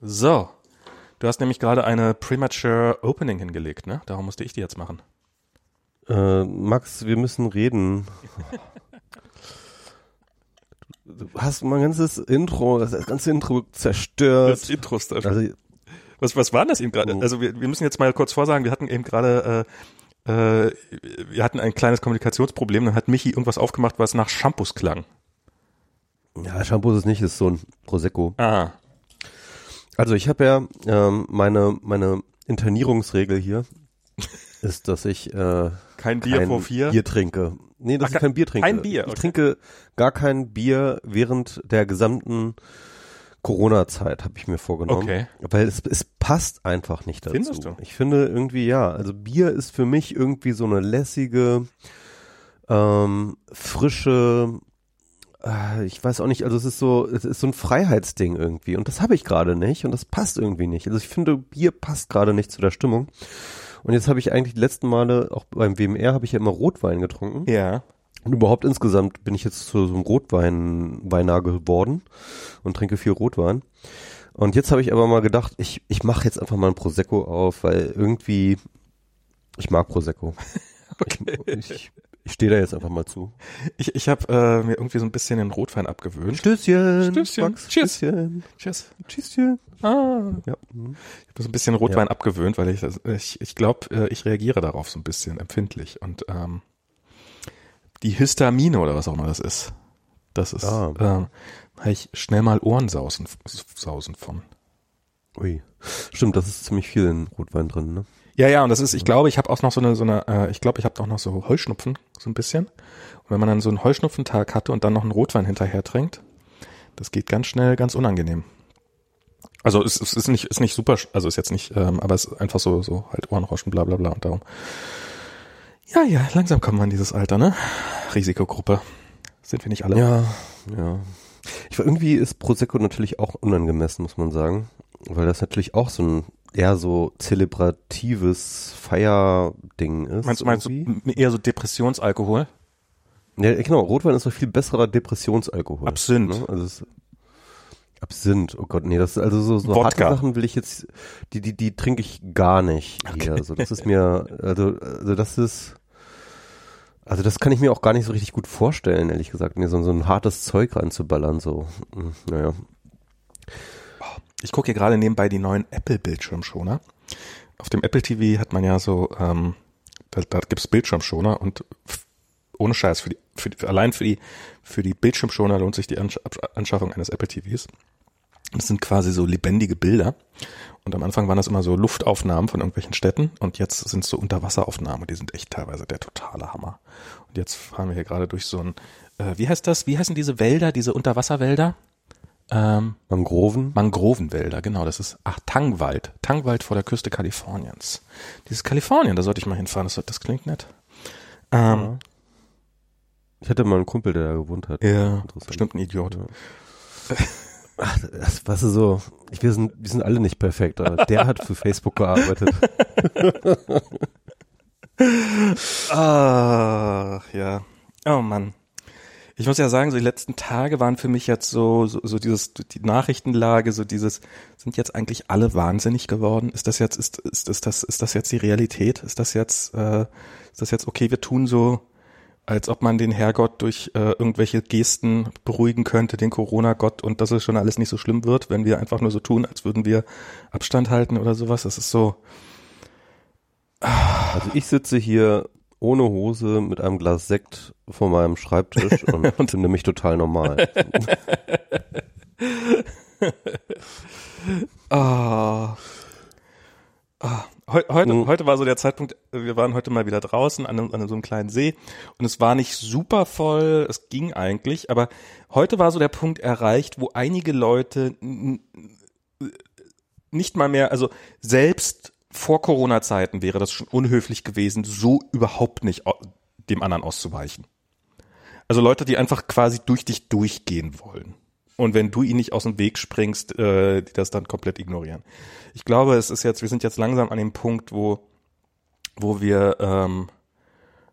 So. Du hast nämlich gerade eine Premature Opening hingelegt, ne? Darum musste ich die jetzt machen. Äh, Max, wir müssen reden. Du hast mein ganzes Intro, das ganze Intro zerstört. Das Intro ist also, was, was war das eben gerade? Oh. Also wir, wir müssen jetzt mal kurz vorsagen, wir hatten eben gerade, äh, äh, wir hatten ein kleines Kommunikationsproblem, dann hat Michi irgendwas aufgemacht, was nach Shampoos klang. Ja, Shampoo ist nicht, ist so ein Prosecco. Ah. Also ich habe ja ähm, meine meine Internierungsregel hier ist, dass ich äh, kein Bier kein vor vier Bier trinke. Nee, dass Ach, ich kein Bier trinke. Kein Bier. Okay. Ich trinke gar kein Bier während der gesamten Corona-Zeit, habe ich mir vorgenommen. Okay. Weil es, es passt einfach nicht dazu. Findest du? Ich finde irgendwie ja. Also Bier ist für mich irgendwie so eine lässige, ähm, frische ich weiß auch nicht, also es ist so, es ist so ein Freiheitsding irgendwie und das habe ich gerade nicht und das passt irgendwie nicht. Also ich finde, Bier passt gerade nicht zu der Stimmung. Und jetzt habe ich eigentlich die letzten Male, auch beim WMR, habe ich ja immer Rotwein getrunken. Ja. Und überhaupt insgesamt bin ich jetzt zu so einem Rotwein-Weiner geworden und trinke viel Rotwein. Und jetzt habe ich aber mal gedacht, ich, ich mache jetzt einfach mal ein Prosecco auf, weil irgendwie, ich mag Prosecco. okay. Ich, ich ich stehe da jetzt einfach mal zu. Ich, ich habe äh, mir irgendwie so ein bisschen den Rotwein abgewöhnt. Stößchen. Stößchen. Max, Cheers. Stößchen. Cheers. Tschüsschen. Ah. Ja. Ich habe so ein bisschen Rotwein ja. abgewöhnt, weil ich ich, ich glaube, äh, ich reagiere darauf so ein bisschen empfindlich. Und ähm, die Histamine oder was auch immer das ist, das ist, ah. ähm, habe ich schnell mal Ohrensausen sausen von. Ui. Stimmt, das ist ziemlich viel in Rotwein drin, ne? Ja, ja, und das ist, ich glaube, ich habe auch noch so eine, so eine, äh, ich glaube, ich habe auch noch so Heuschnupfen, so ein bisschen. Und wenn man dann so einen Heuschnupfentag hatte und dann noch einen Rotwein hinterher trinkt, das geht ganz schnell, ganz unangenehm. Also es, es ist nicht, ist nicht super, also ist jetzt nicht, ähm, aber es ist einfach so, so halt Ohrenrauschen, bla bla bla und darum. Ja, ja, langsam kommen wir an dieses Alter, ne? Risikogruppe. Sind wir nicht alle? Ja, ja. Ich irgendwie ist Prosecco natürlich auch unangemessen, muss man sagen. Weil das natürlich auch so ein eher so zelebratives Feierding ist. Meinst, meinst du eher so Depressionsalkohol? Ja, genau. Rotwein ist doch viel besserer Depressionsalkohol. Absinth. Ne? Also es, Absinth, oh Gott, nee, das ist also so, so harte Sachen will ich jetzt, die, die, die trinke ich gar nicht hier. Okay. Also das ist mir, also, also das ist, also das kann ich mir auch gar nicht so richtig gut vorstellen, ehrlich gesagt, mir so, so ein hartes Zeug reinzuballern, so, hm, naja. Ich gucke hier gerade nebenbei die neuen Apple-Bildschirmschoner. Auf dem Apple TV hat man ja so, ähm, da, da gibt's Bildschirmschoner und ohne Scheiß, für die, für die, allein für die, für die Bildschirmschoner lohnt sich die Anschaffung eines Apple TVs. Das sind quasi so lebendige Bilder. Und am Anfang waren das immer so Luftaufnahmen von irgendwelchen Städten und jetzt sind es so Unterwasseraufnahmen. Die sind echt teilweise der totale Hammer. Und jetzt fahren wir hier gerade durch so ein, äh, wie heißt das? Wie heißen diese Wälder, diese Unterwasserwälder? Ähm, Mangroven? Mangrovenwälder, genau. Das ist, ach, Tangwald. Tangwald vor der Küste Kaliforniens. Dieses Kalifornien, da sollte ich mal hinfahren. Das, das klingt nett. Ähm, ja. Ich hatte mal einen Kumpel, der da gewohnt hat. Ja, bestimmt ein Idiot. Ja. Ach, das, was ist so, ich, wir, sind, wir sind alle nicht perfekt, aber der hat für Facebook gearbeitet. Ach, ja. Oh Mann. Ich muss ja sagen, so die letzten Tage waren für mich jetzt so, so, so dieses, die Nachrichtenlage, so dieses, sind jetzt eigentlich alle wahnsinnig geworden? Ist das jetzt, ist, ist, ist das, ist das jetzt die Realität? Ist das jetzt, äh, ist das jetzt okay, wir tun so, als ob man den Herrgott durch äh, irgendwelche Gesten beruhigen könnte, den Corona-Gott und dass es schon alles nicht so schlimm wird, wenn wir einfach nur so tun, als würden wir Abstand halten oder sowas. Das ist so. Also ich sitze hier ohne Hose mit einem Glas Sekt vor meinem Schreibtisch und, und finde mich total normal. ah. ah. heute, mhm. heute war so der Zeitpunkt, wir waren heute mal wieder draußen an, an so einem kleinen See und es war nicht super voll, es ging eigentlich, aber heute war so der Punkt erreicht, wo einige Leute nicht mal mehr, also selbst vor Corona-Zeiten wäre das schon unhöflich gewesen, so überhaupt nicht dem anderen auszuweichen. Also Leute, die einfach quasi durch dich durchgehen wollen. Und wenn du ihnen nicht aus dem Weg springst, äh, die das dann komplett ignorieren. Ich glaube, es ist jetzt, wir sind jetzt langsam an dem Punkt, wo, wo wir, ähm,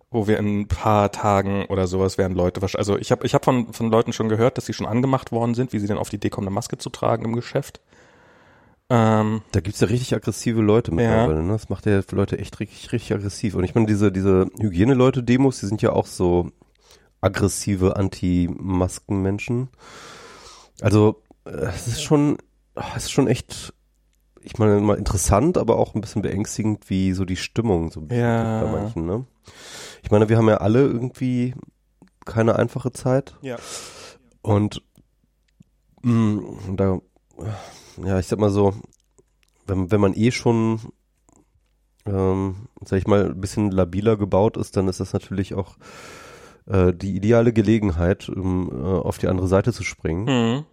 wo wir in ein paar Tagen oder sowas werden Leute. Also ich habe ich hab von, von Leuten schon gehört, dass sie schon angemacht worden sind, wie sie denn auf die Idee kommen, eine Maske zu tragen im Geschäft. Ähm, Da gibt's ja richtig aggressive Leute mittlerweile, ne? Das macht ja Leute echt richtig, richtig aggressiv. Und ich meine, diese, diese Hygieneleute-Demos, die sind ja auch so aggressive Anti-Masken-Menschen. Also, äh, es ist schon, es ist schon echt, ich meine, mal interessant, aber auch ein bisschen beängstigend, wie so die Stimmung so ein bisschen Ja. gibt bei manchen, ne? Ich meine, wir haben ja alle irgendwie keine einfache Zeit. ja. Und mh, da, ja, ich sag mal so, wenn, wenn man eh schon, ähm, sag ich mal, ein bisschen labiler gebaut ist, dann ist das natürlich auch äh, die ideale Gelegenheit, um äh, auf die andere Seite zu springen. Mhm.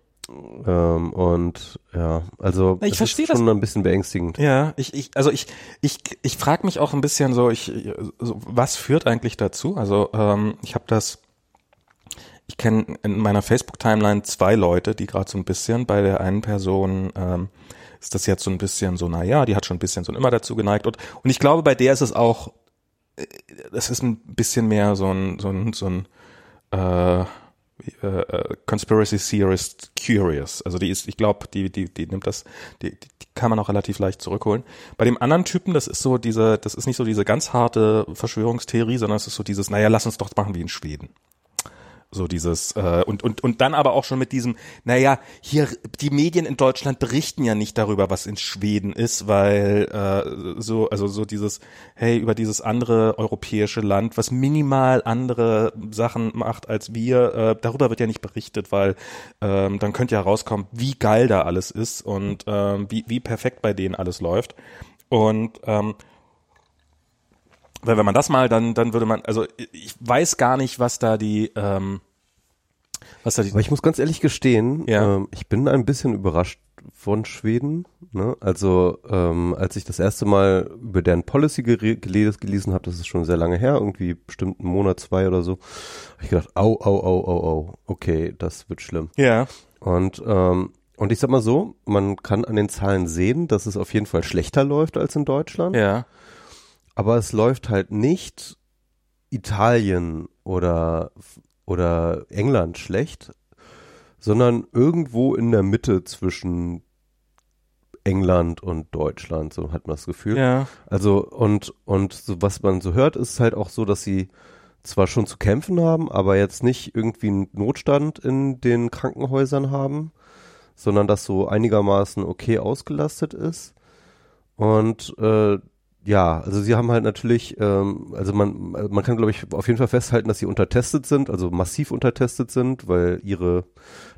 Ähm, und ja, also Ich es versteh ist das. schon ein bisschen beängstigend. Ja, ich, ich, also ich, ich, ich frage mich auch ein bisschen so, ich, so, was führt eigentlich dazu? Also ähm, ich habe das, ich kenne in meiner Facebook-Timeline zwei Leute, die gerade so ein bisschen bei der einen Person ähm, ist das jetzt so ein bisschen so, na ja, die hat schon ein bisschen so immer dazu geneigt und und ich glaube, bei der ist es auch, äh, das ist ein bisschen mehr so ein so ein so ein äh, äh, äh, Conspiracy Theorist Curious. Also die ist, ich glaube, die, die, die nimmt das, die, die, kann man auch relativ leicht zurückholen. Bei dem anderen Typen, das ist so diese, das ist nicht so diese ganz harte Verschwörungstheorie, sondern es ist so dieses, naja, lass uns doch machen wie in Schweden. So dieses äh, und und und dann aber auch schon mit diesem, naja, hier die Medien in Deutschland berichten ja nicht darüber, was in Schweden ist, weil äh, so also so dieses, hey über dieses andere europäische Land, was minimal andere Sachen macht als wir, äh, darüber wird ja nicht berichtet, weil ähm, dann könnte ja rauskommen, wie geil da alles ist und ähm, wie wie perfekt bei denen alles läuft. Und ähm, weil wenn man das mal, dann, dann würde man, also ich weiß gar nicht, was da die, ähm, was da die, Aber ich muss ganz ehrlich gestehen, Ja. ähm, ich bin ein bisschen überrascht von Schweden. Ne? Also ähm, als ich das erste Mal über deren Policy gelesen habe, das ist schon sehr lange her, irgendwie bestimmt einen Monat, zwei oder so, habe ich gedacht, au, au, au, au, au, okay, das wird schlimm. ja, Und ähm, und ich sag mal so, man kann an den Zahlen sehen, dass es auf jeden Fall schlechter läuft als in Deutschland. ja, Aber es läuft halt nicht Italien oder, oder England schlecht, sondern irgendwo in der Mitte zwischen England und Deutschland, so hat man das Gefühl. ja, Also, und, und so, was man so hört, ist halt auch so, dass sie zwar schon zu kämpfen haben, aber jetzt nicht irgendwie einen Notstand in den Krankenhäusern haben, sondern dass so einigermaßen okay ausgelastet ist. Und äh, ja, also sie haben halt natürlich, ähm, also man, man kann glaube ich auf jeden Fall festhalten, dass sie untertestet sind, also massiv untertestet sind, weil ihre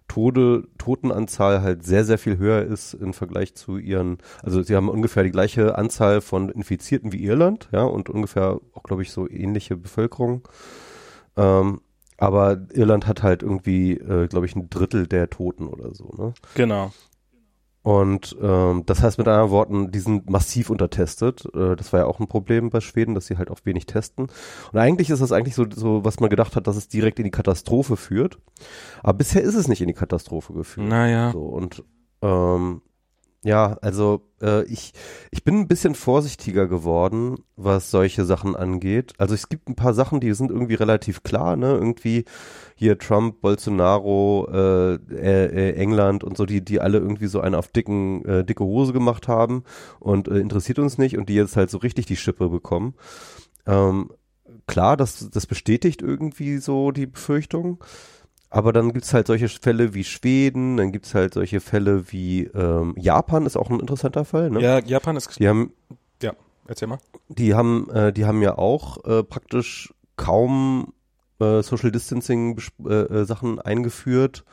Tode, Totenanzahl halt sehr, sehr viel höher ist im Vergleich zu ihren, also sie haben ungefähr die gleiche Anzahl von Infizierten wie Irland, ja, und ungefähr auch, glaube ich, so ähnliche Bevölkerung. Ähm, aber Irland hat halt irgendwie, äh, glaube ich, ein Drittel der Toten oder so, ne? genau. Und ähm, das heißt mit anderen Worten, die sind massiv untertestet. Äh, das war ja auch ein Problem bei Schweden, dass sie halt auch wenig testen. Und eigentlich ist das eigentlich so, so, was man gedacht hat, dass es direkt in die Katastrophe führt. Aber bisher ist es nicht in die Katastrophe geführt. Naja, So, und ähm, ja, also äh, ich, ich bin ein bisschen vorsichtiger geworden, was solche Sachen angeht. Also es gibt ein paar Sachen, die sind irgendwie relativ klar, ne? Irgendwie hier Trump, Bolsonaro, äh, äh, England und so, die, die alle irgendwie so einen auf dicken, äh, dicke Hose gemacht haben und äh, interessiert uns nicht und die jetzt halt so richtig die Schippe bekommen. Ähm, klar, das, das bestätigt irgendwie so die Befürchtung. Aber dann gibt's halt solche Fälle wie Schweden, dann gibt's halt solche Fälle wie ähm, Japan ist auch ein interessanter Fall. Ne? ja, Japan ist, Die haben, ja, erzähl mal. die haben, äh, die haben ja auch äh, praktisch kaum äh, Social Distancing äh, äh, Sachen eingeführt,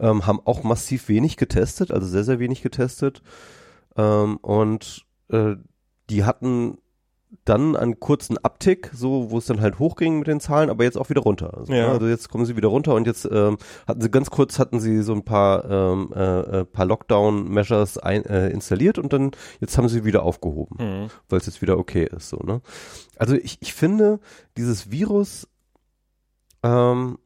ähm, haben auch massiv wenig getestet, also sehr sehr wenig getestet ähm, und äh, die hatten dann einen kurzen Uptick, so wo es dann halt hochging mit den Zahlen, aber jetzt auch wieder runter. Also, Ja. ne, also jetzt kommen sie wieder runter und jetzt ähm, hatten sie ganz kurz hatten sie so ein paar ähm, äh, äh, paar Lockdown-Measures ein, äh, installiert und dann jetzt haben sie wieder aufgehoben Hm. weil es jetzt wieder okay ist, so, ne? Also ich, ich finde, dieses Virus, ähm,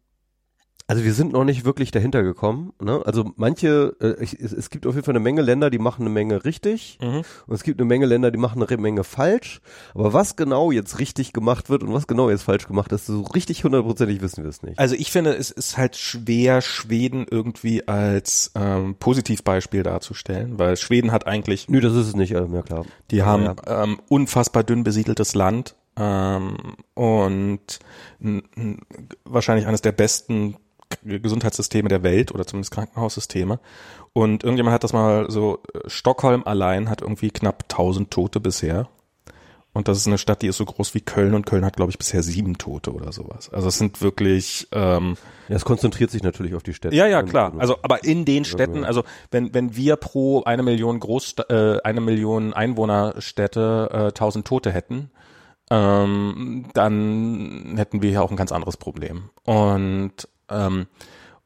Also wir sind noch nicht wirklich dahinter gekommen. Ne? Also manche, äh, ich, es, gibt auf jeden Fall eine Menge Länder, die machen eine Menge richtig Mhm. und es gibt eine Menge Länder, die machen eine Menge falsch. Aber was genau jetzt richtig gemacht wird und was genau jetzt falsch gemacht ist, so richtig hundertprozentig wissen wir es nicht. Also ich finde, es ist halt schwer, Schweden irgendwie als ähm, Positivbeispiel darzustellen, weil Schweden hat eigentlich, Nö, das ist es nicht, äh, ja klar. die Aber haben ja. ähm, unfassbar dünn besiedeltes Land ähm, und wahrscheinlich eines der besten Gesundheitssysteme der Welt oder zumindest Krankenhaussysteme. Und irgendjemand hat das mal so, äh, Stockholm allein hat irgendwie knapp 1000 Tote bisher. Und das ist eine Stadt, die ist so groß wie Köln und Köln hat, glaube ich, bisher sieben Tote oder sowas. Also es sind wirklich ähm, Ja, es konzentriert sich natürlich auf die Städte. ja, ja, klar. Also, aber in den Städten, also wenn wenn wir pro eine Million Groß, äh, eine Million Einwohnerstädte äh, 1000 Tote hätten, ähm, dann hätten wir hier auch ein ganz anderes Problem. Und ähm,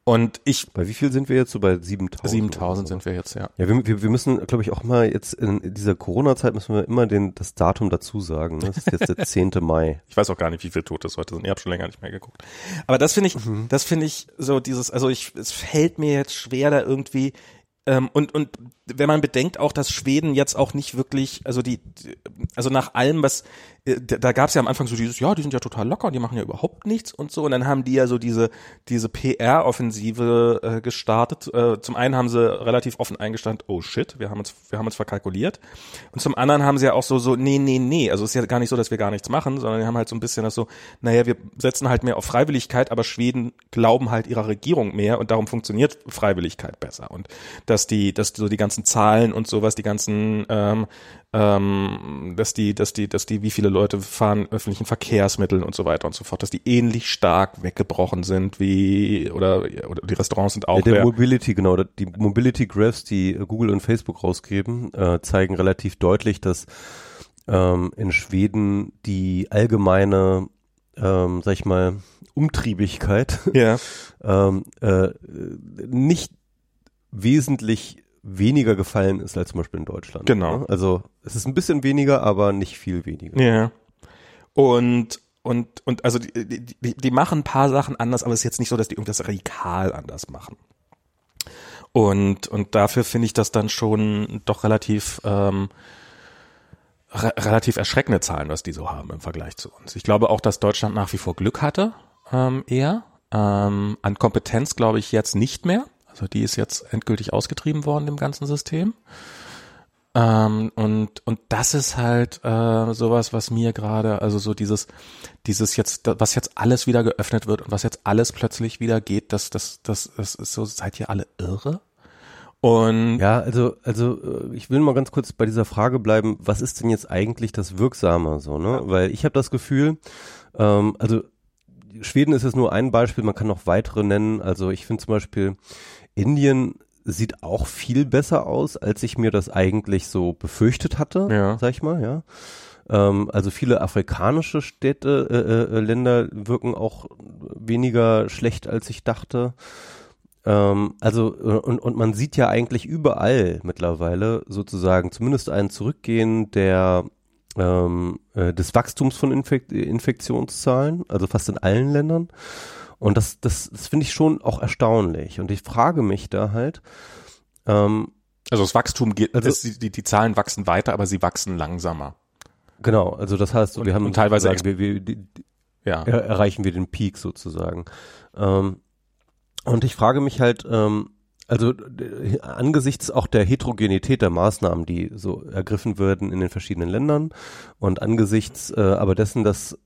und ich Bei wie viel sind wir jetzt? So bei 7000? 7000 oder so. sind wir jetzt, ja. Ja, wir, wir, wir müssen, glaube ich, auch mal jetzt in dieser Corona-Zeit müssen wir immer den, das Datum dazu sagen. ne? Das ist jetzt der 10. Mai. Ich weiß auch gar nicht, wie viele Tote es heute sind. Ich habe schon länger nicht mehr geguckt. Aber das finde ich, das finde ich so dieses, also ich, es fällt mir jetzt schwer, da irgendwie ähm, und und wenn man bedenkt auch, dass Schweden jetzt auch nicht wirklich, also die, also nach allem, was da, da gab es ja am Anfang so dieses, ja, die sind ja total locker, die machen ja überhaupt nichts und so. Und dann haben die ja so diese diese PR-Offensive äh, gestartet. Äh, zum einen haben sie relativ offen eingestanden, oh shit, wir haben uns wir haben uns verkalkuliert. Und zum anderen haben sie ja auch so so, nee, nee, nee. Also es ist ja gar nicht so, dass wir gar nichts machen, sondern die haben halt so ein bisschen das so, naja, wir setzen halt mehr auf Freiwilligkeit, aber Schweden glauben halt ihrer Regierung mehr und darum funktioniert Freiwilligkeit besser. Und dass die, dass so die ganzen Zahlen und sowas, die ganzen ähm, ähm, dass die, dass die, dass die, wie viele Leute fahren öffentlichen Verkehrsmitteln und so weiter und so fort, dass die ähnlich stark weggebrochen sind wie oder oder die Restaurants sind auch Ja, der leer. Mobility, genau, die Mobility Graphs, die Google und Facebook rausgeben, äh, zeigen relativ deutlich, dass ähm, in Schweden die allgemeine, ähm, sag ich mal, Umtriebigkeit ja, ähm, äh, nicht wesentlich weniger gefallen ist als zum Beispiel in Deutschland. Genau. ne? Also es ist ein bisschen weniger, aber nicht viel weniger. ja. Und und und also die, die, die, machen ein paar Sachen anders, aber es ist jetzt nicht so, dass die irgendwas radikal anders machen. Und und dafür finde ich das dann schon doch relativ ähm, re relativ erschreckende Zahlen, was die so haben im Vergleich zu uns. Ich glaube auch, dass Deutschland nach wie vor Glück hatte, ähm, eher. Ähm, an Kompetenz glaube ich jetzt nicht mehr. Also die ist jetzt endgültig ausgetrieben worden im ganzen System. Ähm, und, und das ist halt äh, sowas, was mir gerade, also so dieses, dieses jetzt, was jetzt alles wieder geöffnet wird und was jetzt alles plötzlich wieder geht, das, das, das, das ist so, seid ihr alle irre? Und Ja, also, also äh, ich will mal ganz kurz bei dieser Frage bleiben, was ist denn jetzt eigentlich das Wirksame so, ne? Weil ich habe das Gefühl, ähm, also Schweden ist jetzt nur ein Beispiel, man kann noch weitere nennen. Also ich finde zum Beispiel, Indien sieht auch viel besser aus, als ich mir das eigentlich so befürchtet hatte, Ja. sag ich mal, ja. Ähm, also viele afrikanische Städte, äh, äh, Länder wirken auch weniger schlecht, als ich dachte. Ähm, also, äh, und, und man sieht ja eigentlich überall mittlerweile sozusagen zumindest ein Zurückgehen der ähm, äh, des Wachstums von Infek Infektionszahlen, also fast in allen Ländern. Und das, das, das finde ich schon auch erstaunlich. Und ich frage mich da halt, ähm, also das Wachstum geht, Also- es, die, die Zahlen wachsen weiter, aber sie wachsen langsamer. genau, also das heißt, wir haben und teilweise wir, wir, die, Ja. er, erreichen wir den Peak sozusagen. Ähm, und ich frage mich halt, ähm, also äh, angesichts auch der Heterogenität der Maßnahmen, die so ergriffen werden in den verschiedenen Ländern und angesichts äh, aber dessen, dass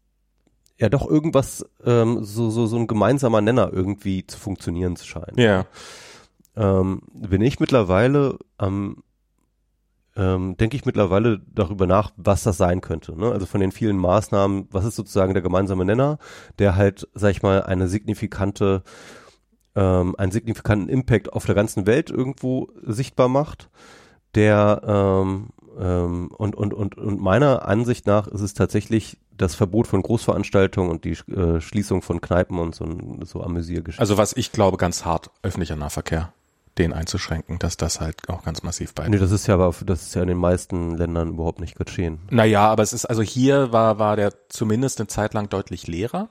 ja doch irgendwas ähm, so so so ein gemeinsamer Nenner irgendwie zu funktionieren scheint. Ja. Ähm, bin ich mittlerweile am ähm, denke ich mittlerweile darüber nach, was das sein könnte. Ne? Also von den vielen Maßnahmen, was ist sozusagen der gemeinsame Nenner, der halt, sag ich mal, eine signifikante, ähm, einen signifikanten Impact auf der ganzen Welt irgendwo sichtbar macht, der ähm, ähm, und, und, und, und meiner Ansicht nach ist es tatsächlich das Verbot von Großveranstaltungen und die äh, Schließung von Kneipen und so, so Amüsiergeschichten. Also was ich glaube, ganz hart, öffentlicher Nahverkehr, den einzuschränken, dass das halt auch ganz massiv bei. Nee, das ist ja aber, das ist ja in den meisten Ländern überhaupt nicht geschehen. Naja, aber es ist, also hier war, war der zumindest eine Zeit lang deutlich leerer.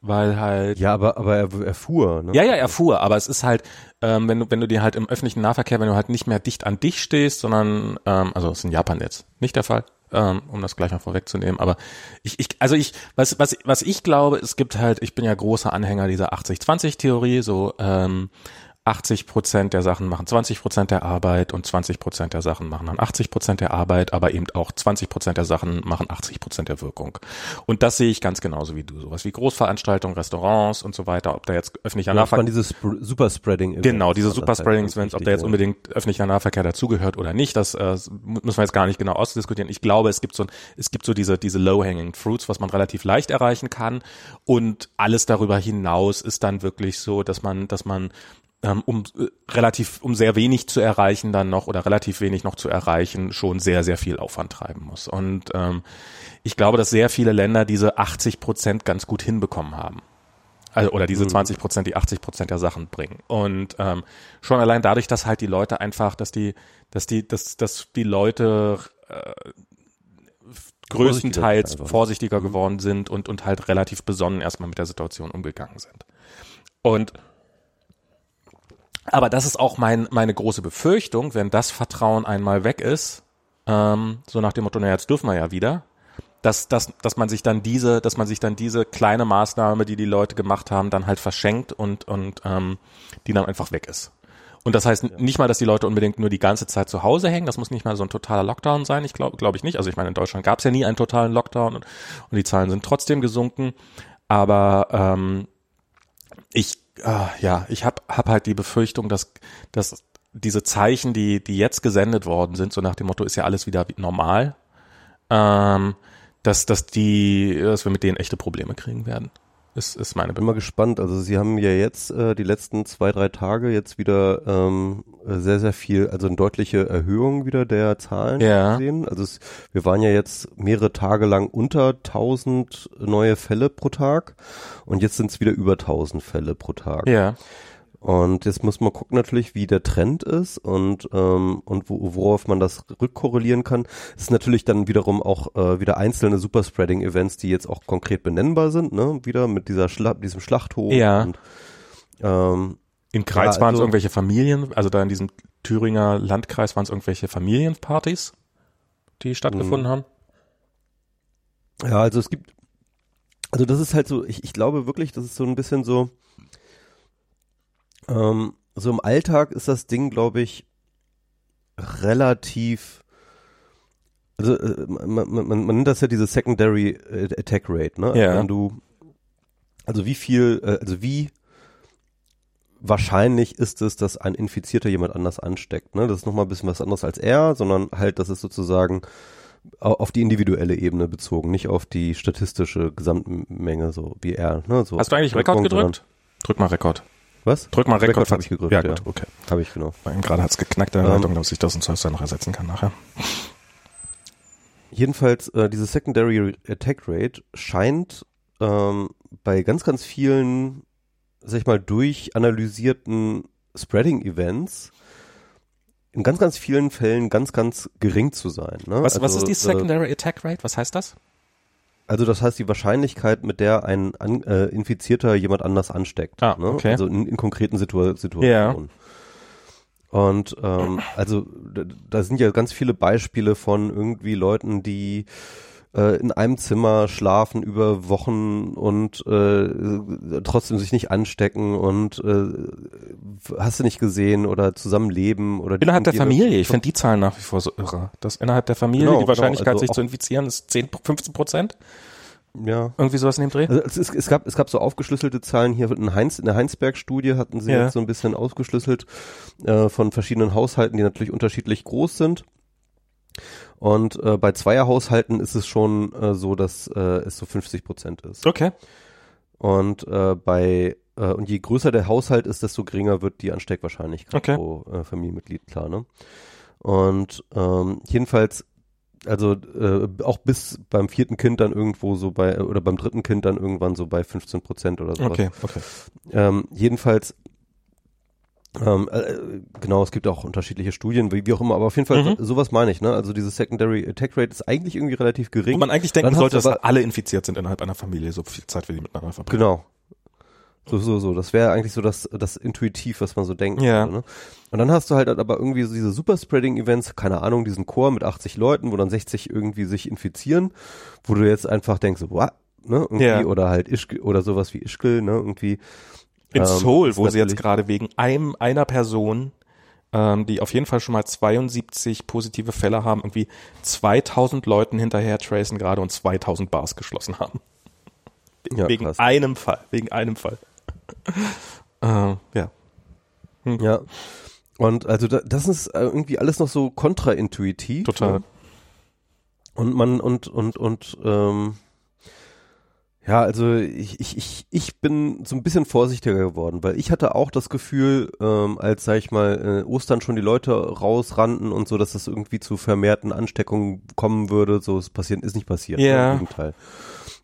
Weil halt Ja, aber, aber er, er fuhr, ne? ja, ja, er fuhr, aber es ist halt, ähm, wenn du, wenn du dir halt im öffentlichen Nahverkehr, wenn du halt nicht mehr dicht an dich stehst, sondern, ähm, also das ist in Japan jetzt nicht der Fall, ähm, um das gleich mal vorwegzunehmen, aber ich, ich, also ich, was, was, was ich glaube, es gibt halt, ich bin ja großer Anhänger dieser 80-20-Theorie, so, ähm, 80 Prozent der Sachen machen 20 Prozent der Arbeit und 20 Prozent der Sachen machen dann 80 Prozent der Arbeit, aber eben auch 20 Prozent der Sachen machen 80 Prozent der Wirkung. Und das sehe ich ganz genauso wie du. Sowas wie Großveranstaltungen, Restaurants und so weiter, ob da jetzt öffentlicher Nahverkehr, diese Sp Superspreading genau, diese halt Superspreading-Events, ob da jetzt unbedingt öffentlicher Nahverkehr dazugehört oder nicht, das äh, müssen wir jetzt gar nicht genau ausdiskutieren. Ich glaube, es gibt so, es gibt so diese, diese low-hanging fruits, was man relativ leicht erreichen kann. Und alles darüber hinaus ist dann wirklich so, dass man, dass man um äh, relativ, um sehr wenig zu erreichen dann noch oder relativ wenig noch zu erreichen, schon sehr, sehr viel Aufwand treiben muss. Und ähm, ich glaube, dass sehr viele Länder diese 80 Prozent ganz gut hinbekommen haben. Also, oder diese 20 Prozent, die 80 Prozent der Sachen bringen. Und ähm, schon allein dadurch, dass halt die Leute einfach, dass die, dass die, dass, dass die Leute äh, größtenteils einfach. vorsichtiger geworden sind und, und halt relativ besonnen erstmal mit der Situation umgegangen sind. Und aber das ist auch mein, meine große Befürchtung, wenn das Vertrauen einmal weg ist, ähm, so nach dem Motto, naja, jetzt dürfen wir ja wieder, dass, dass, dass man sich dann diese, dass man sich dann diese kleine Maßnahme, die die Leute gemacht haben, dann halt verschenkt und, und ähm, die dann einfach weg ist. Und das heißt nicht mal, dass die Leute unbedingt nur die ganze Zeit zu Hause hängen. Das muss nicht mal so ein totaler Lockdown sein. Ich glaube, glaube ich nicht. Also ich meine, in Deutschland gab es ja nie einen totalen Lockdown und, und die Zahlen sind trotzdem gesunken. Aber ähm, ich, äh, ja, ich habe hab halt die Befürchtung, dass, dass diese Zeichen, die, die jetzt gesendet worden sind, so nach dem Motto, ist ja alles wieder normal, ähm, dass, dass die, dass wir mit denen echte Probleme kriegen werden. Ist, ist meine bin mal gespannt. Also Sie haben ja jetzt äh, die letzten zwei, drei Tage jetzt wieder ähm, sehr, sehr viel, also eine deutliche Erhöhung wieder der Zahlen Ja. gesehen. Also es, wir waren ja jetzt mehrere Tage lang unter 1000 neue Fälle pro Tag und jetzt sind es wieder über 1000 Fälle pro Tag. Ja. Und jetzt muss man gucken natürlich, wie der Trend ist und, ähm, und wo, worauf man das rückkorrelieren kann. Es ist natürlich dann wiederum auch äh, wieder einzelne Superspreading-Events, die jetzt auch konkret benennbar sind, ne? Wieder mit dieser Schla diesem Schlachthof Ja. und ähm, In Kreis Ja, waren es also- irgendwelche Familien, also da in diesem Thüringer Landkreis waren es irgendwelche Familienpartys, die stattgefunden haben. Ja, also es gibt, also das ist halt so, ich, ich glaube wirklich, das ist so ein bisschen so, ähm, so im Alltag ist das Ding, glaube ich, relativ, also äh, man, man, man nennt das ja diese Secondary äh, Attack Rate, ne? Ja. Wenn du, also wie viel, äh, also wie wahrscheinlich ist es, dass ein Infizierter jemand anders ansteckt, ne? Das ist nochmal ein bisschen was anderes als er, sondern halt, das ist sozusagen au- auf die individuelle Ebene bezogen, nicht auf die statistische Gesamtmenge, so wie er. Ne? So Hast du eigentlich Rekord gedrückt? Drück mal Rekord. Was? Drück mal Rekord. Rekord habe ich gedrückt, Ja, ja. gut, okay. Habe ich genau. Gerade hat's geknackt in der Ähm. Leitung, dass ich das und Surfside noch ersetzen kann nachher. Jedenfalls, äh, diese Secondary Attack Rate scheint ähm, bei ganz, ganz vielen, sag ich mal, durchanalysierten Spreading-Events in ganz, ganz vielen Fällen ganz, ganz gering zu sein. Ne? Was, was Also, ist die äh, Secondary Attack Rate? Was heißt das? Also das heißt die Wahrscheinlichkeit, mit der ein an, äh, Infizierter jemand anders ansteckt. Ah, ne? okay. Also in, in konkreten Situa Situationen. Und ähm, also da, da sind ja ganz viele Beispiele von irgendwie Leuten, die äh, in einem Zimmer schlafen über Wochen und äh, trotzdem sich nicht anstecken und äh, hast du nicht gesehen oder zusammenleben oder Innerhalb der Familie. Ich finde die Zahlen nach wie vor so irre. Das innerhalb der Familie, Genau, die Wahrscheinlichkeit, genau, also sich zu infizieren, ist 10, 15 Prozent. ja Irgendwie sowas in dem Dreh. Also es, ist, es gab es gab so aufgeschlüsselte Zahlen hier in Heinz in der Heinsberg-Studie hatten sie Ja. jetzt so ein bisschen ausgeschlüsselt äh, von verschiedenen Haushalten, die natürlich unterschiedlich groß sind. Und äh, bei Zweierhaushalten ist es schon äh, so, dass äh, es so 50 Prozent ist. Okay. Und äh, bei äh, und je größer der Haushalt ist, desto geringer wird die Ansteckwahrscheinlichkeit Okay. pro äh, Familienmitglied, klar, ne? Und ähm, jedenfalls, also äh, auch bis beim vierten Kind dann irgendwo so bei, oder beim dritten Kind dann irgendwann so bei 15 Prozent oder sowas. Okay, okay. Ähm, jedenfalls Ähm, äh, genau, es gibt auch unterschiedliche Studien, wie, wie auch immer, aber auf jeden Fall, Mhm. sowas meine ich, ne? Also diese Secondary Attack Rate ist eigentlich irgendwie relativ gering. Wo man eigentlich denken Dann sollte, dass alle infiziert sind innerhalb einer Familie, so viel Zeit wie die miteinander verbringen. Genau. So, so, so. Das wäre eigentlich so das, das intuitiv, was man so denkt. Ja. Ne? Und dann hast du halt aber irgendwie so diese Superspreading-Events, keine Ahnung, diesen Chor mit 80 Leuten, wo dann 60 irgendwie sich infizieren, wo du jetzt einfach denkst, so, what? Ne, irgendwie, Ja. oder halt Ischgl, oder sowas wie Ischgl, ne, irgendwie. In Ähm, Seoul, wo sie jetzt gerade wegen einem, einer Person, ähm, die auf jeden Fall schon mal 72 positive Fälle haben, irgendwie 2000 Leuten hinterher tracen gerade und 2000 Bars geschlossen haben. Ja, wegen krass. einem Fall, wegen einem Fall. äh, ja. Ja. Und also da, das ist äh, irgendwie alles noch so kontraintuitiv. Total. Ne? Und man und und und ähm, ja, also ich, ich, ich, ich bin so ein bisschen vorsichtiger geworden, weil ich hatte auch das Gefühl, ähm, als sag ich mal, äh, Ostern schon die Leute rausrannten und so, dass das irgendwie zu vermehrten Ansteckungen kommen würde. So ist passiert, ist nicht passiert. Ja. Im Gegenteil.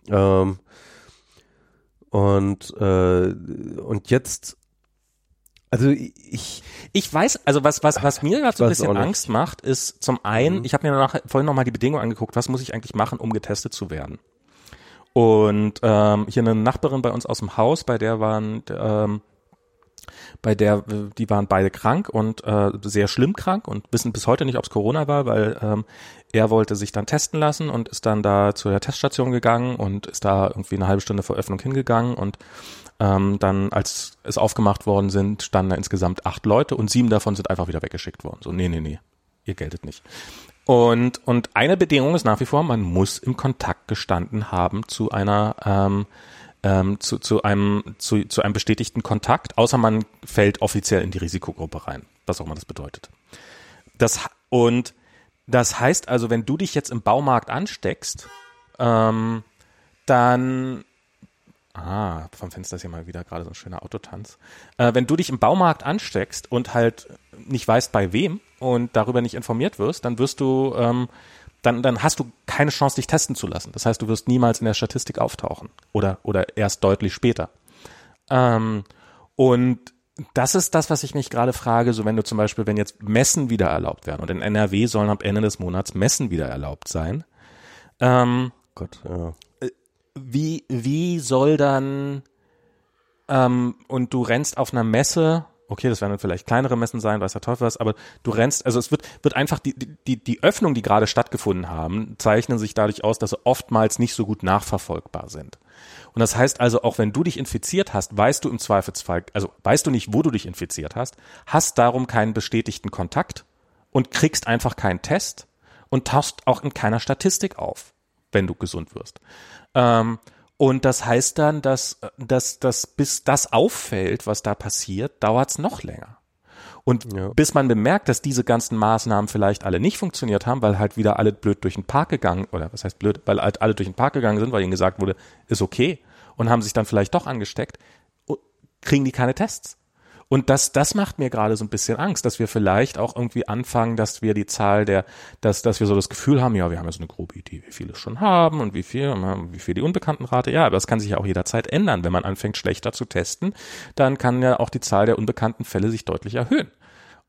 Ähm, und äh, und jetzt also ich Ich weiß, also was, was, was mir gerade so ein bisschen. Angst macht, ist zum einen, Mhm. ich habe mir danach vorhin nochmal die Bedingungen angeguckt, was muss ich eigentlich machen, um getestet zu werden. Und ähm, hier eine Nachbarin bei uns aus dem Haus, bei der waren, ähm, bei der, die waren beide krank und äh, sehr schlimm krank und wissen bis heute nicht, ob es Corona war, weil ähm, er wollte sich dann testen lassen und ist dann da zu der Teststation gegangen und ist da irgendwie eine halbe Stunde vor Öffnung hingegangen und ähm, dann, als es aufgemacht worden sind, standen da insgesamt acht Leute und sieben davon sind einfach wieder weggeschickt worden. So, nee, nee, nee, ihr geltet nicht. Und, und eine Bedingung ist nach wie vor, man muss im Kontakt gestanden haben zu einer, ähm, ähm, zu, zu, einem, zu, zu einem bestätigten Kontakt, außer man fällt offiziell in die Risikogruppe rein, was auch immer das bedeutet. Das, und das heißt also, wenn du dich jetzt im Baumarkt ansteckst, ähm, dann Ah, vom Fenster ist hier mal wieder gerade so ein schöner Autotanz. Äh, wenn du dich im Baumarkt ansteckst und halt nicht weißt bei wem und darüber nicht informiert wirst, dann wirst du, ähm, dann, dann hast du keine Chance, dich testen zu lassen. Das heißt, du wirst niemals in der Statistik auftauchen oder, oder erst deutlich später. Ähm, und das ist das, was ich mich gerade frage, so wenn du zum Beispiel, wenn jetzt Messen wieder erlaubt werden und in NRW sollen ab Ende des Monats Messen wieder erlaubt sein, ähm, Gott, ja. Wie, wie soll dann, ähm, und du rennst auf einer Messe, okay, das werden dann vielleicht kleinere Messen sein, weiß der Teufel was, aber du rennst, also es wird, wird einfach, die, die, die Öffnungen, die gerade stattgefunden haben, zeichnen sich dadurch aus, dass sie oftmals nicht so gut nachverfolgbar sind. Und das heißt also, auch wenn du dich infiziert hast, weißt du im Zweifelsfall, also weißt du nicht, wo du dich infiziert hast, hast darum keinen bestätigten Kontakt und kriegst einfach keinen Test und tauchst auch in keiner Statistik auf, wenn du gesund wirst. Ähm, und das heißt dann, dass, dass, dass bis das auffällt, was da passiert, dauert's noch länger. Und Ja. bis man bemerkt, dass diese ganzen Maßnahmen vielleicht alle nicht funktioniert haben, weil halt wieder alle blöd durch den Park gegangen, oder was heißt blöd, weil halt alle durch den Park gegangen sind, weil ihnen gesagt wurde, ist okay, und haben sich dann vielleicht doch angesteckt, kriegen die keine Tests. Und das, das macht mir gerade so ein bisschen Angst, dass wir vielleicht auch irgendwie anfangen, dass wir die Zahl der, dass, dass wir so das Gefühl haben, ja, wir haben jetzt eine grobe Idee, wie viele es schon haben und wie viel, wie viel die Unbekanntenrate. Ja, aber das kann sich ja auch jederzeit ändern. Wenn man anfängt, schlechter zu testen, dann kann ja auch die Zahl der unbekannten Fälle sich deutlich erhöhen.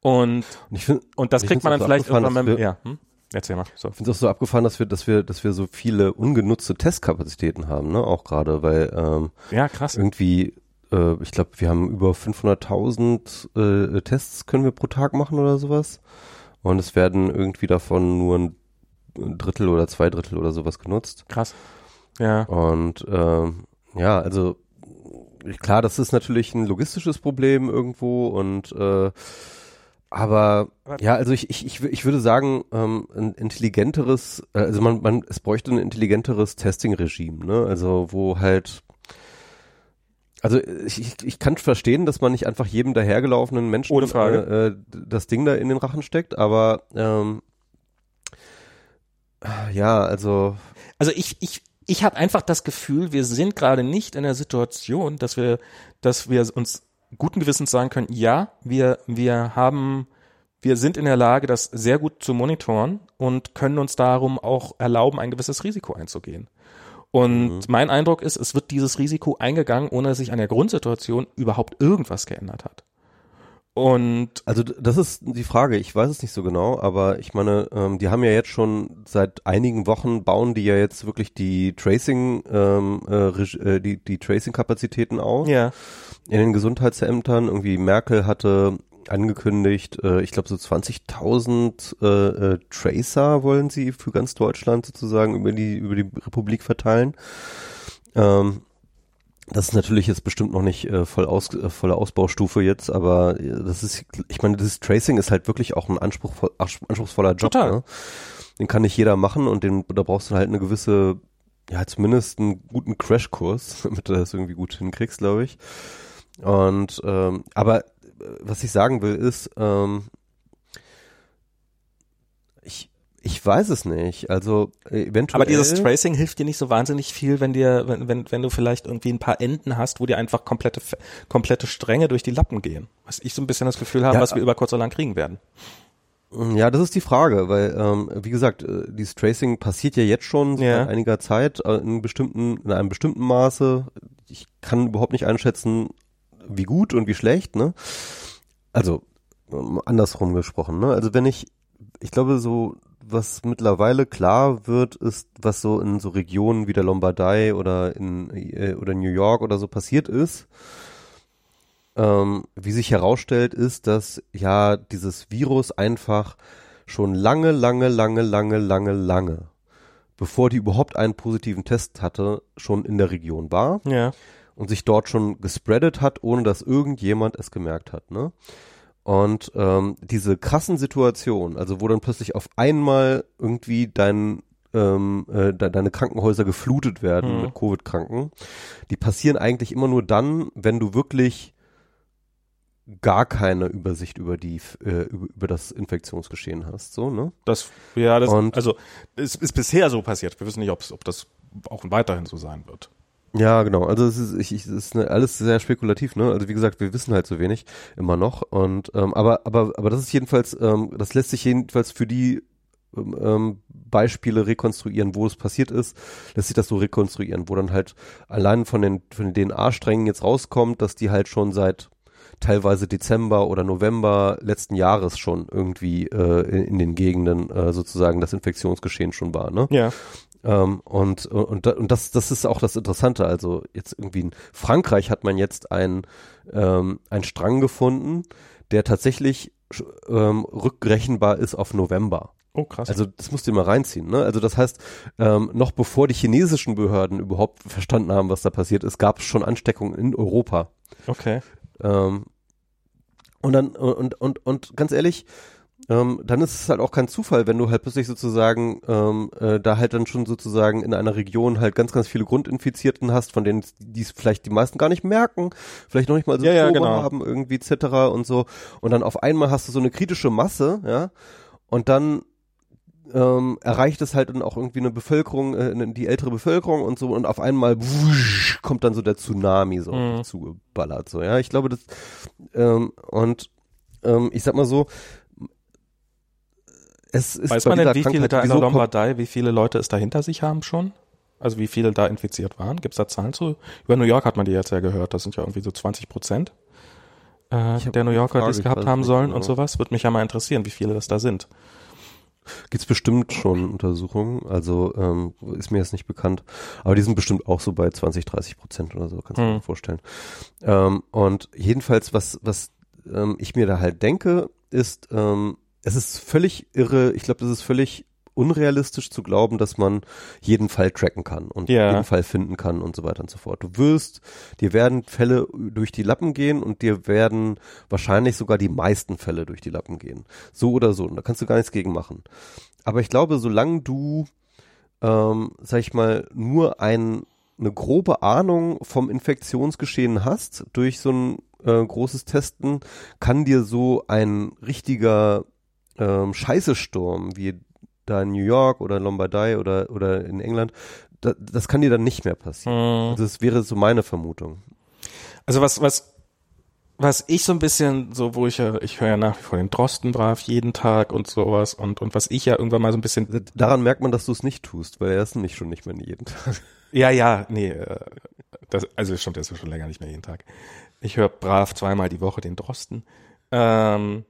Und, Und ich finde, und das kriegt man dann vielleicht so abgefahren, irgendwann wir- ja, hm? Erzähl mal, so. Ich finde es auch so abgefahren, dass wir, dass wir, dass wir so viele ungenutzte Testkapazitäten haben, ne? Auch gerade, weil ähm, Ja, krass. irgendwie, äh, ich glaube, wir haben über 500.000 äh, Tests können wir pro Tag machen oder sowas. Und es werden irgendwie davon nur ein Drittel oder zwei Drittel oder sowas genutzt. Krass. Ja. Und ähm, ja, also klar, das ist natürlich ein logistisches Problem irgendwo und äh, aber ja, also ich, ich, ich, ich würde sagen, ähm, ein intelligenteres, äh, also man, man, es bräuchte ein intelligenteres Testing-Regime, ne? Also wo halt also ich, ich, ich kann verstehen, dass man nicht einfach jedem dahergelaufenen Menschen Ohne Frage. Äh, das Ding da in den Rachen steckt, aber ähm, ja, also Also ich, ich, ich habe einfach das Gefühl, wir sind gerade nicht in der Situation, dass wir, dass wir uns guten Gewissens sagen können, ja, wir, wir haben, wir sind in der Lage, das sehr gut zu monitoren und können uns darum auch erlauben, ein gewisses Risiko einzugehen. Und mein Eindruck ist, es wird dieses Risiko eingegangen, ohne dass sich an der Grundsituation überhaupt irgendwas geändert hat. Und Also das ist die Frage, ich weiß es nicht so genau, aber ich meine, ähm, die haben ja jetzt schon seit einigen Wochen bauen die ja jetzt wirklich die Tracing, ähm, äh, äh, die, die Tracing-Kapazitäten aus ja, in den Gesundheitsämtern. Irgendwie Merkel hatte angekündigt, äh, ich glaube so 20.000 äh, äh, Tracer wollen sie für ganz Deutschland sozusagen über die über die Republik verteilen. Ähm, das ist natürlich jetzt bestimmt noch nicht äh, voll aus, äh, volle Ausbaustufe jetzt, aber äh, das ist, ich meine, dieses Tracing ist halt wirklich auch ein anspruchvoll, anspruchsvoller Job. Total. Ne? Den kann nicht jeder machen und den, da brauchst du halt eine gewisse, ja, zumindest einen guten Crashkurs, damit du das irgendwie gut hinkriegst, glaube ich. Und ähm, aber was ich sagen will ist, ähm, ich ich weiß es nicht. Also äh, eventuell. aber dieses Tracing hilft dir nicht so wahnsinnig viel, wenn dir, wenn, wenn, wenn du vielleicht irgendwie ein paar Enden hast, wo dir einfach komplette, komplette Stränge durch die Lappen gehen. Was ich so ein bisschen das Gefühl habe, Ja. was wir über kurz oder lang kriegen werden. Ja, das ist die Frage, weil ähm, wie gesagt, äh, dieses Tracing passiert ja jetzt schon Ja. seit einiger Zeit äh, in bestimmten, in einem bestimmten Maße. Ich kann überhaupt nicht einschätzen, wie gut und wie schlecht. Ne? Also andersrum gesprochen. Ne? Also wenn ich, ich glaube so, was mittlerweile klar wird, ist, was so in so Regionen wie der Lombardei oder in äh, oder New York oder so passiert ist ähm, wie sich herausstellt, ist, dass ja dieses Virus einfach schon lange, lange, lange, lange, lange, lange, bevor die überhaupt einen positiven Test hatte, schon in der Region war Ja. Und sich dort schon gespreadet hat, ohne dass irgendjemand es gemerkt hat. Ne? Und ähm, diese krassen Situationen, also wo dann plötzlich auf einmal irgendwie dein ähm, äh, de deine Krankenhäuser geflutet werden Mhm. mit Covid-Kranken, die passieren eigentlich immer nur dann, wenn du wirklich gar keine Übersicht über die äh, über, über das Infektionsgeschehen hast, so ne? Das, ja, das, Und- also, es ist bisher so passiert. Wir wissen nicht, ob das auch weiterhin so sein wird. Ja, genau. Also es ist, ich, ich, es ist ne, alles sehr spekulativ, ne? Also wie gesagt, wir wissen halt so wenig immer noch. Und ähm, aber aber aber das ist jedenfalls, ähm, das lässt sich jedenfalls für die ähm, ähm, Beispiele rekonstruieren, wo es passiert ist, lässt sich das so rekonstruieren, wo dann halt allein von den von den DNA-Strängen jetzt rauskommt, dass die halt schon seit teilweise Dezember oder November letzten Jahres schon irgendwie äh, in, in den Gegenden äh, sozusagen das Infektionsgeschehen schon war, ne? Ja. Ähm, und und, und das, das ist auch das Interessante. Also jetzt irgendwie in Frankreich hat man jetzt einen ähm, einen Strang gefunden, der tatsächlich ähm, rückrechenbar ist auf November. Oh, krass. Also das musst du mal reinziehen. Ne? Also das heißt, ähm, noch bevor die chinesischen Behörden überhaupt verstanden haben, was da passiert ist, gab es schon Ansteckungen in Europa. okay. Ähm, und dann, und, und, und ganz ehrlich, ähm, dann ist es halt auch kein Zufall, wenn du halt plötzlich sozusagen ähm, äh, da halt dann schon sozusagen in einer Region halt ganz, ganz viele Grundinfizierten hast, von denen die es vielleicht die meisten gar nicht merken, vielleicht noch nicht mal Ja, ja, Symptome genau. haben, irgendwie etc. und so. Und dann auf einmal hast du so eine kritische Masse, ja, und dann ähm, erreicht es halt dann auch irgendwie eine Bevölkerung, äh, die ältere Bevölkerung und so und auf einmal wusch, kommt dann so der Tsunami so Mhm. zugeballert so ja ich glaube das ähm, und ähm, ich sag mal so es ist Weiß man denn, wie viele da in der Lombardei, wie viele Leute es da hinter sich haben schon? Also wie viele da infiziert waren? Gibt es da Zahlen zu? Über New York hat man die jetzt ja gehört. Das sind ja irgendwie so 20 Prozent äh, der New Yorker, die es gehabt haben sollen genau. und sowas. Würde mich ja mal interessieren, wie viele das da sind. gibt's bestimmt schon Untersuchungen also ähm, ist mir jetzt nicht bekannt aber die sind bestimmt auch so bei 20 30 Prozent oder so kannst du Mhm. dir vorstellen ähm, und jedenfalls was was ähm, ich mir da halt denke ist ähm, es ist völlig irre ich glaube das ist völlig unrealistisch zu glauben, dass man jeden Fall tracken kann und Ja. jeden Fall finden kann und so weiter und so fort. Du wirst, dir werden Fälle durch die Lappen gehen und dir werden wahrscheinlich sogar die meisten Fälle durch die Lappen gehen. So oder so. Und da kannst du gar nichts gegen machen. Aber ich glaube, solange du, ähm, sag ich mal, nur ein, eine grobe Ahnung vom Infektionsgeschehen hast durch so ein äh, großes Testen, kann dir so ein richtiger ähm, Scheißesturm wie da in New York oder Lombardei oder, oder in England, da, das kann dir dann nicht mehr passieren. Hm. Also das wäre so meine Vermutung. Also was, was, was ich so ein bisschen, so wo ich ja, ich höre ja nach wie vor den Drosten brav jeden Tag und sowas und, und was ich ja irgendwann mal so ein bisschen, Daran merkt man, dass du es nicht tust, weil er ist nämlich schon nicht mehr jeden Tag. ja, ja, nee, äh, das, also stimmt, das ist schon länger nicht mehr jeden Tag. Ich höre brav zweimal die Woche den Drosten. Ähm,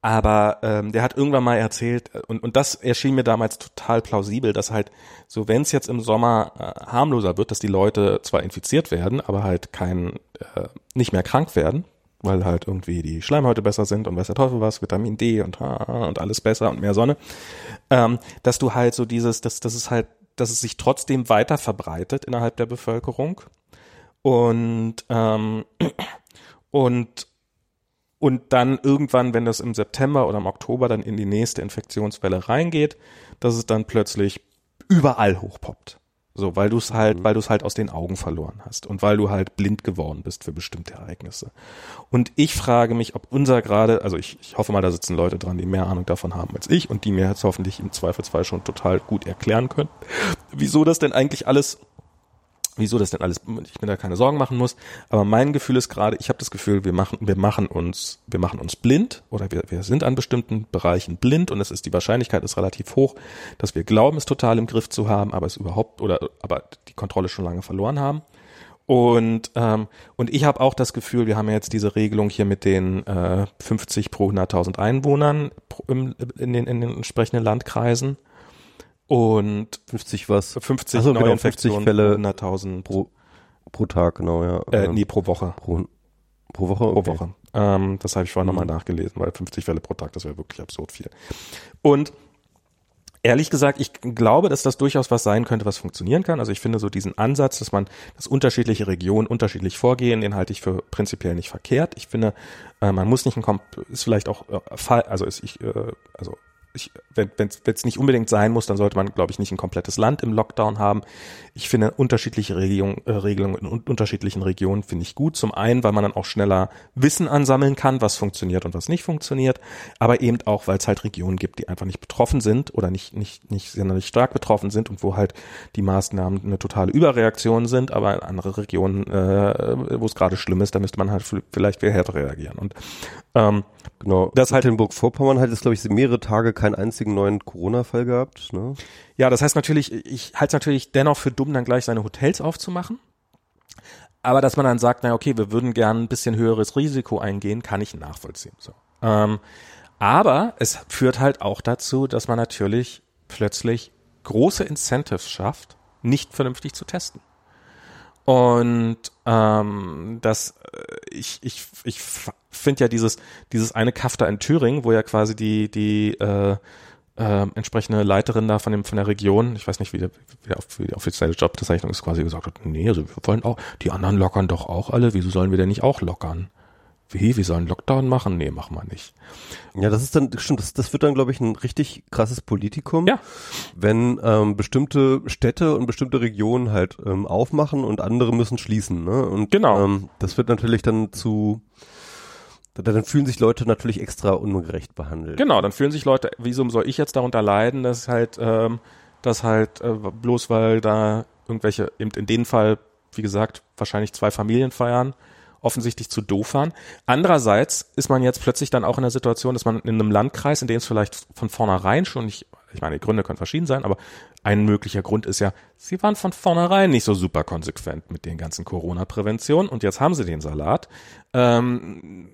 aber ähm, der hat irgendwann mal erzählt, äh, und, und das erschien mir damals total plausibel, dass halt, so wenn es jetzt im Sommer äh, harmloser wird, dass die Leute zwar infiziert werden, aber halt kein, äh, nicht mehr krank werden, weil halt irgendwie die Schleimhäute besser sind und weiß der Teufel was, Vitamin D und und alles besser und mehr Sonne, ähm, dass du halt so dieses, dass, dass es halt, dass es sich trotzdem weiter verbreitet innerhalb der Bevölkerung. Und ähm, und und dann irgendwann, wenn das im September oder im Oktober dann in die nächste Infektionswelle reingeht, dass es dann plötzlich überall hochpoppt. So, weil du es halt, mhm. weil du es halt aus den Augen verloren hast und weil du halt blind geworden bist für bestimmte Ereignisse. Und ich frage mich, ob unser gerade, also ich, ich hoffe mal, da sitzen Leute dran, die mehr Ahnung davon haben als ich und die mir jetzt hoffentlich im Zweifelsfall schon total gut erklären können, wieso das denn eigentlich alles wieso das denn alles, ich mir da keine Sorgen machen muss. Aber mein Gefühl ist gerade, ich habe das Gefühl, wir machen, wir machen uns, wir machen uns blind oder wir, wir sind an bestimmten Bereichen blind und es ist die Wahrscheinlichkeit ist relativ hoch, dass wir glauben, es total im Griff zu haben, aber es überhaupt oder aber die Kontrolle schon lange verloren haben. Und ähm, und ich habe auch das Gefühl, wir haben ja jetzt diese Regelung hier mit den äh, 50 pro 100.000 Einwohnern im, in, den, in den entsprechenden Landkreisen und 50 was? 50 so, genau, 50 Fälle 100.000 pro, pro Tag, genau, ja. Äh, nee, pro Woche. Pro, pro Woche? Okay. Pro Woche. Ähm, das habe ich vorhin mhm. nochmal nachgelesen, weil 50 Fälle pro Tag, das wäre wirklich absurd viel. Und ehrlich gesagt, ich glaube, dass das durchaus was sein könnte, was funktionieren kann. Also ich finde so diesen Ansatz, dass man, dass unterschiedliche Regionen unterschiedlich vorgehen, den halte ich für prinzipiell nicht verkehrt. Ich finde, äh, man muss nicht ein, Komp ist vielleicht auch äh, Fall, also ist ich, äh, also ich, wenn es nicht unbedingt sein muss, dann sollte man, glaube ich, nicht ein komplettes Land im Lockdown haben. Ich finde unterschiedliche Regelung, äh, Regelungen in unterschiedlichen Regionen finde ich gut. Zum einen, weil man dann auch schneller Wissen ansammeln kann, was funktioniert und was nicht funktioniert, aber eben auch, weil es halt Regionen gibt, die einfach nicht betroffen sind oder nicht nicht nicht sonderlich stark betroffen sind und wo halt die Maßnahmen eine totale Überreaktion sind, aber in andere Regionen, äh, wo es gerade schlimm ist, da müsste man halt vielleicht viel härter reagieren. Und ähm, genau, das halt Mecklenburg-Vorpommern hat jetzt glaube ich mehrere Tage keinen einzigen neuen Corona-Fall gehabt. Ne? Ja, das heißt natürlich, ich halte es natürlich dennoch für dumm, dann gleich seine Hotels aufzumachen. Aber dass man dann sagt, na okay, wir würden gern ein bisschen höheres Risiko eingehen, kann ich nachvollziehen. So. Ähm, aber es führt halt auch dazu, dass man natürlich plötzlich große Incentives schafft, nicht vernünftig zu testen. Und ähm, das äh, ich ich ich finde ja dieses dieses eine Kafta in Thüringen, wo ja quasi die die äh, äh, entsprechende Leiterin da von dem von der Region, ich weiß nicht, wie, der, wie, der, wie die offizielle Jobbezeichnung ist, quasi gesagt hat, nee, also wir wollen auch, die anderen lockern doch auch alle, wieso sollen wir denn nicht auch lockern? Wie, wir sollen Lockdown machen? Nee, machen wir nicht. Ja, das ist dann, stimmt, das, das wird dann, glaube ich, ein richtig krasses Politikum. Ja. Wenn ähm, bestimmte Städte und bestimmte Regionen halt ähm, aufmachen und andere müssen schließen. Ne? Und genau. Ähm, das wird natürlich dann zu dann fühlen sich Leute natürlich extra ungerecht behandelt. Genau, dann fühlen sich Leute, wieso soll ich jetzt darunter leiden, dass halt, ähm, dass halt äh, bloß weil da irgendwelche, eben in dem Fall, wie gesagt, wahrscheinlich zwei Familien feiern, offensichtlich zu doof waren. Andererseits ist man jetzt plötzlich dann auch in der Situation, dass man in einem Landkreis, in dem es vielleicht von vornherein schon nicht, ich meine, die Gründe können verschieden sein, aber ein möglicher Grund ist ja, sie waren von vornherein nicht so super konsequent mit den ganzen Corona-Präventionen und jetzt haben sie den Salat. Ähm,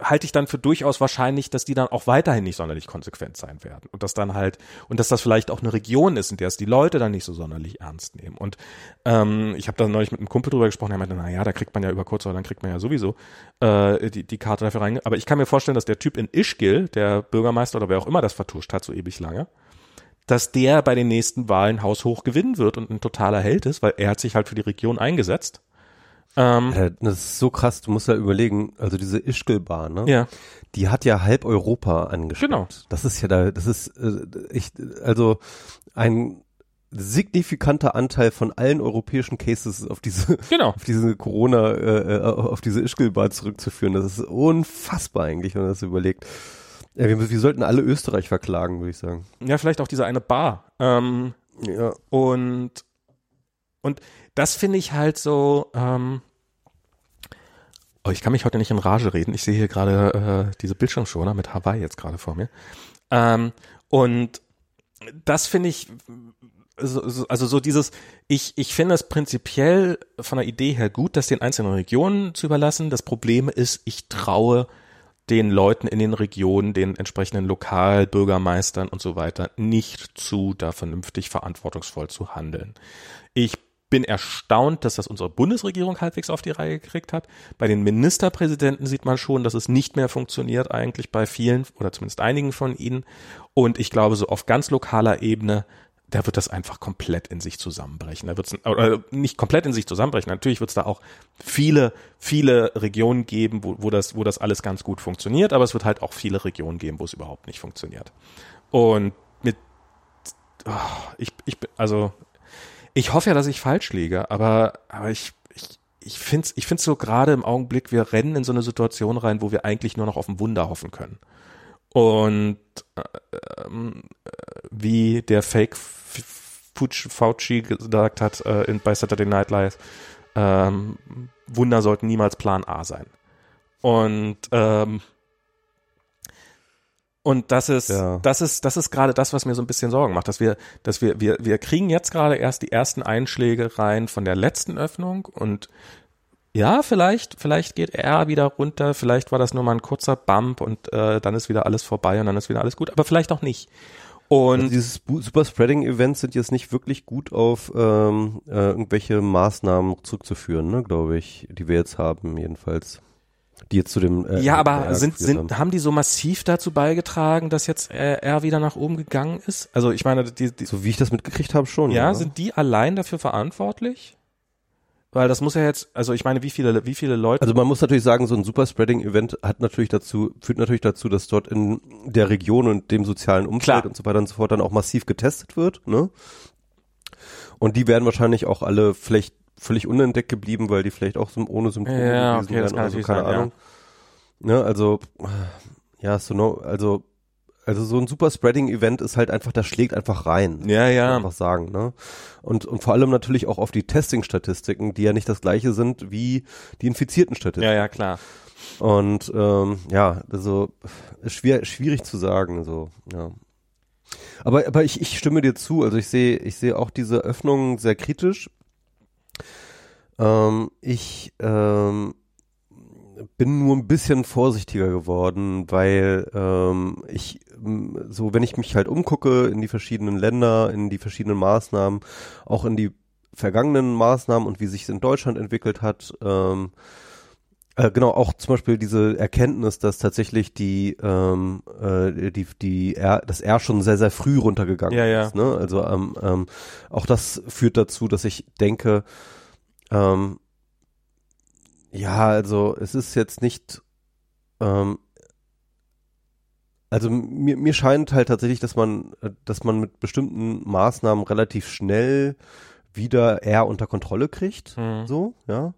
halte ich dann für durchaus wahrscheinlich, dass die dann auch weiterhin nicht sonderlich konsequent sein werden und dass dann halt und dass das vielleicht auch eine Region ist, in der es die Leute dann nicht so sonderlich ernst nehmen. Und ähm, ich habe da neulich mit einem Kumpel drüber gesprochen, der meinte, na ja, da kriegt man ja über kurz oder dann kriegt man ja sowieso äh, die, die Karte dafür rein. Aber ich kann mir vorstellen, dass der Typ in Ischgl, der Bürgermeister oder wer auch immer das vertuscht hat, so ewig lange, dass der bei den nächsten Wahlen haushoch gewinnen wird und ein totaler Held ist, weil er hat sich halt für die Region eingesetzt ähm, ja, das ist so krass, du musst ja überlegen, also diese Ischgl-Bahn, ne? Ja. Die hat ja halb Europa angeschaut. Genau. Das ist ja da, das ist äh, ich, also ein signifikanter Anteil von allen europäischen Cases auf diese, genau. auf diese Corona, äh, äh auf diese Ischgl-Bahn zurückzuführen. Das ist unfassbar eigentlich, wenn man das überlegt. Ja, wir, wir sollten alle Österreich verklagen, würde ich sagen. Ja, vielleicht auch diese eine Bar. Ähm, ja. Und und das finde ich halt so, ähm, Oh, ich kann mich heute nicht in Rage reden. Ich sehe hier gerade äh, diese Bildschirmschoner mit Hawaii jetzt gerade vor mir. Ähm, und das finde ich, also so dieses, ich, ich finde es prinzipiell von der Idee her gut, das den einzelnen Regionen zu überlassen. Das Problem ist, ich traue den Leuten in den Regionen, den entsprechenden Lokalbürgermeistern und so weiter nicht zu, da vernünftig verantwortungsvoll zu handeln. Ich bin erstaunt, dass das unsere Bundesregierung halbwegs auf die Reihe gekriegt hat. Bei den Ministerpräsidenten sieht man schon, dass es nicht mehr funktioniert eigentlich bei vielen oder zumindest einigen von ihnen. Und ich glaube, so auf ganz lokaler Ebene da wird das einfach komplett in sich zusammenbrechen. Da wird's oder nicht komplett in sich zusammenbrechen. Natürlich wird es da auch viele, viele Regionen geben, wo, wo das, wo das alles ganz gut funktioniert, aber es wird halt auch viele Regionen geben, wo es überhaupt nicht funktioniert. Und mit, oh, ich, ich, also ich hoffe ja, dass ich falsch liege, aber, aber ich, ich, ich finde es ich find's so gerade im Augenblick, wir rennen in so eine Situation rein, wo wir eigentlich nur noch auf ein Wunder hoffen können. Und äh, ähm, wie der Fake Fauci gesagt hat äh, in, bei Saturday Night Live, ähm, Wunder sollten niemals Plan A sein. Und ähm, und das ist, ja. das ist, das ist gerade das, was mir so ein bisschen Sorgen macht, dass wir, dass wir, wir, wir kriegen jetzt gerade erst die ersten Einschläge rein von der letzten Öffnung und ja, vielleicht, vielleicht geht er wieder runter, vielleicht war das nur mal ein kurzer Bump und äh, dann ist wieder alles vorbei und dann ist wieder alles gut, aber vielleicht auch nicht. Und also dieses Super-Spreading-Events sind jetzt nicht wirklich gut auf ähm, äh, irgendwelche Maßnahmen zurückzuführen, ne, glaube ich, die wir jetzt haben, jedenfalls. Die jetzt zu dem äh, Ja, aber sind, sind, haben. haben die so massiv dazu beigetragen, dass jetzt äh, er wieder nach oben gegangen ist? Also ich meine, die, die so wie ich das mitgekriegt habe, schon. Ja, ja, sind die allein dafür verantwortlich? Weil das muss ja jetzt, also ich meine, wie viele, wie viele Leute. Also man muss natürlich sagen, so ein Superspreading-Event hat natürlich dazu, führt natürlich dazu, dass dort in der Region und dem sozialen Umfeld Klar. und so weiter und so fort dann auch massiv getestet wird, ne? Und die werden wahrscheinlich auch alle vielleicht völlig unentdeckt geblieben, weil die vielleicht auch so ohne Symptome ja, okay, werden oder so, keine sein, Ahnung. Ja. Ne, also, ja, so no, also also so ein super Spreading-Event ist halt einfach, das schlägt einfach rein. Ja, ja. Einfach sagen, ne? Und, und vor allem natürlich auch auf die Testing-Statistiken, die ja nicht das gleiche sind wie die infizierten Statistiken. Ja, ja, klar. Und ähm, ja, also schwer, schwierig zu sagen, so, ja. Aber, aber ich, ich stimme dir zu, also ich sehe, ich sehe auch diese Öffnung sehr kritisch. Ähm, ich ähm, bin nur ein bisschen vorsichtiger geworden, weil ähm, ich so, wenn ich mich halt umgucke in die verschiedenen Länder, in die verschiedenen Maßnahmen, auch in die vergangenen Maßnahmen und wie sich es in Deutschland entwickelt hat, ähm, äh, genau, auch zum Beispiel diese Erkenntnis, dass tatsächlich die, ähm, äh, die, die R, das R schon sehr, sehr früh runtergegangen ja, ja. ist. Ne? Also ähm, ähm, auch das führt dazu, dass ich denke, ähm, ja, also es ist jetzt nicht, ähm, also mir, mir scheint halt tatsächlich, dass man, dass man mit bestimmten Maßnahmen relativ schnell wieder eher unter Kontrolle kriegt. Mhm. So, ja.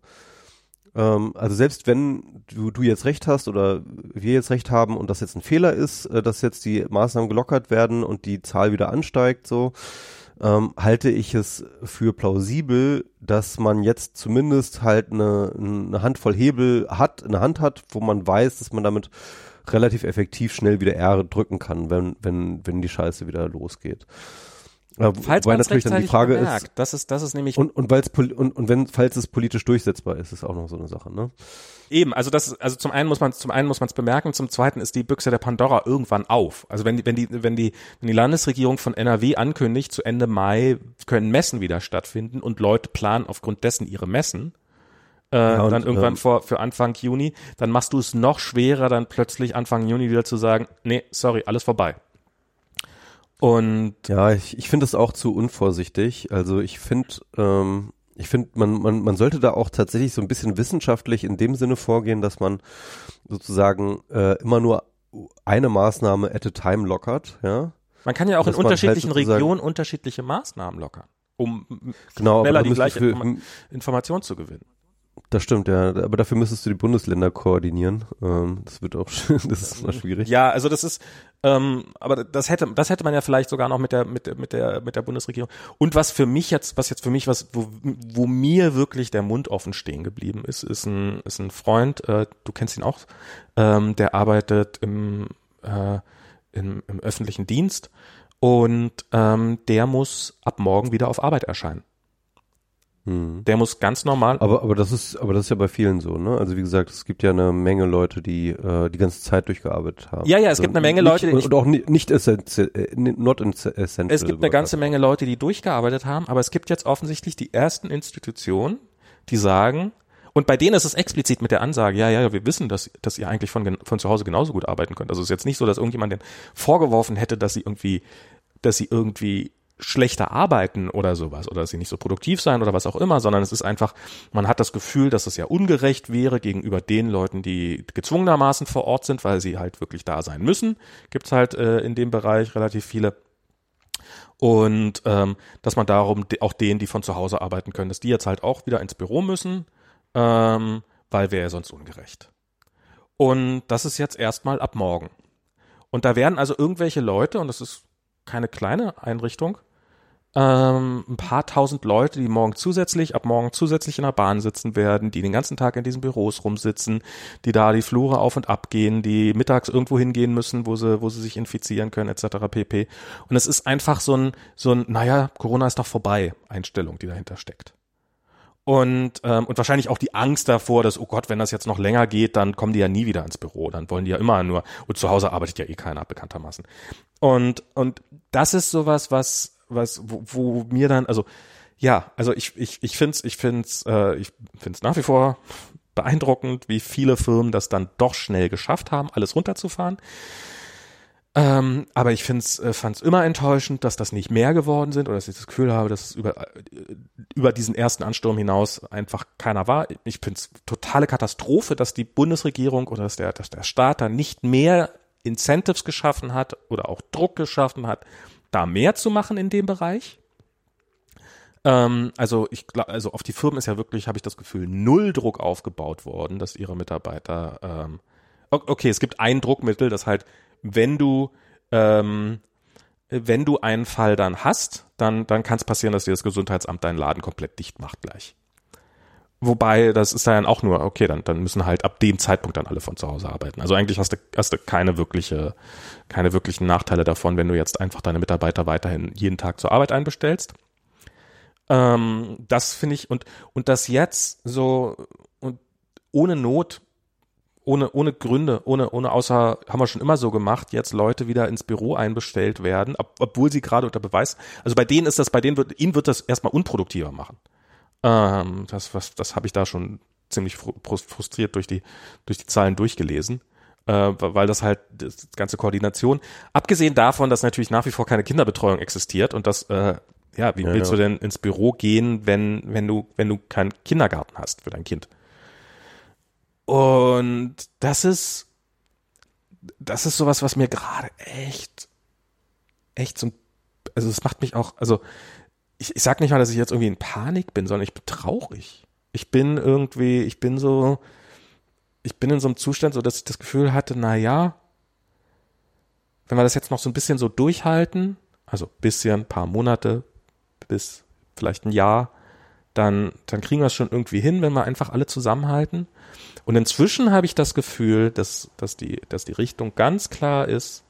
Ähm, also selbst wenn du, du jetzt recht hast oder wir jetzt recht haben und das jetzt ein Fehler ist, äh, dass jetzt die Maßnahmen gelockert werden und die Zahl wieder ansteigt, so, ähm, halte ich es für plausibel, dass man jetzt zumindest halt eine, eine Handvoll Hebel hat, eine Hand hat, wo man weiß, dass man damit relativ effektiv schnell wieder R drücken kann, wenn, wenn, wenn die Scheiße wieder losgeht. Falls weil natürlich dann die Frage bemerkt, ist, das ist, das ist nämlich und und weil es und und wenn falls es politisch durchsetzbar ist, ist auch noch so eine Sache, ne? Eben, also das, also zum einen muss man, zum einen muss man es bemerken, zum zweiten ist die Büchse der Pandora irgendwann auf. Also wenn die, wenn die, wenn die, wenn die Landesregierung von NRW ankündigt, zu Ende Mai können Messen wieder stattfinden und Leute planen aufgrund dessen ihre Messen, äh, ja, und, dann irgendwann ähm, vor für Anfang Juni, dann machst du es noch schwerer, dann plötzlich Anfang Juni wieder zu sagen, nee, sorry, alles vorbei. Und ja, ich, ich finde das auch zu unvorsichtig. Also ich finde, ähm, ich finde, man, man, man sollte da auch tatsächlich so ein bisschen wissenschaftlich in dem Sinne vorgehen, dass man sozusagen äh, immer nur eine Maßnahme at a time lockert, ja. Man kann ja auch dass in halt unterschiedlichen halt Regionen unterschiedliche Maßnahmen lockern, um genau, schneller die gleiche für, Information zu gewinnen. Das stimmt, ja. Aber dafür müsstest du die Bundesländer koordinieren. Ähm, das wird auch, das ist mal schwierig. Ja, also das ist, ähm, aber das hätte, das hätte man ja vielleicht sogar noch mit der, mit der, mit der, mit der Bundesregierung. Und was für mich jetzt, was jetzt für mich was, wo, wo mir wirklich der Mund offen stehen geblieben ist, ist ein, ist ein Freund, äh, du kennst ihn auch, ähm, der arbeitet im, äh, im, im öffentlichen Dienst Und ähm, der muss ab morgen wieder auf Arbeit erscheinen. Hm. Der muss ganz normal. Aber, aber das ist, aber das ist ja bei vielen so, ne? Also wie gesagt, es gibt ja eine Menge Leute, die äh, die ganze Zeit durchgearbeitet haben. Ja, ja, es also gibt eine Menge nicht, Leute, die und, auch nicht, nicht essential, äh, not essential. Es gibt eine ganze Menge Leute, die durchgearbeitet haben, aber es gibt jetzt offensichtlich die ersten Institutionen, die sagen, und bei denen ist es explizit mit der Ansage, ja, ja, wir wissen, dass, dass ihr eigentlich von, von zu Hause genauso gut arbeiten könnt. Also es ist jetzt nicht so, dass irgendjemand den vorgeworfen hätte, dass sie irgendwie, dass sie irgendwie schlechter arbeiten oder sowas oder dass sie nicht so produktiv sein oder was auch immer, sondern es ist einfach, man hat das Gefühl, dass es ja ungerecht wäre gegenüber den Leuten, die gezwungenermaßen vor Ort sind, weil sie halt wirklich da sein müssen. Gibt's halt äh, in dem Bereich relativ viele. Und ähm, dass man darum auch denen, die von zu Hause arbeiten können, dass die jetzt halt auch wieder ins Büro müssen, ähm, weil wäre ja sonst ungerecht. Und das ist jetzt erstmal ab morgen. Und da werden also irgendwelche Leute, und das ist keine kleine Einrichtung, ähm, ein paar tausend Leute, die morgen zusätzlich, ab morgen zusätzlich in der Bahn sitzen werden, die den ganzen Tag in diesen Büros rumsitzen, die da die Flure auf und ab gehen, die mittags irgendwo hingehen müssen, wo sie, wo sie sich infizieren können, etc. pp. Und es ist einfach so ein, so ein, naja, Corona ist doch vorbei, Einstellung, die dahinter steckt. Und, ähm, und wahrscheinlich auch die Angst davor, dass, oh Gott, wenn das jetzt noch länger geht, dann kommen die ja nie wieder ins Büro. Dann wollen die ja immer nur, und zu Hause arbeitet ja eh keiner, bekanntermaßen. Und, und das ist sowas, was, was, wo, wo mir dann, also ja, also ich, ich, ich finde es, ich find's, äh, ich find's nach wie vor beeindruckend, wie viele Firmen das dann doch schnell geschafft haben, alles runterzufahren. Ähm, aber ich äh, fand's immer enttäuschend, dass das nicht mehr geworden sind oder dass ich das Gefühl habe, dass es über, äh, über diesen ersten Ansturm hinaus einfach keiner war. Ich find's totale Katastrophe, dass die Bundesregierung oder dass der, dass der Staat da nicht mehr Incentives geschaffen hat oder auch Druck geschaffen hat, da mehr zu machen in dem Bereich. Ähm, also ich glaube, also auf die Firmen ist ja wirklich, habe ich das Gefühl, null Druck aufgebaut worden, dass ihre Mitarbeiter ähm, okay, es gibt ein Druckmittel, das halt, wenn du ähm, wenn du einen Fall dann hast, dann dann kann es passieren, dass dir das Gesundheitsamt deinen Laden komplett dicht macht gleich. Wobei, das ist dann auch nur, okay, dann, dann müssen halt ab dem Zeitpunkt dann alle von zu Hause arbeiten. Also eigentlich hast du, hast du keine wirkliche, keine wirklichen Nachteile davon, wenn du jetzt einfach deine Mitarbeiter weiterhin jeden Tag zur Arbeit einbestellst. Ähm, das finde ich, und, und das jetzt so, und ohne Not, ohne, ohne Gründe, ohne, ohne außer, haben wir schon immer so gemacht, jetzt Leute wieder ins Büro einbestellt werden, ob, obwohl sie gerade unter Beweis, also bei denen ist das, bei denen wird, ihnen wird das erstmal unproduktiver machen. Ähm, das was, das habe ich da schon ziemlich frustriert durch die, durch die Zahlen durchgelesen. Äh, weil das halt das ganze Koordination, abgesehen davon, dass natürlich nach wie vor keine Kinderbetreuung existiert und das, äh, ja, wie ja, willst ja. du denn ins Büro gehen, wenn, wenn du, wenn du keinen Kindergarten hast für dein Kind? Und das ist, das ist sowas, was mir gerade echt, echt so, also es macht mich auch, also ich, ich sag nicht mal, dass ich jetzt irgendwie in Panik bin, sondern ich bin traurig. Ich bin irgendwie, ich bin so, ich bin in so einem Zustand, so dass ich das Gefühl hatte, na ja, wenn wir das jetzt noch so ein bisschen so durchhalten, also bisschen, paar Monate bis vielleicht ein Jahr, dann, dann kriegen wir es schon irgendwie hin, wenn wir einfach alle zusammenhalten. Und inzwischen habe ich das Gefühl, dass, dass, die, dass die Richtung ganz klar ist,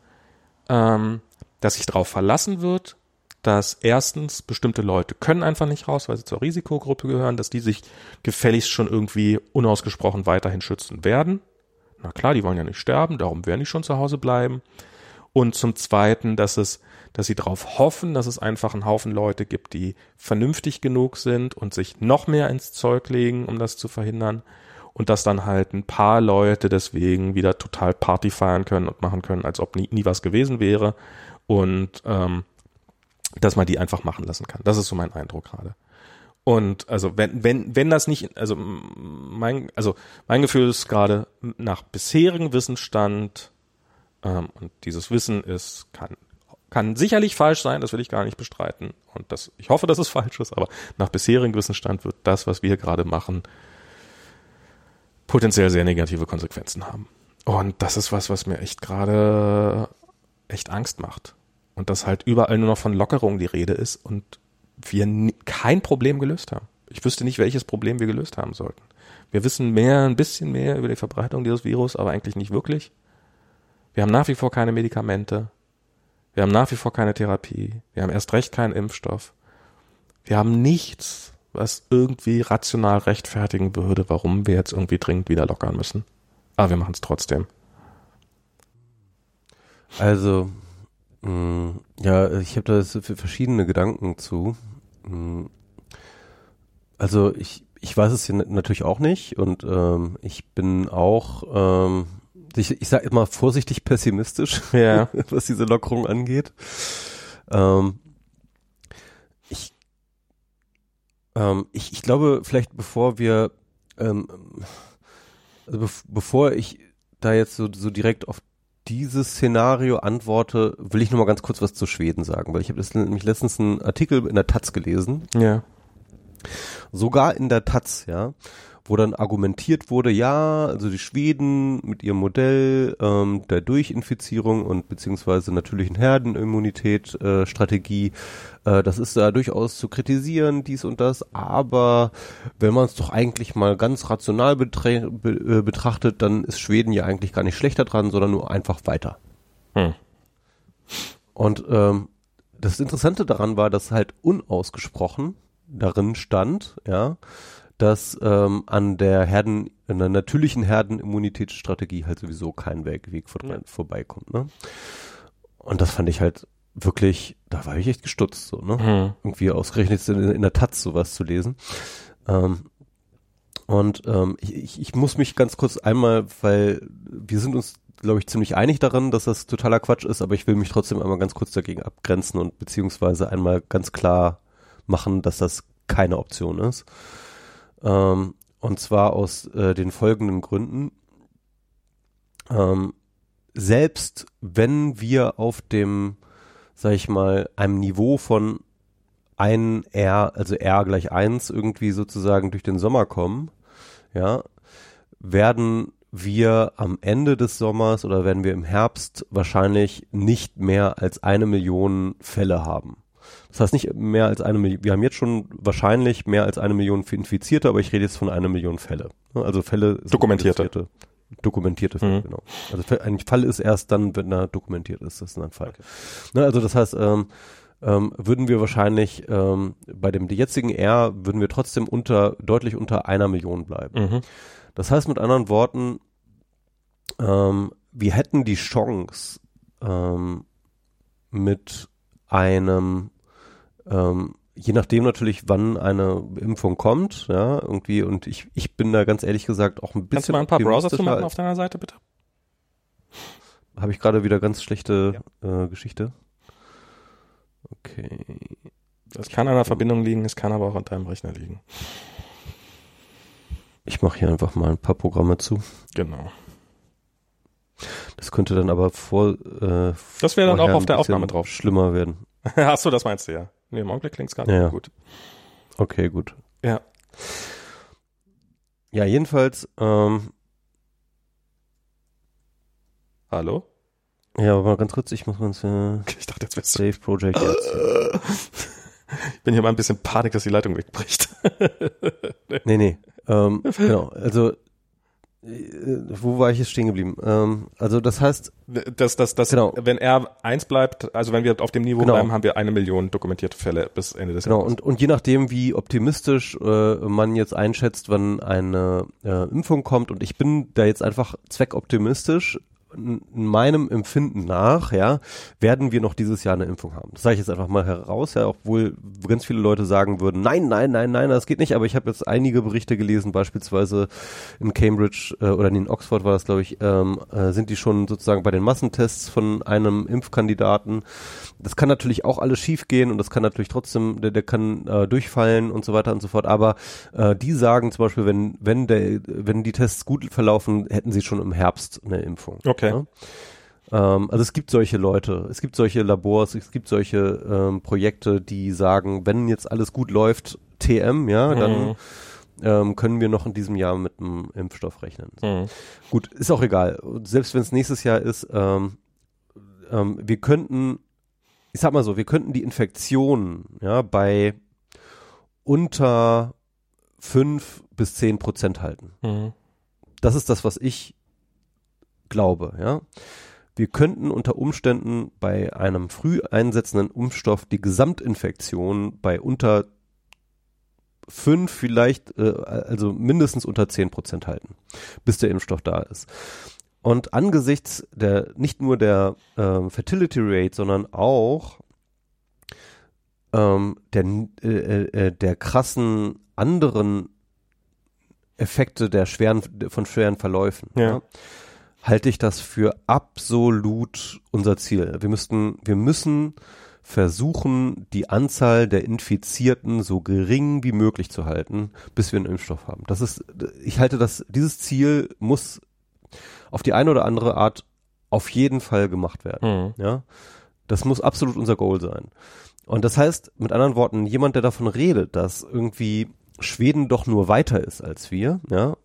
ähm, dass sich darauf verlassen wird, dass erstens bestimmte Leute können einfach nicht raus, weil sie zur Risikogruppe gehören, dass die sich gefälligst schon irgendwie unausgesprochen weiterhin schützen werden. Na klar, die wollen ja nicht sterben, darum werden die schon zu Hause bleiben. Und zum Zweiten, dass es, dass sie darauf hoffen, dass es einfach einen Haufen Leute gibt, die vernünftig genug sind und sich noch mehr ins Zeug legen, um das zu verhindern. Und dass dann halt ein paar Leute deswegen wieder total Party feiern können und machen können, als ob nie, nie was gewesen wäre. Und ähm, dass man die einfach machen lassen kann. Das ist so mein Eindruck gerade. Und also wenn wenn wenn das nicht also mein also mein Gefühl ist gerade nach bisherigem Wissensstand ähm, und dieses Wissen ist kann kann sicherlich falsch sein, das will ich gar nicht bestreiten und das ich hoffe, dass es falsch ist, aber nach bisherigem Wissensstand wird das, was wir gerade machen, potenziell sehr negative Konsequenzen haben. Und das ist was, was mir echt gerade echt Angst macht und dass halt überall nur noch von Lockerung die Rede ist und wir kein Problem gelöst haben. Ich wüsste nicht, welches Problem wir gelöst haben sollten. Wir wissen mehr, ein bisschen mehr über die Verbreitung dieses Virus, aber eigentlich nicht wirklich. Wir haben nach wie vor keine Medikamente. Wir haben nach wie vor keine Therapie. Wir haben erst recht keinen Impfstoff. Wir haben nichts, was irgendwie rational rechtfertigen würde, warum wir jetzt irgendwie dringend wieder lockern müssen. Aber wir machen es trotzdem. Also, ja, ich habe da so verschiedene Gedanken zu. Mh, also ich, ich weiß es natürlich auch nicht und ähm, ich bin auch, ähm, ich, ich sage immer vorsichtig pessimistisch, Ja. was diese Lockerung angeht. Ähm, ich, ähm, ich, ich glaube, vielleicht bevor wir, ähm, also bev bevor ich da jetzt so, so direkt auf dieses Szenario antworte, will ich noch mal ganz kurz was zu Schweden sagen, weil ich habe nämlich letztens einen Artikel in der Taz gelesen, Ja. sogar in der Taz, ja, wo dann argumentiert wurde, ja, also die Schweden mit ihrem Modell ähm, der Durchinfizierung und beziehungsweise natürlichen Herdenimmunität äh, Strategie, äh, das ist da durchaus zu kritisieren, dies und das, aber wenn man es doch eigentlich mal ganz rational betre be äh, betrachtet, dann ist Schweden ja eigentlich gar nicht schlechter dran, sondern nur einfach weiter. Hm. Und ähm, das Interessante daran war, dass halt unausgesprochen darin stand, ja, dass ähm, an der Herden, an der natürlichen Herdenimmunitätsstrategie halt sowieso kein Weg, Weg vor, Ja. vorbeikommt, ne? Und das fand ich halt wirklich, da war ich echt gestutzt, so, ne? Hm. irgendwie ausgerechnet in, in der Taz sowas zu lesen. Ähm, und ähm, ich, ich, ich muss mich ganz kurz einmal, weil wir sind uns, glaube ich, ziemlich einig daran, dass das totaler Quatsch ist, aber ich will mich trotzdem einmal ganz kurz dagegen abgrenzen und beziehungsweise einmal ganz klar machen, dass das keine Option ist. Ähm, und zwar aus äh, den folgenden Gründen. Ähm, selbst wenn wir auf dem, sag ich mal, einem Niveau von ein R, also R gleich eins irgendwie sozusagen durch den Sommer kommen, ja, werden wir am Ende des Sommers oder werden wir im Herbst wahrscheinlich nicht mehr als eine Million Fälle haben. Das heißt nicht mehr als eine Million, wir haben jetzt schon wahrscheinlich mehr als eine Million Infizierte, aber ich rede jetzt von einer Million Fälle. Also Fälle. sind Dokumentierte. Dokumentierte Fälle, Mhm. genau. Also ein Fall ist erst dann, wenn er dokumentiert ist, das ist ein Fall. Ne, also das heißt, ähm, ähm, würden wir wahrscheinlich ähm, bei dem jetzigen R würden wir trotzdem unter deutlich unter einer Million bleiben. Mhm. Das heißt mit anderen Worten, ähm, wir hätten die Chance ähm, mit einem ähm, je nachdem natürlich, wann eine Impfung kommt, ja, irgendwie, und ich, ich bin da ganz ehrlich gesagt auch ein bisschen. Kannst du mal ein paar Browser zu machen auf deiner Seite, bitte? Habe ich gerade wieder ganz schlechte äh, Geschichte? Okay. Das kann an der Verbindung liegen, es kann aber auch an deinem Rechner liegen. Ich mache hier einfach mal ein paar Programme zu. Genau. Das könnte dann aber vor. Äh, Das wäre dann auch auf der Aufnahme drauf. Schlimmer werden. Ach so, das meinst du ja. Nee, im Augenblick klingt's gar nicht Ja, gut. Okay, gut. Ja. Ja, jedenfalls, ähm, Hallo? ja, aber ganz kurz, ich muss ganz äh, Ich dachte, jetzt wärst du. Save Project jetzt. Ich bin hier mal ein bisschen Panik, dass die Leitung wegbricht. Nee, nee. Ähm, genau, also wo war ich jetzt stehen geblieben? Ähm, also das heißt, Das, das, das, Genau. wenn R 1 bleibt, also wenn wir auf dem Niveau Genau. bleiben, haben wir eine Million dokumentierte Fälle bis Ende des Genau, Jahres. und, und je nachdem, wie optimistisch äh, man jetzt einschätzt, wann eine äh, Impfung kommt, und ich bin da jetzt einfach zweckoptimistisch, meinem Empfinden nach, ja, werden wir noch dieses Jahr eine Impfung haben. Das sage ich jetzt einfach mal heraus, ja, obwohl ganz viele Leute sagen würden, nein, nein, nein, nein, das geht nicht, aber ich habe jetzt einige Berichte gelesen, beispielsweise in Cambridge äh, oder in Oxford war das, glaube ich, ähm, äh, sind die schon sozusagen bei den Massentests von einem Impfkandidaten. Das kann natürlich auch alles schief gehen und das kann natürlich trotzdem, der, der kann äh, durchfallen und so weiter und so fort. Aber äh, die sagen zum Beispiel, wenn, wenn der, wenn die Tests gut verlaufen, hätten sie schon im Herbst eine Impfung. Okay. Ja? Ähm, also es gibt solche Leute, es gibt solche Labors, es gibt solche ähm, Projekte, die sagen, wenn jetzt alles gut läuft, TM, ja, dann Mhm. ähm, können wir noch in diesem Jahr mit einem Impfstoff rechnen. Mhm. Gut, ist auch egal. Selbst wenn es nächstes Jahr ist, ähm, ähm, wir könnten, ich sag mal so, wir könnten die Infektion ja bei unter fünf bis zehn Prozent halten. Mhm. Das ist das, was ich glaube, ja. wir könnten unter Umständen bei einem früh einsetzenden Impfstoff die Gesamtinfektion bei unter fünf vielleicht, äh, also mindestens unter zehn Prozent halten, bis der Impfstoff da ist. Und angesichts der nicht nur der ähm, Fertility Rate, sondern auch ähm, der, äh, äh, der krassen anderen Effekte der schweren, von schweren Verläufen, Ja. ja, halte ich das für absolut unser Ziel. Wir müssten, wir müssen versuchen, die Anzahl der Infizierten so gering wie möglich zu halten, bis wir einen Impfstoff haben. Das ist, ich halte das, dieses Ziel muss auf die eine oder andere Art auf jeden Fall gemacht werden. Mhm. Ja, das muss absolut unser Goal sein. Und das heißt, mit anderen Worten, jemand, der davon redet, dass irgendwie Schweden doch nur weiter ist als wir, ja,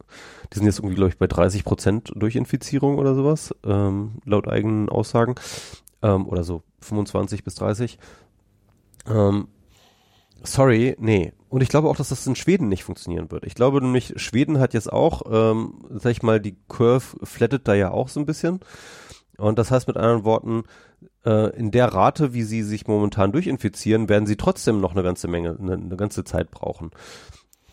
die sind jetzt irgendwie, glaube ich, bei 30 Prozent Durchinfizierung oder sowas, ähm, laut eigenen Aussagen, ähm, oder so 25 bis 30. Ähm, sorry, nee. Und ich glaube auch, dass das in Schweden nicht funktionieren wird. Ich glaube nämlich, Schweden hat jetzt auch, ähm, sag ich mal, die Curve flattet da ja auch so ein bisschen. Und das heißt mit anderen Worten, äh, in der Rate, wie sie sich momentan durchinfizieren, werden sie trotzdem noch eine ganze Menge, eine, eine ganze Zeit brauchen.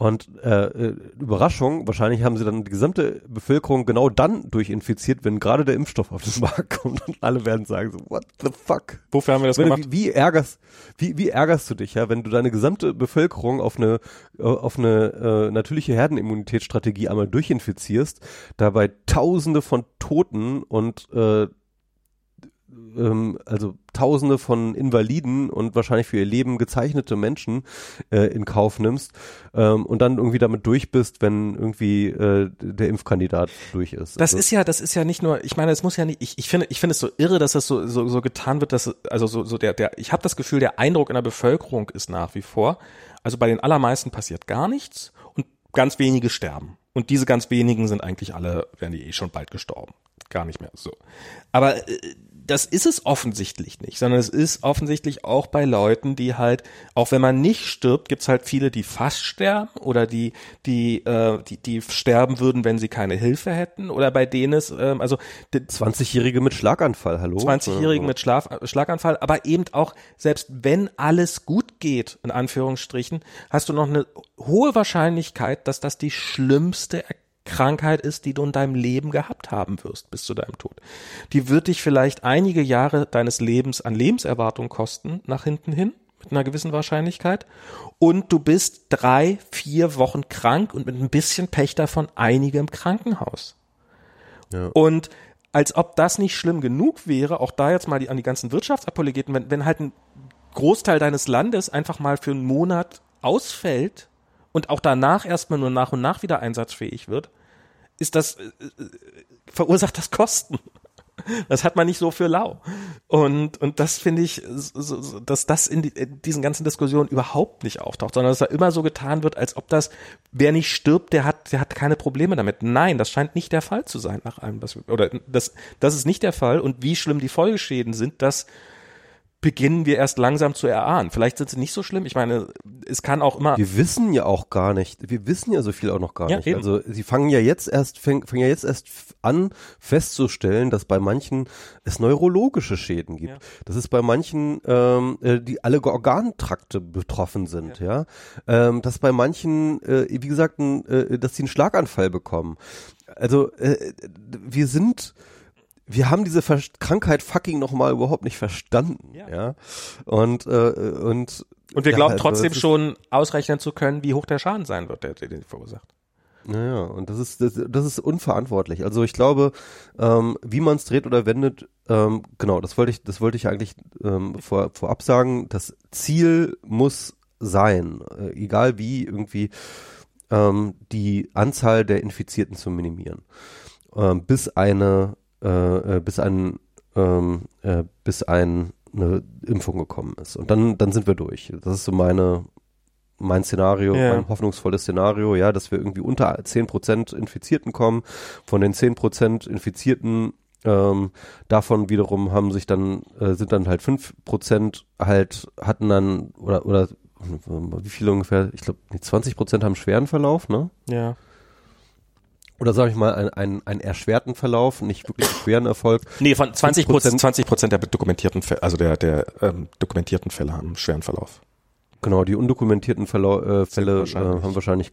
Und äh, äh, Überraschung, wahrscheinlich haben sie dann die gesamte Bevölkerung genau dann durchinfiziert, wenn gerade der Impfstoff auf den Markt kommt und alle werden sagen so, what the fuck? Wofür haben wir das Wenn gemacht? wie, wie ärgerst, wie, wie ärgerst du dich, ja, wenn du deine gesamte Bevölkerung auf eine, äh, auf eine äh, natürliche Herdenimmunitätsstrategie einmal durchinfizierst, dabei Tausende von Toten und äh, ähm, also Tausende von Invaliden und wahrscheinlich für ihr Leben gezeichnete Menschen äh, in Kauf nimmst ähm, und dann irgendwie damit durch bist, wenn irgendwie äh, der Impfkandidat durch ist. Das Also- ist ja, das ist ja nicht nur, ich meine, es muss ja nicht, ich, ich finde, ich finde es so irre, dass das so, so, so getan wird, dass, also so, so der, der, ich habe das Gefühl, der Eindruck in der Bevölkerung ist nach wie vor, also bei den allermeisten passiert gar nichts und ganz wenige sterben. Und diese ganz wenigen sind eigentlich alle, wären die eh schon bald gestorben. Gar nicht mehr so. Aber äh, das ist es offensichtlich nicht, sondern es ist offensichtlich auch bei Leuten, die halt, auch wenn man nicht stirbt, gibt's halt viele, die fast sterben oder die, die, äh, die, die sterben würden, wenn sie keine Hilfe hätten oder bei denen es, ähm, also die 20-Jährige mit Schlaganfall, hallo? 20-Jährigen mit Schlaf, Schlaganfall, aber eben auch, selbst wenn alles gut geht, in Anführungsstrichen, hast du noch eine hohe Wahrscheinlichkeit, dass das die schlimmste Krankheit ist, die du in deinem Leben gehabt haben wirst bis zu deinem Tod. Die wird dich vielleicht einige Jahre deines Lebens an Lebenserwartung kosten, nach hinten hin, mit einer gewissen Wahrscheinlichkeit. Und du bist drei, vier Wochen krank und mit ein bisschen Pech davon einige im Krankenhaus. Ja. Und als ob das nicht schlimm genug wäre, auch da jetzt mal die, an die ganzen Wirtschaftsapologeten, wenn, wenn halt ein Großteil deines Landes einfach mal für einen Monat ausfällt und auch danach erstmal nur nach und nach wieder einsatzfähig wird, ist das, äh, äh, verursacht das Kosten. Das hat man nicht so für lau. Und, und das finde ich, so, dass das in, die, in diesen ganzen Diskussionen überhaupt nicht auftaucht, sondern dass da immer so getan wird, als ob das, wer nicht stirbt, der hat, der hat keine Probleme damit. Nein, das scheint nicht der Fall zu sein nach allem, was oder das, das ist nicht der Fall. Und wie schlimm die Folgeschäden sind, das beginnen wir erst langsam zu erahnen. Vielleicht sind sie nicht so schlimm. Ich meine, es kann auch immer. Wir wissen ja auch gar nicht, wir wissen ja so viel auch noch gar Ja, nicht. eben. Also sie fangen ja jetzt erst, fangen, fangen ja jetzt erst an festzustellen, dass bei manchen es neurologische Schäden gibt. Ja. Dass es bei manchen, ähm, äh, die alle Organtrakte betroffen sind, ja. Ähm, dass bei manchen, äh, wie gesagt, ein, äh, dass sie einen Schlaganfall bekommen. Also äh, wir sind wir haben diese Ver Krankheit fucking nochmal überhaupt nicht verstanden, Ja. ja. Und, äh, und Und wir ja, glauben also trotzdem ist- schon ausrechnen zu können, wie hoch der Schaden sein wird, der, der den verursacht. Naja, und das ist, das, das ist unverantwortlich. Also ich glaube, ähm, wie man es dreht oder wendet, ähm, genau, das wollte ich, das wollte ich eigentlich ähm, vor, vorab sagen. Das Ziel muss sein, äh, egal wie, irgendwie ähm, die Anzahl der Infizierten zu minimieren. Ähm, bis eine, äh, äh, bis ein, ähm, äh, bis ein eine Impfung gekommen ist. Und dann, dann sind wir durch. Das ist so meine, mein Szenario, Ja. mein hoffnungsvolles Szenario, ja, dass wir irgendwie unter 10% Infizierten kommen. Von den 10% Infizierten, ähm, davon wiederum haben sich dann, äh, sind dann halt 5% halt, hatten dann, oder, oder, wie viele ungefähr, ich glaube, 20% haben schweren Verlauf, ne? Ja. Oder sage ich mal, einen, einen, einen erschwerten Verlauf, nicht wirklich schweren Erfolg. Nee, von 20 Prozent, 20 Prozent der dokumentierten Fälle, also der, der ähm, dokumentierten Fälle haben einen schweren Verlauf. Genau, die undokumentierten Verlau äh, Fälle wahrscheinlich. Äh, haben wahrscheinlich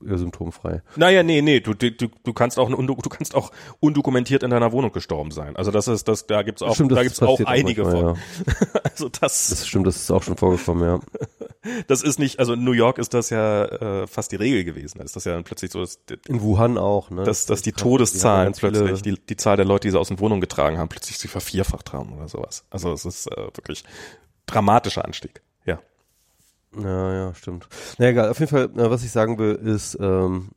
symptomfrei. Naja, nee, nee, du, du, du kannst auch du kannst auch undokumentiert in deiner Wohnung gestorben sein. Also das ist das da gibt's auch stimmt, da gibt's auch einige manchmal, von. Ja. also das Das stimmt, das ist auch schon vorgekommen, ja. das ist nicht, also in New York ist das ja äh, fast die Regel gewesen. Da ist das ja dann plötzlich so, dass, in Wuhan auch, ne? dass, dass die Todeszahlen die plötzlich, die, die Zahl der Leute, die sie aus den Wohnungen getragen haben, plötzlich sich vervierfacht haben oder sowas. Also es ist äh, wirklich dramatischer Anstieg. Ja. Ja, stimmt. Na egal, auf jeden Fall, äh, was ich sagen will, ist, ähm,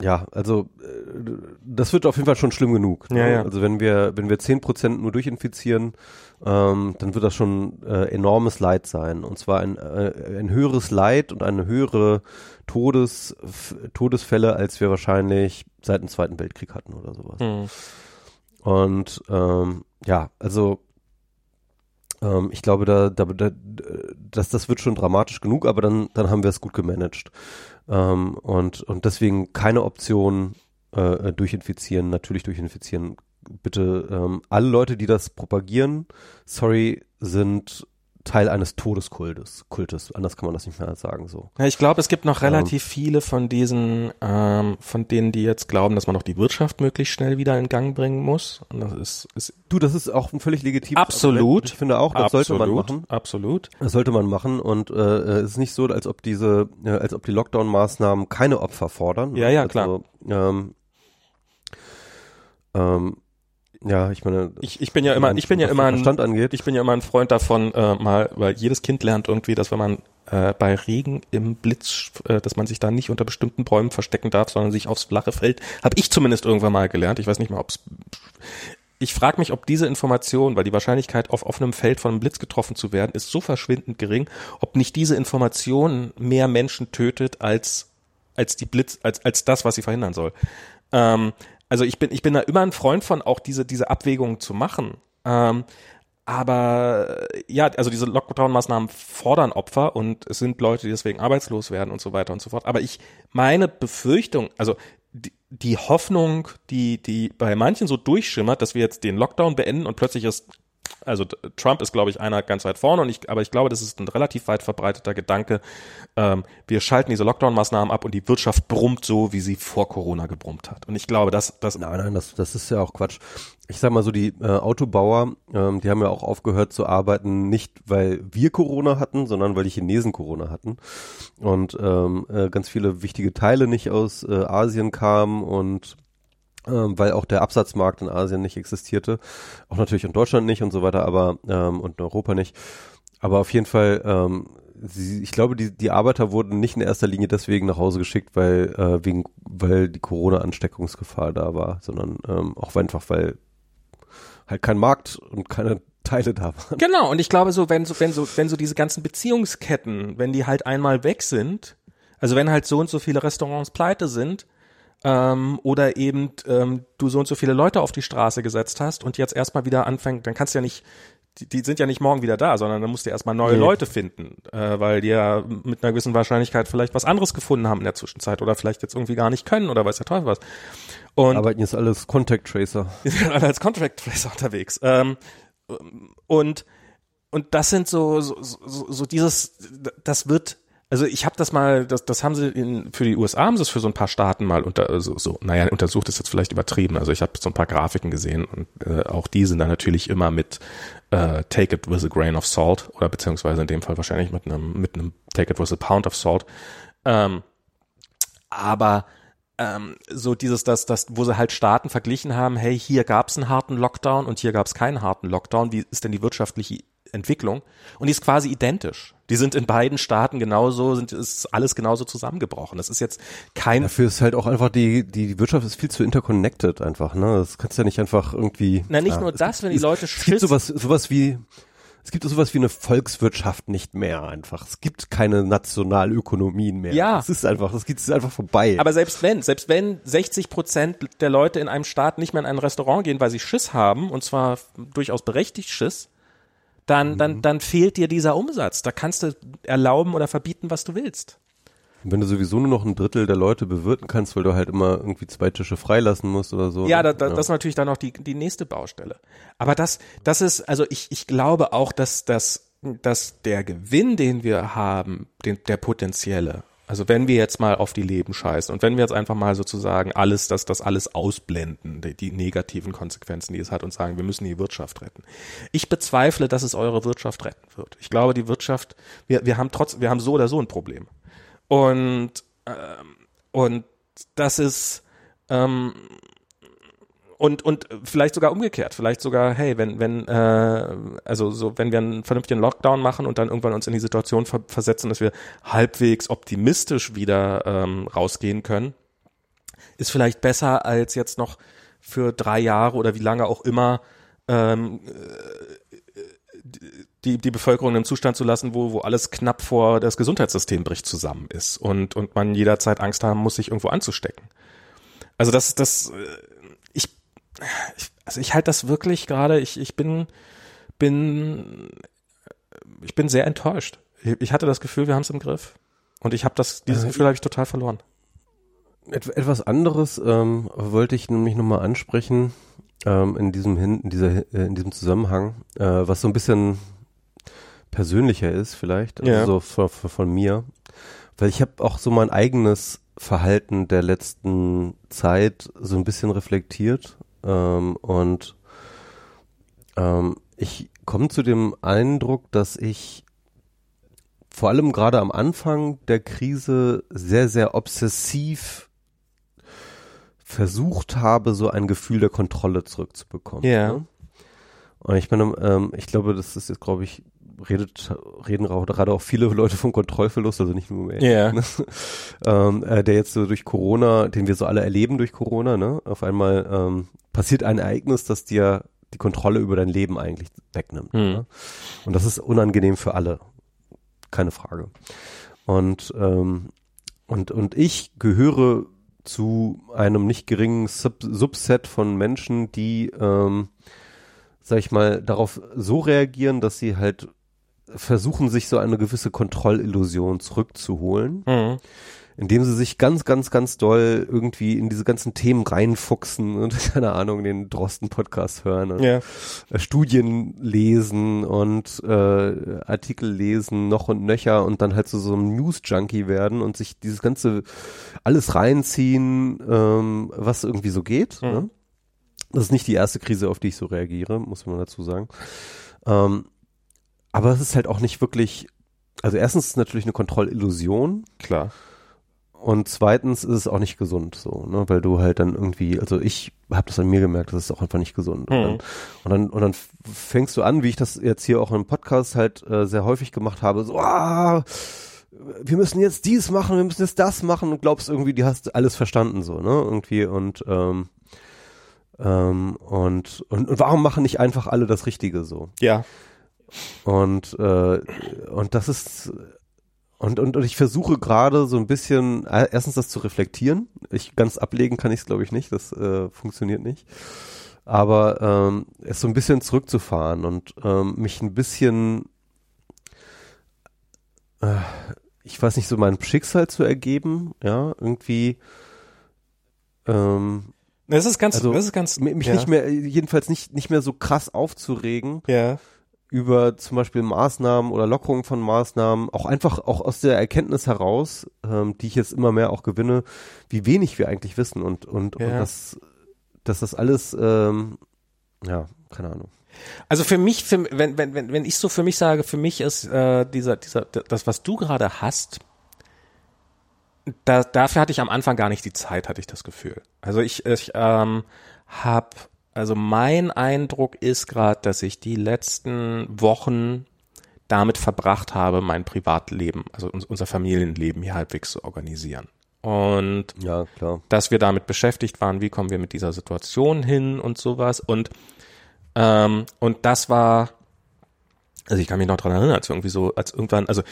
ja, also äh, das wird auf jeden Fall schon schlimm genug. Ne? Ja, ja. Also wenn wir, wenn wir zehn Prozent nur durchinfizieren, ähm, dann wird das schon äh, enormes Leid sein. Und zwar ein, äh, ein höheres Leid und eine höhere Todes, Todesfälle, als wir wahrscheinlich seit dem Zweiten Weltkrieg hatten oder sowas. Hm. Und ähm, ja, also ähm, ich glaube, da, da, da, das, das wird schon dramatisch genug, aber dann, dann haben wir es gut gemanagt. Ähm, und, und deswegen keine Option äh, durchinfizieren, natürlich durchinfizieren. Bitte ähm, alle Leute, die das propagieren, sorry, sind Teil eines Todeskultes. Kultes. Anders kann man das nicht mehr sagen so. Ja, ich glaube, es gibt noch relativ ähm, viele von diesen, ähm, von denen, die jetzt glauben, dass man auch die Wirtschaft möglichst schnell wieder in Gang bringen muss. Und das ist, ist du, das ist auch ein völlig legitimes Absolut. Argument. Ich finde auch, das absolut, sollte man machen. Absolut. Das sollte man machen. Und äh, es ist nicht so, als ob diese, äh, als ob die Lockdown-Maßnahmen keine Opfer fordern. Ja, ja, also, klar. Ähm, ähm, ja, ich meine, ich, ich bin ja immer, ich bin ja immer ein, Stand angeht. ich bin ja immer ein Freund davon, äh, mal, weil jedes Kind lernt irgendwie, dass wenn man äh, bei Regen im Blitz, äh, dass man sich da nicht unter bestimmten Bäumen verstecken darf, sondern sich aufs flache Feld, habe ich zumindest irgendwann mal gelernt. Ich weiß nicht mal, ob's ich frage mich, ob diese Information, weil die Wahrscheinlichkeit, auf offenem Feld von einem Blitz getroffen zu werden, ist so verschwindend gering, ob nicht diese Information mehr Menschen tötet als als die Blitz, als als das, was sie verhindern soll. Ähm, also ich bin, ich bin da immer ein Freund von, auch diese, diese Abwägungen zu machen. Ähm, aber ja, also diese Lockdown-Maßnahmen fordern Opfer und es sind Leute, die deswegen arbeitslos werden und so weiter und so fort. Aber ich, meine Befürchtung, also die, die Hoffnung, die, die bei manchen so durchschimmert, dass wir jetzt den Lockdown beenden und plötzlich ist also Trump ist, glaube ich, einer ganz weit vorne, und ich, aber ich glaube, das ist ein relativ weit verbreiteter Gedanke. Ähm, wir schalten diese Lockdown-Maßnahmen ab und die Wirtschaft brummt so, wie sie vor Corona gebrummt hat. Und ich glaube, das, das Nein, nein, das, das ist ja auch Quatsch. Ich sag mal so, die äh, Autobauer, ähm, die haben ja auch aufgehört zu arbeiten, nicht weil wir Corona hatten, sondern weil die Chinesen Corona hatten. Und ähm, äh, ganz viele wichtige Teile nicht aus äh, Asien kamen und ähm, weil auch der Absatzmarkt in Asien nicht existierte. Auch natürlich in Deutschland nicht und so weiter, aber ähm, und in Europa nicht. Aber auf jeden Fall, ähm, sie, ich glaube, die, die Arbeiter wurden nicht in erster Linie deswegen nach Hause geschickt, weil, äh, wegen, weil die Corona-Ansteckungsgefahr da war, sondern ähm, auch einfach, weil halt kein Markt und keine Teile da waren. Genau, und ich glaube so, wenn so, wenn so, wenn so diese ganzen Beziehungsketten, wenn die halt einmal weg sind, also wenn halt so und so viele Restaurants pleite sind, ähm, oder eben ähm, du so und so viele Leute auf die Straße gesetzt hast und jetzt erstmal wieder anfängt, dann kannst du ja nicht, die, die sind ja nicht morgen wieder da, sondern dann musst du erstmal neue nee. Leute finden, äh, weil die ja mit einer gewissen Wahrscheinlichkeit vielleicht was anderes gefunden haben in der Zwischenzeit oder vielleicht jetzt irgendwie gar nicht können oder weiß der Teufel was. Und arbeiten jetzt alles Contact Tracer. Die sind alle als Contact Tracer unterwegs. Ähm, und und das sind so, so, so, so dieses, das wird also ich habe das mal, das, das haben sie in, für die USA haben sie es für so ein paar Staaten mal unter, so, so naja, untersucht ist jetzt vielleicht übertrieben. Also ich habe so ein paar Grafiken gesehen und äh, auch die sind dann natürlich immer mit äh, Take it with a grain of salt oder beziehungsweise in dem Fall wahrscheinlich mit einem mit Take it with a pound of salt. Ähm, aber ähm, so dieses, das, das, wo sie halt Staaten verglichen haben, hey, hier gab's einen harten Lockdown und hier gab's keinen harten Lockdown. Wie ist denn die wirtschaftliche Entwicklung und die ist quasi identisch. Die sind in beiden Staaten genauso, sind ist alles genauso zusammengebrochen. Das ist jetzt kein. Dafür ist halt auch einfach die die Wirtschaft ist viel zu interconnected einfach. Ne, das kannst du ja nicht einfach irgendwie. Na nicht ja, nur das, wenn die es, Leute es gibt sowas sowas wie es gibt sowas wie eine Volkswirtschaft nicht mehr einfach. Es gibt keine Nationalökonomien mehr. Ja. Es ist einfach, das geht es einfach vorbei. Aber selbst wenn, selbst wenn 60 Prozent der Leute in einem Staat nicht mehr in ein Restaurant gehen, weil sie Schiss haben, und zwar durchaus berechtigt Schiss, dann, dann, mhm. dann fehlt dir dieser Umsatz. Da kannst du erlauben oder verbieten, was du willst. Wenn du sowieso nur noch ein Drittel der Leute bewirten kannst, weil du halt immer irgendwie zwei Tische freilassen musst oder so. Ja, da, da, ja. das ist natürlich dann noch die, die nächste Baustelle. Aber das, das ist, also ich, ich glaube auch, dass, dass, dass der Gewinn, den wir haben, den, der potenzielle, also wenn wir jetzt mal auf die Leben scheißen und wenn wir jetzt einfach mal sozusagen alles, dass das alles ausblenden, die, die, negativen Konsequenzen, die es hat und sagen, wir müssen die Wirtschaft retten. Ich bezweifle, dass es eure Wirtschaft retten wird. Ich glaube, die Wirtschaft, wir, wir haben trotz, wir haben so oder so ein Problem. Und, ähm, und das ist, ähm, und und vielleicht sogar umgekehrt, vielleicht sogar, hey, wenn wenn äh, also so wenn wir einen vernünftigen Lockdown machen und dann irgendwann uns in die Situation ver versetzen, dass wir halbwegs optimistisch wieder ähm, rausgehen können, ist vielleicht besser als jetzt noch für drei Jahre oder wie lange auch immer ähm, die, die Bevölkerung im Zustand zu lassen, wo, wo alles knapp vor das Gesundheitssystem bricht zusammen ist und, und man jederzeit Angst haben muss, sich irgendwo anzustecken. Also das, das, ich, ich also ich halte das wirklich gerade, ich, ich bin, bin, ich bin sehr enttäuscht. Ich hatte das Gefühl, wir haben es im Griff. Und ich habe das, dieses äh, Gefühl habe ich total verloren. Etwas anderes ähm, wollte ich nämlich nochmal ansprechen ähm, in diesem hin, in dieser, äh, in diesem Zusammenhang, äh, was so ein bisschen persönlicher ist vielleicht, also ja. so von, von mir, weil ich habe auch so mein eigenes Verhalten der letzten Zeit so ein bisschen reflektiert ähm, und ähm, ich komme zu dem Eindruck, dass ich vor allem gerade am Anfang der Krise sehr, sehr obsessiv versucht habe, so ein Gefühl der Kontrolle zurückzubekommen. Ja. Ne? Und ich meine, ähm, ich glaube, das ist jetzt, glaube ich, redet, reden gerade auch viele Leute vom Kontrollverlust, also nicht nur mehr. Yeah. Ne? ähm, äh, der jetzt so durch Corona, den wir so alle erleben durch Corona, ne? Auf einmal ähm, passiert ein Ereignis, das dir die Kontrolle über dein Leben eigentlich wegnimmt. Mhm. Ne? Und das ist unangenehm für alle. Keine Frage. Und, ähm, und, und ich gehöre zu einem nicht geringen Sub Subset von Menschen, die, ähm, sag ich mal, darauf so reagieren, dass sie halt versuchen, sich so eine gewisse Kontrollillusion zurückzuholen, mhm. Indem sie sich ganz, ganz, ganz doll irgendwie in diese ganzen Themen reinfuchsen und keine Ahnung, den Drosten-Podcast hören und ja. Äh, Studien lesen und äh, Artikel lesen, noch und nöcher und dann halt so, so ein News-Junkie werden und sich dieses ganze alles reinziehen, ähm, was irgendwie so geht. Mhm. Ne? Das ist nicht die erste Krise, auf die ich so reagiere, muss man dazu sagen. Ähm, aber es ist halt auch nicht wirklich, also erstens ist es natürlich eine Kontrollillusion. Klar. Und zweitens ist es auch nicht gesund, so, ne, weil du halt dann irgendwie, also ich habe das an mir gemerkt, das ist auch einfach nicht gesund. Mhm. Und, dann, und, dann, und dann fängst du an, wie ich das jetzt hier auch im Podcast halt äh, sehr häufig gemacht habe, so, ah, wir müssen jetzt dies machen, wir müssen jetzt das machen und glaubst irgendwie, die hast alles verstanden, so, ne, irgendwie und ähm, ähm, und, und, und warum machen nicht einfach alle das Richtige so? Ja. Und, äh, und das ist, und, und, und ich versuche gerade so ein bisschen, äh, erstens das zu reflektieren. Ich ganz ablegen kann ich es, glaube ich, nicht. Das äh, funktioniert nicht. Aber ähm, es so ein bisschen zurückzufahren und ähm, mich ein bisschen, äh, ich weiß nicht, so mein Schicksal zu ergeben, ja, irgendwie. Ähm, das ist ganz, also das ist ganz, mich ja. nicht mehr, jedenfalls nicht, nicht mehr so krass aufzuregen. Ja über zum Beispiel Maßnahmen oder Lockerungen von Maßnahmen, auch einfach auch aus der Erkenntnis heraus, ähm, die ich jetzt immer mehr auch gewinne, wie wenig wir eigentlich wissen und und, ja. und dass, dass das alles, ähm, ja, keine Ahnung. Also für mich, für, wenn, wenn, wenn, wenn ich so für mich sage, für mich ist äh, dieser, dieser, das, was du gerade hast, da, dafür hatte ich am Anfang gar nicht die Zeit, hatte ich das Gefühl. Also ich, ich ähm, habe also mein Eindruck ist gerade, dass ich die letzten Wochen damit verbracht habe, mein Privatleben, also unser Familienleben hier halbwegs zu organisieren. Und ja, klar. dass wir damit beschäftigt waren, wie kommen wir mit dieser Situation hin und sowas. Und, ähm, und das war, also ich kann mich noch dran erinnern, als irgendwie so, als irgendwann, also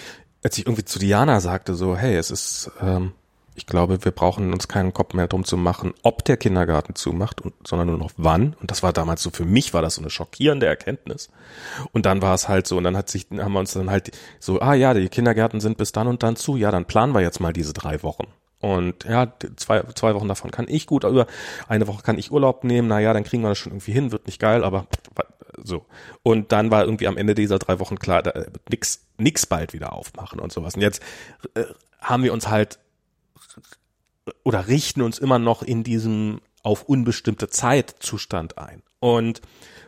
als ich irgendwie zu Diana sagte, so, hey, es ist, ähm, Ich glaube, wir brauchen uns keinen Kopf mehr drum zu machen, ob der Kindergarten zumacht, und, sondern nur noch wann. Und das war damals so, für mich war das so eine schockierende Erkenntnis. Und dann war es halt so, und dann hat sich, haben wir uns dann halt so, ah ja, die Kindergärten sind bis dann und dann zu, ja, dann planen wir jetzt mal diese drei Wochen. Und ja, zwei, zwei Wochen davon kann ich gut, über eine Woche kann ich Urlaub nehmen, naja, dann kriegen wir das schon irgendwie hin, wird nicht geil, aber so. Und dann war irgendwie am Ende dieser drei Wochen klar, da, nix, nix bald wieder aufmachen und sowas. Und jetzt äh, haben wir uns halt oder richten uns immer noch in diesem auf unbestimmte Zeit Zustand ein. Und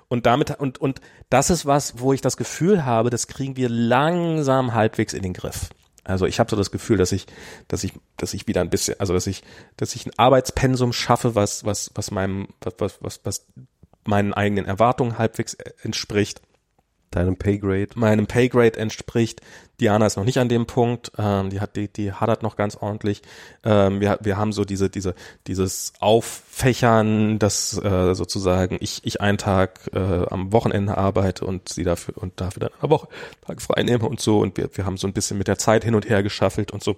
und damit und und das ist was, wo ich das Gefühl habe, das kriegen wir langsam halbwegs in den Griff. Also ich habe so das Gefühl, dass ich, dass ich, dass ich wieder ein bisschen, also dass ich, dass ich ein Arbeitspensum schaffe, was, was, was meinem, was, was, was meinen eigenen Erwartungen halbwegs entspricht. Deinem Paygrade. Meinem Paygrade entspricht. Diana ist noch nicht an dem Punkt. Ähm, die hat, die, die hadert noch ganz ordentlich. Ähm, wir, wir haben so diese, diese, dieses Auffächern, dass äh, sozusagen ich, ich einen Tag äh, am Wochenende arbeite und sie dafür und dafür dann eine Woche Tag frei nehme und so. Und wir, wir haben so ein bisschen mit der Zeit hin und her geschaffelt und so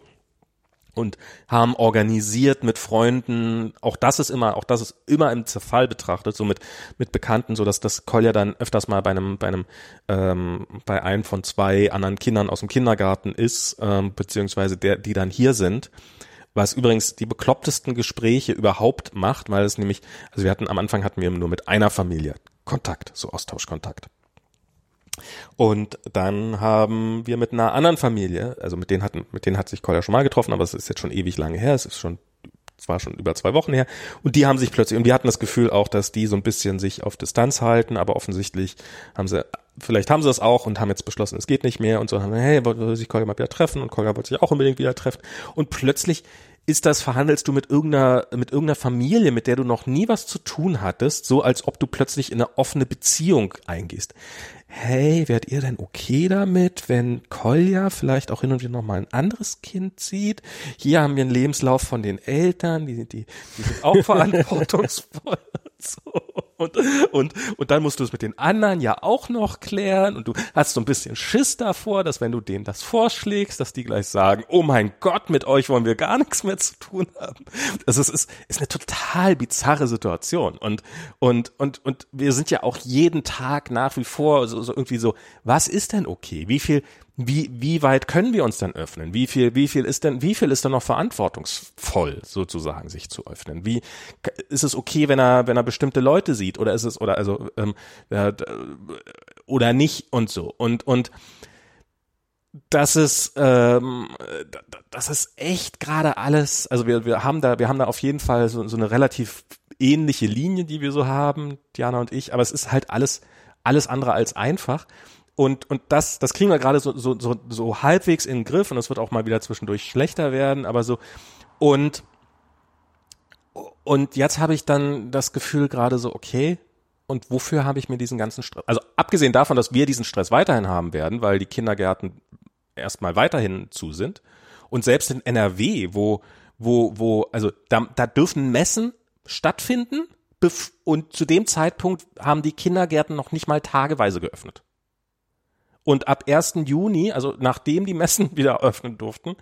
und haben organisiert mit Freunden. Auch das ist immer, auch das ist immer im Zerfall betrachtet, so mit mit Bekannten, so dass das Kolja dann öfters mal bei einem bei einem ähm, bei einem von zwei anderen Kindern aus dem Kindergarten ist, ähm, beziehungsweise der die dann hier sind. Was übrigens die beklopptesten Gespräche überhaupt macht, weil es nämlich, also wir hatten am Anfang hatten wir nur mit einer Familie Kontakt, so Austauschkontakt. Und dann haben wir mit einer anderen Familie, also mit denen hatten, mit denen hat sich Kolja schon mal getroffen, aber es ist jetzt schon ewig lange her, es ist schon es war schon über zwei Wochen her. Und die haben sich plötzlich und wir hatten das Gefühl auch, dass die so ein bisschen sich auf Distanz halten, aber offensichtlich haben sie vielleicht haben sie es auch und haben jetzt beschlossen, es geht nicht mehr und so. Haben hey, wollte sich Kolja mal wieder treffen? Und Kolja wollte sich auch unbedingt wieder treffen. Und plötzlich ist das, verhandelst du mit irgendeiner, mit irgendeiner Familie, mit der du noch nie was zu tun hattest, so als ob du plötzlich in eine offene Beziehung eingehst hey, wärt ihr denn okay damit, wenn Kolja vielleicht auch hin und wieder noch mal ein anderes Kind zieht? Hier haben wir einen Lebenslauf von den Eltern, die, die, die sind auch verantwortungsvoll. So. Und, und, und dann musst du es mit den anderen ja auch noch klären und du hast so ein bisschen Schiss davor, dass wenn du denen das vorschlägst, dass die gleich sagen, oh mein Gott, mit euch wollen wir gar nichts mehr zu tun haben. Also es ist, ist eine total bizarre Situation und, und, und, und wir sind ja auch jeden Tag nach wie vor so, so irgendwie so, was ist denn okay? Wie viel, wie, wie weit können wir uns denn öffnen? Wie viel, wie viel ist denn, wie viel ist denn noch verantwortungsvoll sozusagen sich zu öffnen? Wie ist es okay, wenn er, wenn er bestimmte Leute sieht oder ist es oder also ähm, äh, oder nicht und so und und das ist ähm, das ist echt gerade alles. Also wir wir haben da wir haben da auf jeden Fall so, so eine relativ ähnliche Linie, die wir so haben, Diana und ich. Aber es ist halt alles alles andere als einfach. Und, und das, das kriegen wir gerade so, so, so, so halbwegs in den Griff und es wird auch mal wieder zwischendurch schlechter werden, aber so. Und, und jetzt habe ich dann das Gefühl gerade so, okay, und wofür habe ich mir diesen ganzen Stress? Also abgesehen davon, dass wir diesen Stress weiterhin haben werden, weil die Kindergärten erstmal weiterhin zu sind. Und selbst in NRW, wo, wo, wo, also da, da dürfen Messen stattfinden und zu dem Zeitpunkt haben die Kindergärten noch nicht mal tageweise geöffnet. Und ab 1. Juni, also nachdem die Messen wieder öffnen durften,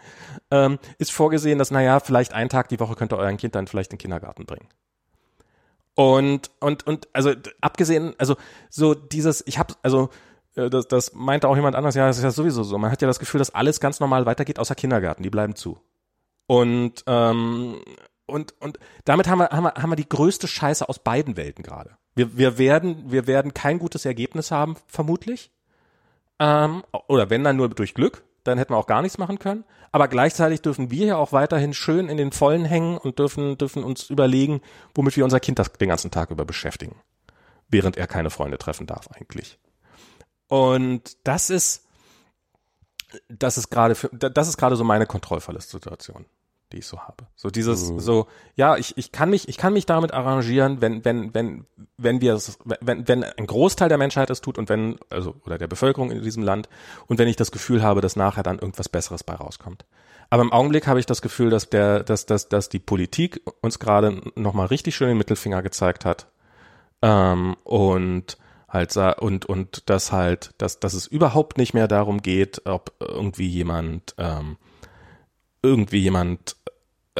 ähm, ist vorgesehen, dass, naja, vielleicht einen Tag die Woche könnt ihr euren Kind dann vielleicht in den Kindergarten bringen. Und, und, und, also abgesehen, also so dieses, ich habe, also äh, das, das meinte auch jemand anders, ja, das ist ja sowieso so. Man hat ja das Gefühl, dass alles ganz normal weitergeht, außer Kindergarten, die bleiben zu. Und, ähm, und, und damit haben wir, haben, wir, haben wir die größte Scheiße aus beiden Welten gerade. Wir, wir, werden, wir werden kein gutes Ergebnis haben, vermutlich. Ähm, oder wenn dann nur durch Glück, dann hätten wir auch gar nichts machen können. Aber gleichzeitig dürfen wir ja auch weiterhin schön in den Vollen hängen und dürfen, dürfen uns überlegen, womit wir unser Kind das, den ganzen Tag über beschäftigen. Während er keine Freunde treffen darf eigentlich. Und das ist, das ist gerade für, das ist gerade so meine Kontrollverlustsituation die ich so habe. So dieses, mhm. so, ja, ich, ich kann mich, ich kann mich damit arrangieren, wenn, wenn, wenn, wenn wir es, wenn, wenn ein Großteil der Menschheit es tut und wenn, also, oder der Bevölkerung in diesem Land und wenn ich das Gefühl habe, dass nachher dann irgendwas Besseres bei rauskommt. Aber im Augenblick habe ich das Gefühl, dass der, dass, dass, dass die Politik uns gerade nochmal richtig schön den Mittelfinger gezeigt hat. Ähm, und halt und und dass halt, dass, dass es überhaupt nicht mehr darum geht, ob irgendwie jemand ähm, irgendwie jemand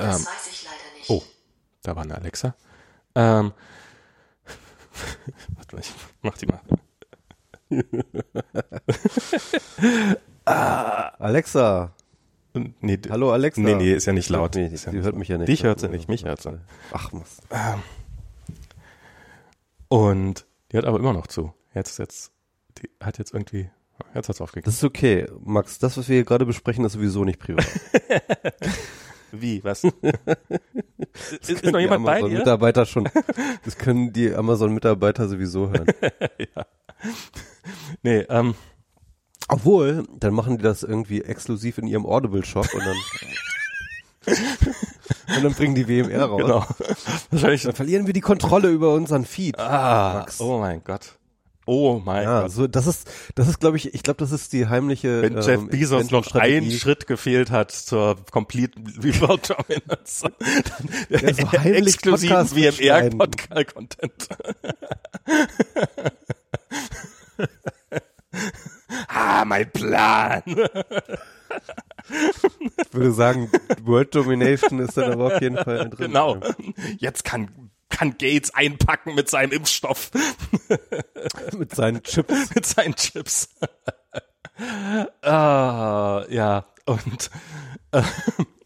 Ähm, weiß ich leider nicht. oh, da war eine Alexa. Ähm, warte mal, ich mach die mal. Alexa. Nee, Hallo Alexa. Nee, nee, ist ja nicht laut. Nee, ja die nicht hört mich ja nicht. Dich hört sie nicht, mich hört sie. Ach, was. Und die hört aber immer noch zu. Jetzt, jetzt, die hat jetzt irgendwie, jetzt hat's aufgegeben. Das ist okay, Max. Das, was wir hier gerade besprechen, ist sowieso nicht privat. Wie, was? ist ist noch jemand bei dir? Mitarbeiter schon. Das können die Amazon-Mitarbeiter sowieso hören. Nee, ähm, Obwohl, dann machen die das irgendwie exklusiv in ihrem Audible-Shop und dann, und dann bringen die WMR raus. genau. Wahrscheinlich, Dann verlieren wir die Kontrolle über unseren Feed. ah, Max. oh mein Gott. Oh mein Ja, Gott. so, das ist, das ist, glaube ich, ich glaube, das ist die heimliche. Wenn Jeff ähm, Bezos noch einen. Schritt gefehlt hat zur Complete Remote Dominance, dann Ja, so heimlich exklusiven. VMR-Content. ah, mein Plan. Ich würde sagen, World Domination ist dann aber auf jeden Fall drin. Genau. Jetzt kann, kann Gates einpacken mit seinem Impfstoff, Mit seinen Chips. mit seinen Chips. ah, ja, und äh,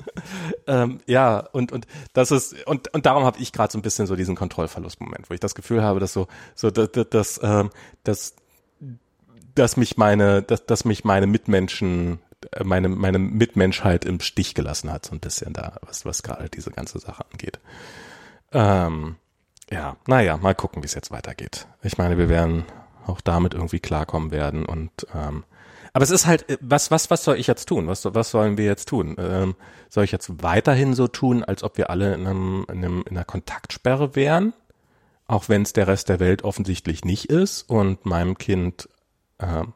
ähm, ja, und und das ist und und darum habe ich gerade so ein bisschen so diesen Kontrollverlustmoment, wo ich das Gefühl habe, dass so so dass dass ähm, dass, dass mich meine dass, dass mich meine Mitmenschen äh, meine meine Mitmenschheit im Stich gelassen hat so ein bisschen da was was gerade diese ganze Sache angeht. Ähm, ja, naja, mal gucken, wie es jetzt weitergeht. Ich meine, wir werden auch damit irgendwie klarkommen werden und ähm, aber es ist halt, äh, was, was, was soll ich jetzt tun? Was, was sollen wir jetzt tun? Ähm, soll ich jetzt weiterhin so tun, als ob wir alle in, einem, in, einem, in einer Kontaktsperre wären? Auch wenn es der Rest der Welt offensichtlich nicht ist und meinem Kind ähm,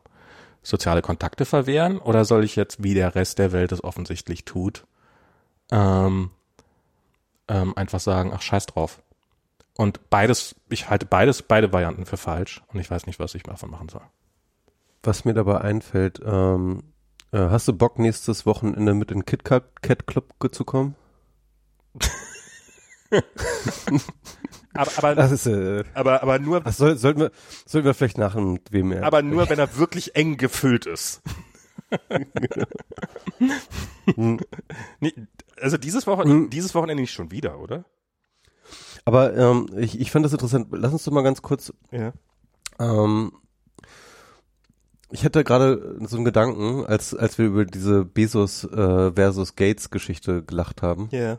soziale Kontakte verwehren? Oder soll ich jetzt, wie der Rest der Welt es offensichtlich tut, ähm, ähm, einfach sagen, ach scheiß drauf. Und beides, ich halte beides, beide Varianten für falsch und ich weiß nicht, was ich davon machen soll. Was mir dabei einfällt, ähm, äh, hast du Bock, nächstes Wochenende mit in Kit Kat, Cat Club zu kommen? Aber, aber, Das ist, äh, aber, aber nur, das soll, sollten wir, sollten wir vielleicht nach dem WMR. aber nur, wenn er wirklich eng gefüllt ist. nee, also dieses Wochenende, dieses Wochenende nicht schon wieder, oder? Aber ähm, ich, ich fand das interessant. Lass uns doch mal ganz kurz. Ja. Ähm, ich hatte gerade so einen Gedanken, als als wir über diese Bezos äh, versus Gates Geschichte gelacht haben. Ja.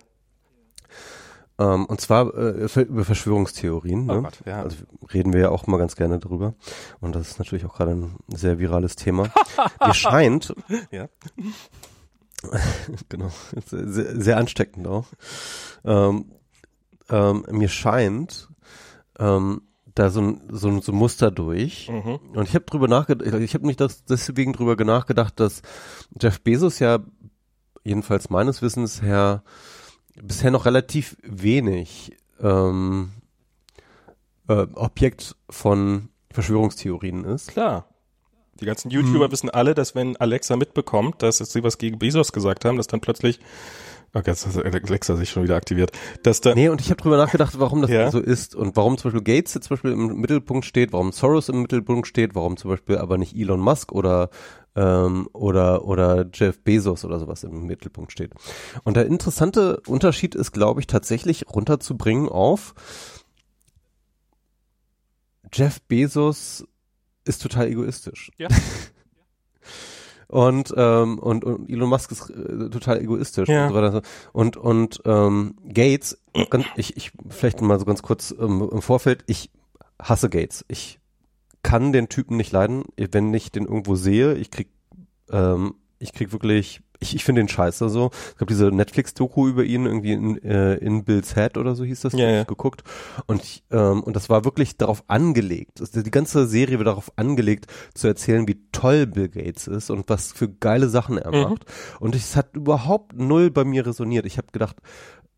Ähm, und zwar äh, über Verschwörungstheorien. Oh Ne? Gott, ja. Also reden wir ja auch mal ganz gerne drüber. Und das ist natürlich auch gerade ein sehr virales Thema. Mir scheint, Ja. genau, sehr, sehr ansteckend auch. Ähm, ähm, mir scheint ähm, da so ein, so, ein, so Muster durch. Mhm. Und ich habe drüber nachgedacht, ich habe mich das deswegen drüber nachgedacht, dass Jeff Bezos ja jedenfalls meines Wissens her bisher noch relativ wenig ähm, äh, Objekt von Verschwörungstheorien ist. Klar. Die ganzen YouTuber wissen alle, dass wenn Alexa mitbekommt, dass sie was gegen Bezos gesagt haben, dass dann plötzlich, okay, jetzt hat Alexa sich schon wieder aktiviert, dass dann, Nee, und ich habe drüber nachgedacht, warum das Ja. so ist und warum zum Beispiel Gates jetzt zum Beispiel im Mittelpunkt steht, warum Soros im Mittelpunkt steht, warum zum Beispiel aber nicht Elon Musk oder ähm, oder oder Jeff Bezos oder sowas im Mittelpunkt steht. Und der interessante Unterschied ist, glaube ich, tatsächlich runterzubringen auf Jeff Bezos ist total egoistisch. Ja. Und, ähm, und, und Elon Musk ist äh, total egoistisch Ja. und so weiter. Und, und ähm, Gates, ich, ich vielleicht mal so ganz kurz ähm, im Vorfeld, ich hasse Gates. Ich kann den Typen nicht leiden, wenn ich den irgendwo sehe. Ich krieg, ähm, ich krieg wirklich, ich, ich finde den scheiße so. Ich habe diese Netflix-Doku über ihn irgendwie in, äh, in Bill's Head oder so hieß das, Ja, ja. geguckt. Und ich, ähm, und das war wirklich darauf angelegt. Also die ganze Serie wird darauf angelegt, zu erzählen, wie toll Bill Gates ist und was für geile Sachen er Mhm. macht. Und es hat überhaupt null bei mir resoniert. Ich habe gedacht,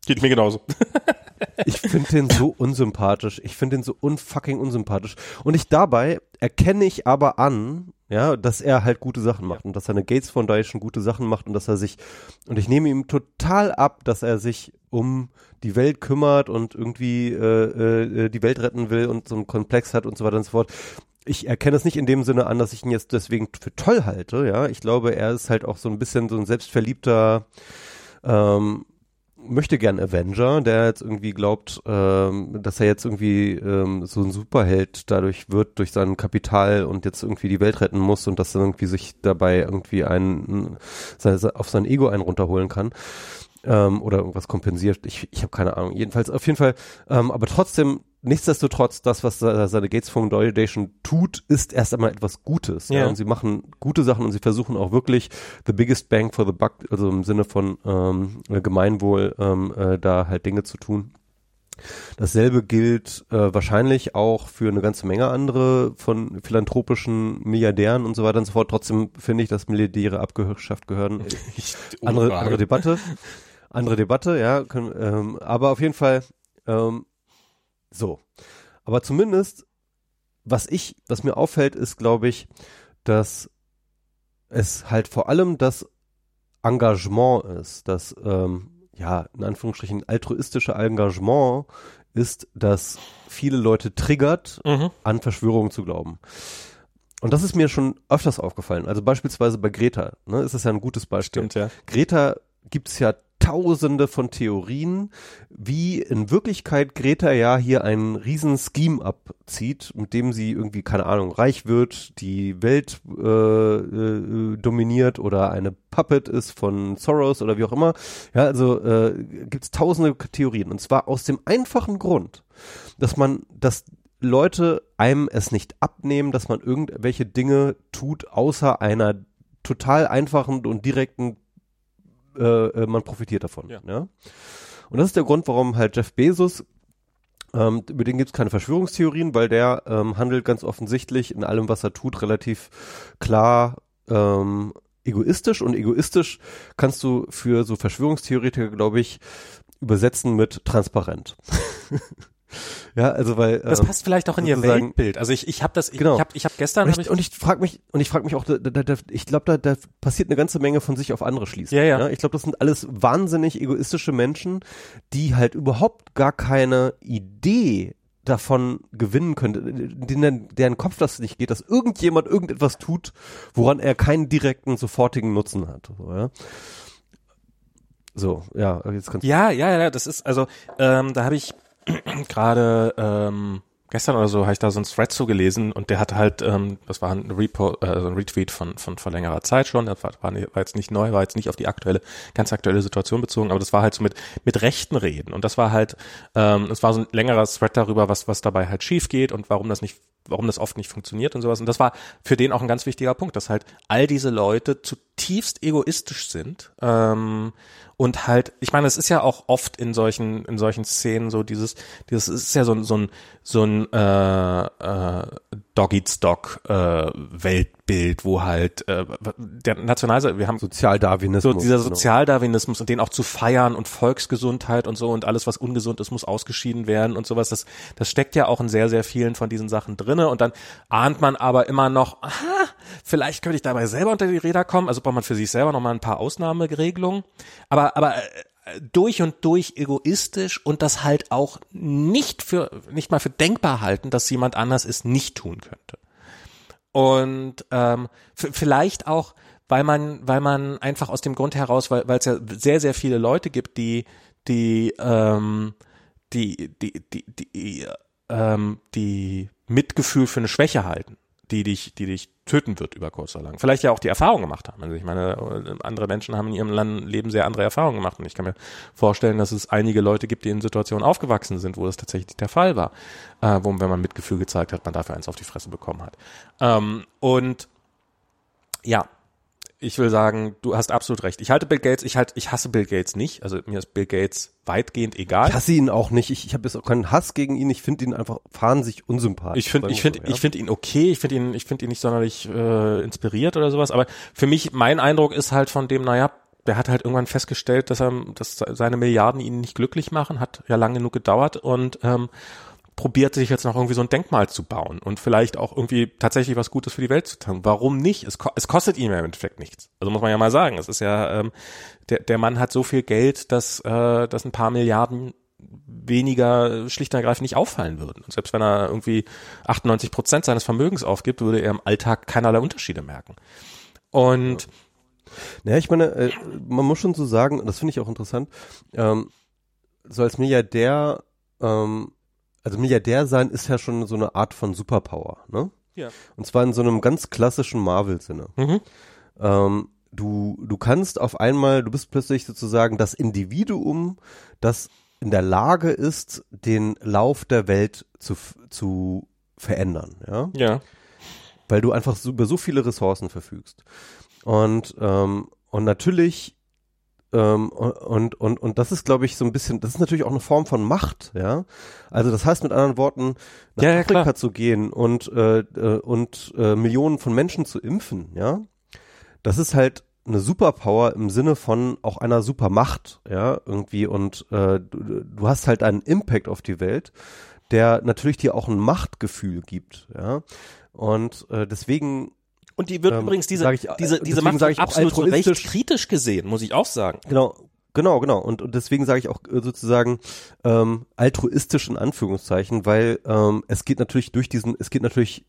geht mir genauso. ich finde den so unsympathisch. Ich finde den so unfucking unsympathisch. Und ich dabei erkenne ich aber an, Ja, dass er halt gute Sachen macht und dass seine Gates Foundation gute Sachen macht und dass er sich, und ich nehme ihm total ab, dass er sich um die Welt kümmert und irgendwie äh, äh, die Welt retten will und so einen Komplex hat und so weiter und so fort. Ich erkenne es nicht in dem Sinne an, dass ich ihn jetzt deswegen für toll halte, ja. Ich glaube, er ist halt auch so ein bisschen so ein selbstverliebter, ähm, möchte gern Avenger, der jetzt irgendwie glaubt, ähm, dass er jetzt irgendwie ähm, so ein Superheld dadurch wird durch sein Kapital und jetzt irgendwie die Welt retten muss und dass er irgendwie sich dabei irgendwie einen auf sein Ego einen runterholen kann ähm, oder irgendwas kompensiert. Ich, ich habe keine Ahnung. Jedenfalls auf jeden Fall, ähm, aber trotzdem nichtsdestotrotz, das, was seine Gates Foundation tut, ist erst einmal etwas Gutes. Ja. ja. Und sie machen gute Sachen und sie versuchen auch wirklich the biggest bang for the buck, also im Sinne von ähm, Gemeinwohl, ähm, äh, da halt Dinge zu tun. Dasselbe gilt äh, wahrscheinlich auch für eine ganze Menge andere von philanthropischen Milliardären und so weiter und so fort. Trotzdem finde ich, dass Milliardäre abgeschafft gehören. andere, andere Debatte. Andere Debatte, ja. Können, ähm, aber auf jeden Fall ähm, so. Aber zumindest, was ich, was mir auffällt, ist, glaube ich, dass es halt vor allem das Engagement ist, das, ähm, ja, in Anführungsstrichen altruistische Engagement ist, dass viele Leute triggert, mhm. an Verschwörungen zu glauben. Und das ist mir schon öfters aufgefallen. Also beispielsweise bei Greta, ne, ist das ja ein gutes Beispiel. Stimmt, ja. Greta gibt's ja tausende von Theorien, wie in Wirklichkeit Greta ja hier einen riesen Scheme abzieht, mit dem sie irgendwie, keine Ahnung, reich wird, die Welt äh, äh, dominiert oder eine Puppet ist von Soros oder wie auch immer. Ja, also äh, gibt es tausende Theorien. Und zwar aus dem einfachen Grund, dass man, dass Leute einem es nicht abnehmen, dass man irgendwelche Dinge tut, außer einer total einfachen und direkten äh, äh, man profitiert davon. Ja. ja. Und das ist der Grund, warum halt Jeff Bezos ähm, über den gibt es keine Verschwörungstheorien, weil der ähm, handelt ganz offensichtlich in allem, was er tut, relativ klar ähm, egoistisch. Und egoistisch kannst du für so Verschwörungstheoretiker, glaube ich, übersetzen mit transparent. Ja, also weil das ähm, passt vielleicht auch in ihr Weltbild. Also ich ich habe das ich, genau. ich habe ich habe gestern und ich, ich, und ich frage mich und ich frage mich auch da, da, da, ich glaube da, da passiert eine ganze Menge von sich auf andere schließen. Ja, ja. ja ich glaube, das sind alles wahnsinnig egoistische Menschen, die halt überhaupt gar keine Idee davon gewinnen könnte, denen, deren Kopf das nicht geht, dass irgendjemand irgendetwas tut, woran er keinen direkten, sofortigen Nutzen hat. So, ja. So, ja, jetzt kannst Ja, ja, ja, das ist, also, ähm, da habe ich gerade ähm, gestern oder so habe ich da so ein Thread zu gelesen und der hat halt, ähm, das war ein, Repo, äh, ein Retweet von, von vor längerer Zeit schon, das war, war, war jetzt nicht neu, war jetzt nicht auf die aktuelle, ganz aktuelle Situation bezogen, aber das war halt so mit, mit Rechten reden. Und das war halt, ähm, es war so ein längerer Thread darüber, was, was dabei halt schief geht und warum das nicht warum das oft nicht funktioniert und sowas. Und das war für den auch ein ganz wichtiger Punkt, dass halt all diese Leute zutiefst egoistisch sind ähm, und halt, ich meine, es ist ja auch oft in solchen in solchen Szenen so dieses, dieses ist ja so ein so ein so ein äh, äh, Dog Eats Dog äh, Weltbild, wo halt äh, der National, wir haben Sozialdarwinismus, so dieser genau. Sozialdarwinismus und den auch zu feiern und Volksgesundheit und so und alles was ungesund ist muss ausgeschieden werden und sowas. Das das steckt ja auch in sehr sehr vielen von diesen Sachen drinne und dann ahnt man aber immer noch, aha, vielleicht könnte ich dabei selber unter die Räder kommen. Also braucht man für sich selber noch mal ein paar Ausnahmeregelungen, aber aber, äh, durch und durch egoistisch und das halt auch nicht für, nicht mal für denkbar halten, dass jemand anders es nicht tun könnte. Und ähm, vielleicht auch, weil man, weil man einfach aus dem Grund heraus, weil weil es ja sehr, sehr viele Leute gibt, die, die, ähm, die, die, die, die, ähm, die Mitgefühl für eine Schwäche halten die dich, die dich töten wird über kurz oder lang. Vielleicht ja auch die Erfahrung gemacht haben. Also ich meine, andere Menschen haben in ihrem Leben sehr andere Erfahrungen gemacht und ich kann mir vorstellen, dass es einige Leute gibt, die in Situationen aufgewachsen sind, wo das tatsächlich der Fall war, äh, wo wenn man Mitgefühl gezeigt hat, man dafür eins auf die Fresse bekommen hat. Ähm, und ja, ich will sagen, du hast absolut recht. Ich halte Bill Gates, ich halt, ich hasse Bill Gates nicht. Also mir ist Bill Gates weitgehend egal. Ich hasse ihn auch nicht. Ich, ich habe jetzt auch keinen Hass gegen ihn. Ich finde ihn einfach fahnensichtlich unsympathisch. Ich finde, ich finde, so, ja? ich finde ihn okay. Ich finde ihn, ich finde ihn nicht sonderlich äh, inspiriert oder sowas. Aber für mich, mein Eindruck ist halt von dem, naja, der hat halt irgendwann festgestellt, dass er, dass seine Milliarden ihn nicht glücklich machen. Hat ja lang genug gedauert und ähm, probiert, sich jetzt noch irgendwie so ein Denkmal zu bauen und vielleicht auch irgendwie tatsächlich was Gutes für die Welt zu tun. Warum nicht? Es, es kostet ihm ja im Endeffekt nichts. Also muss man ja mal sagen, es ist ja, ähm, der, der Mann hat so viel Geld, dass, äh, dass ein paar Milliarden weniger schlicht und ergreifend nicht auffallen würden. Und selbst wenn er irgendwie 98 Prozent seines Vermögens aufgibt, würde er im Alltag keinerlei Unterschiede merken. Und ja, ich meine, äh, man muss schon so sagen, das finde ich auch interessant, ähm, so als Milliardär, ähm, also Milliardär sein ist ja schon so eine Art von Superpower, ne? Ja. Und zwar in so einem ganz klassischen Marvel-Sinne. Mhm. Ähm, du, du kannst auf einmal, du bist plötzlich sozusagen das Individuum, das in der Lage ist, den Lauf der Welt zu, zu verändern, ja? Ja. Weil du einfach so, über so viele Ressourcen verfügst. Und, ähm, und natürlich ähm, und, und, und das ist, glaube ich, so ein bisschen, das ist natürlich auch eine Form von Macht, ja. Also das heißt mit anderen Worten, nach Ja, ja, Afrika klar. zu gehen und, äh, äh, und äh, Millionen von Menschen zu impfen, ja. Das ist halt eine Superpower im Sinne von auch einer Supermacht, ja, irgendwie. Und äh, du, du hast halt einen Impact auf die Welt, der natürlich dir auch ein Machtgefühl gibt, ja. Und äh, deswegen Und die wird Ähm, übrigens diese, ich, diese, äh, diese deswegen Macht absolut zu Recht kritisch gesehen, muss ich auch sagen. Genau, genau, genau. Und, und deswegen sage ich auch äh, sozusagen ähm, altruistisch in Anführungszeichen, weil ähm, es geht natürlich durch diesen, es geht natürlich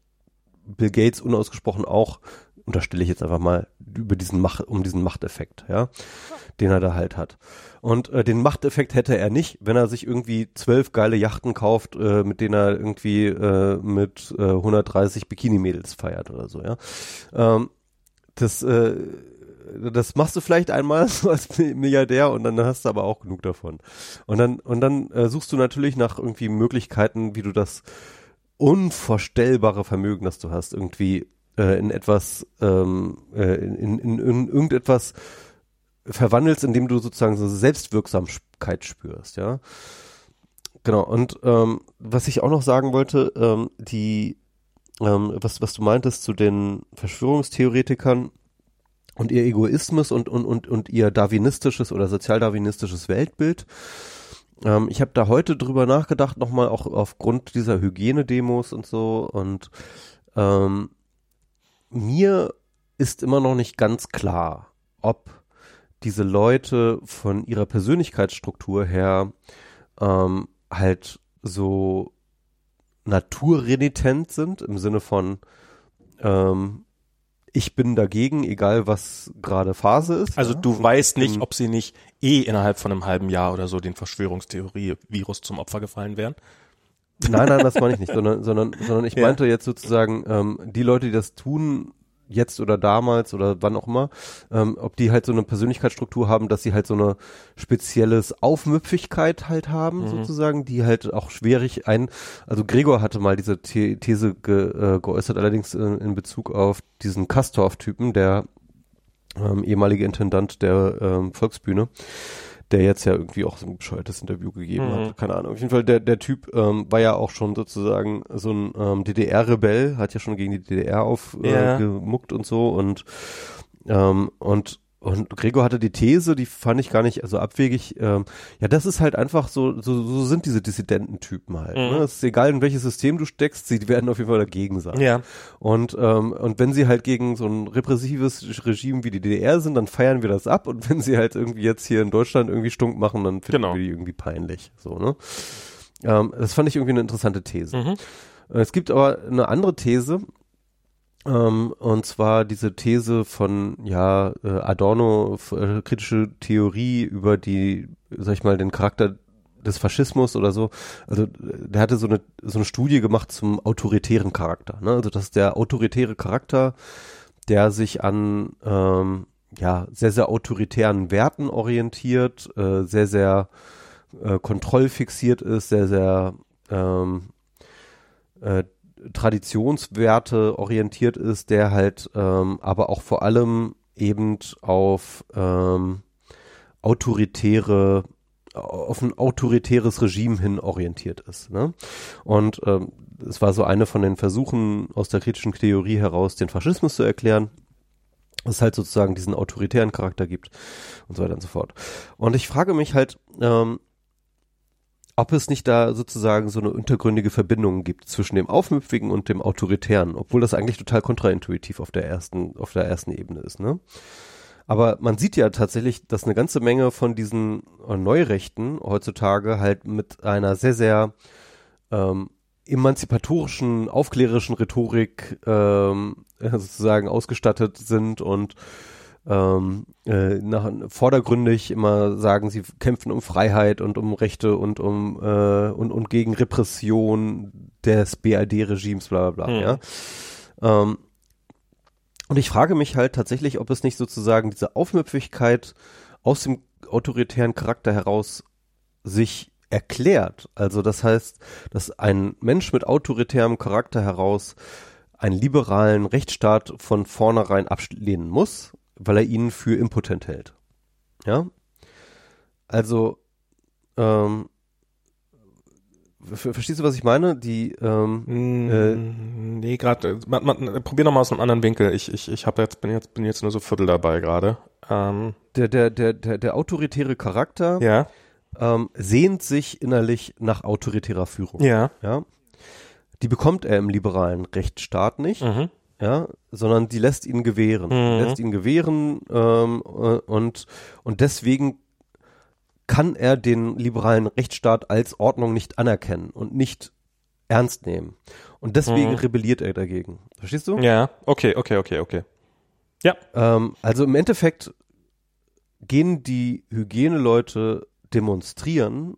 Bill Gates unausgesprochen auch, unterstelle ich jetzt einfach mal, über diesen Macht, um diesen Machteffekt, ja, den er da halt hat. Und äh, den Machteffekt hätte er nicht, wenn er sich irgendwie zwölf geile Yachten kauft, äh, mit denen er irgendwie äh, mit äh, 130 Bikini-Mädels feiert oder so, ja. Ähm, das, äh, das machst du vielleicht einmal so als Milliardär und dann hast du aber auch genug davon. Und dann, und dann äh, suchst du natürlich nach irgendwie Möglichkeiten, wie du das unvorstellbare Vermögen, das du hast, irgendwie äh, in etwas, ähm, äh, in, in, in, irgendetwas verwandelst, indem du sozusagen so Selbstwirksamkeit spürst, ja. Genau, und ähm, was ich auch noch sagen wollte, ähm, die, ähm, was, was du meintest zu den Verschwörungstheoretikern und ihr Egoismus und, und, und, und ihr darwinistisches oder sozialdarwinistisches Weltbild. Ähm, ich habe da heute drüber nachgedacht, nochmal auch aufgrund dieser Hygienedemos und so und ähm, mir ist immer noch nicht ganz klar, ob diese Leute von ihrer Persönlichkeitsstruktur her ähm, halt so naturrenitent sind im Sinne von ähm, ich bin dagegen, egal was gerade Phase ist. Also ja. du weißt nicht, bin- ob sie nicht eh innerhalb von einem halben Jahr oder so den Verschwörungstheorie-Virus zum Opfer gefallen wären. Nein, nein, das meine ich nicht, sondern, sondern, sondern ich Ja. meinte jetzt sozusagen, ähm, die Leute, die das tun, jetzt oder damals oder wann auch immer, ähm, ob die halt so eine Persönlichkeitsstruktur haben, dass sie halt so eine spezielles Aufmüpfigkeit halt haben, Mhm. sozusagen, die halt auch schwierig ein, also Gregor hatte mal diese The These ge, äh, geäußert, allerdings äh, in Bezug auf diesen Kastorf-Typen, der ähm, ehemalige Intendant der ähm, Volksbühne, der jetzt ja irgendwie auch so ein bescheuertes Interview gegeben Mhm. hat. Keine Ahnung. Auf jeden Fall, der, der Typ ähm, war ja auch schon sozusagen so ein ähm, DDR-Rebell, hat ja schon gegen die DDR aufgemuckt Ja. äh, gemuckt und so und ähm, und und Gregor hatte die These, die fand ich gar nicht so abwegig. Ähm, ja, das ist halt einfach so, so, so sind diese Dissidententypen halt. Mhm. Ne? Es ist egal, in welches System du steckst, sie werden auf jeden Fall dagegen sein. Ja. Und, ähm, und wenn sie halt gegen so ein repressives Regime wie die DDR sind, dann feiern wir das ab. Und wenn sie halt irgendwie jetzt hier in Deutschland irgendwie stunk machen, dann finden Genau. wir die irgendwie peinlich. So, ne? Ähm, das fand ich irgendwie eine interessante These. Mhm. Äh, Es gibt aber eine andere These, ähm, und zwar diese These von, ja, äh, Adorno, äh, kritische Theorie über die, sag ich mal, den Charakter des Faschismus oder so. Also der hatte so eine, so eine Studie gemacht zum autoritären Charakter. Ne? Also ist der autoritäre Charakter, der sich an ähm, ja, sehr, sehr autoritären Werten orientiert, äh, sehr, sehr äh, kontrollfixiert ist, sehr, sehr ähm, äh, Traditionswerte orientiert ist, der halt ähm, aber auch vor allem eben auf ähm, autoritäre auf ein autoritäres Regime hin orientiert ist. Ne? Und ähm, es war so eine von den Versuchen aus der kritischen Theorie heraus, den Faschismus zu erklären, dass es halt sozusagen diesen autoritären Charakter gibt und so weiter und so fort. Und ich frage mich halt, ähm, ob es nicht da sozusagen so eine untergründige Verbindung gibt zwischen dem Aufmüpfigen und dem Autoritären, obwohl das eigentlich total kontraintuitiv auf der ersten, auf der ersten Ebene ist, ne? Aber man sieht ja tatsächlich, dass eine ganze Menge von diesen äh, Neurechten heutzutage halt mit einer sehr, sehr ähm, emanzipatorischen, aufklärerischen Rhetorik ähm, sozusagen ausgestattet sind und ähm, äh, nach, vordergründig immer sagen, sie kämpfen um Freiheit und um Rechte und um äh, und, und gegen Repression des BRD-Regimes, bla bla bla. Hm. Ja? Ähm, und ich frage mich halt tatsächlich, ob es nicht sozusagen diese Aufmüpfigkeit aus dem autoritären Charakter heraus sich erklärt. Also das heißt, dass ein Mensch mit autoritärem Charakter heraus einen liberalen Rechtsstaat von vornherein ablehnen muss, weil er ihn für impotent hält. Ja? Also, ähm, verstehst du, was ich meine? Die, ähm, mm, äh, nee, gerade, äh, probier noch mal aus einem anderen Winkel. Ich, ich, ich habe jetzt, bin jetzt, bin jetzt nur so Viertel dabei gerade. Ähm, der, der, der, der, der autoritäre Charakter ja. ähm, sehnt sich innerlich nach autoritärer Führung. Ja. Ja. Die bekommt er im liberalen Rechtsstaat nicht. Mhm ja, sondern die lässt ihn gewähren, mhm. lässt ihn gewähren ähm, äh, und und deswegen kann er den liberalen Rechtsstaat als Ordnung nicht anerkennen und nicht ernst nehmen und deswegen mhm. rebelliert er dagegen. Verstehst du? Ja, okay, okay, okay, okay. Ja. Ähm, also im Endeffekt gehen die Hygieneleute demonstrieren,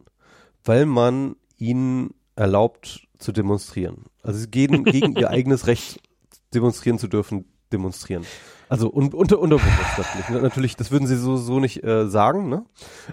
weil man ihnen erlaubt zu demonstrieren. Also sie gehen gegen ihr eigenes Recht demonstrieren zu dürfen, demonstrieren. Also un, unter unterbewusst natürlich. Natürlich, das würden sie so so nicht äh, sagen, ne?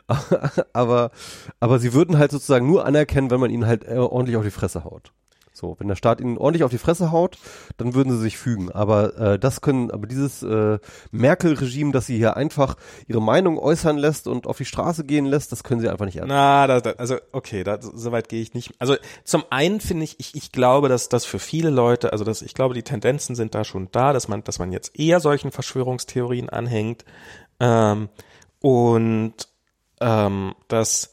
aber aber sie würden halt sozusagen nur anerkennen, wenn man ihnen halt äh, ordentlich auf die Fresse haut. So, wenn der Staat ihnen ordentlich auf die Fresse haut, dann würden sie sich fügen. Aber äh, das können, aber dieses äh, Merkel-Regime, das sie hier einfach ihre Meinung äußern lässt und auf die Straße gehen lässt, das können sie einfach nicht ernst. Na, da, da, also okay, da, so weit gehe ich nicht. Also zum einen finde ich, ich, ich glaube, dass das für viele Leute, also dass ich glaube, die Tendenzen sind da schon da, dass man, dass man jetzt eher solchen Verschwörungstheorien anhängt ähm, und ähm, dass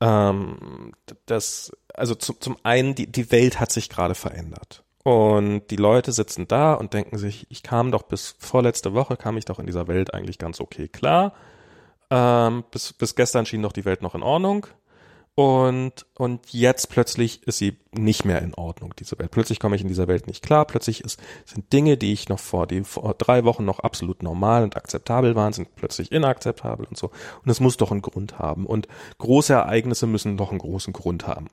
ähm, dass also zum, zum einen, die, die Welt hat sich gerade verändert. Und die Leute sitzen da und denken sich, ich kam doch bis vorletzte Woche, kam ich doch in dieser Welt eigentlich ganz okay klar. Ähm, bis, bis gestern schien doch die Welt noch in Ordnung. Und, und jetzt plötzlich ist sie nicht mehr in Ordnung, diese Welt. Plötzlich komme ich in dieser Welt nicht klar. Plötzlich ist, sind Dinge, die ich noch vor, die vor drei Wochen noch absolut normal und akzeptabel waren, sind plötzlich inakzeptabel und so. Und es muss doch einen Grund haben. Und große Ereignisse müssen doch einen großen Grund haben.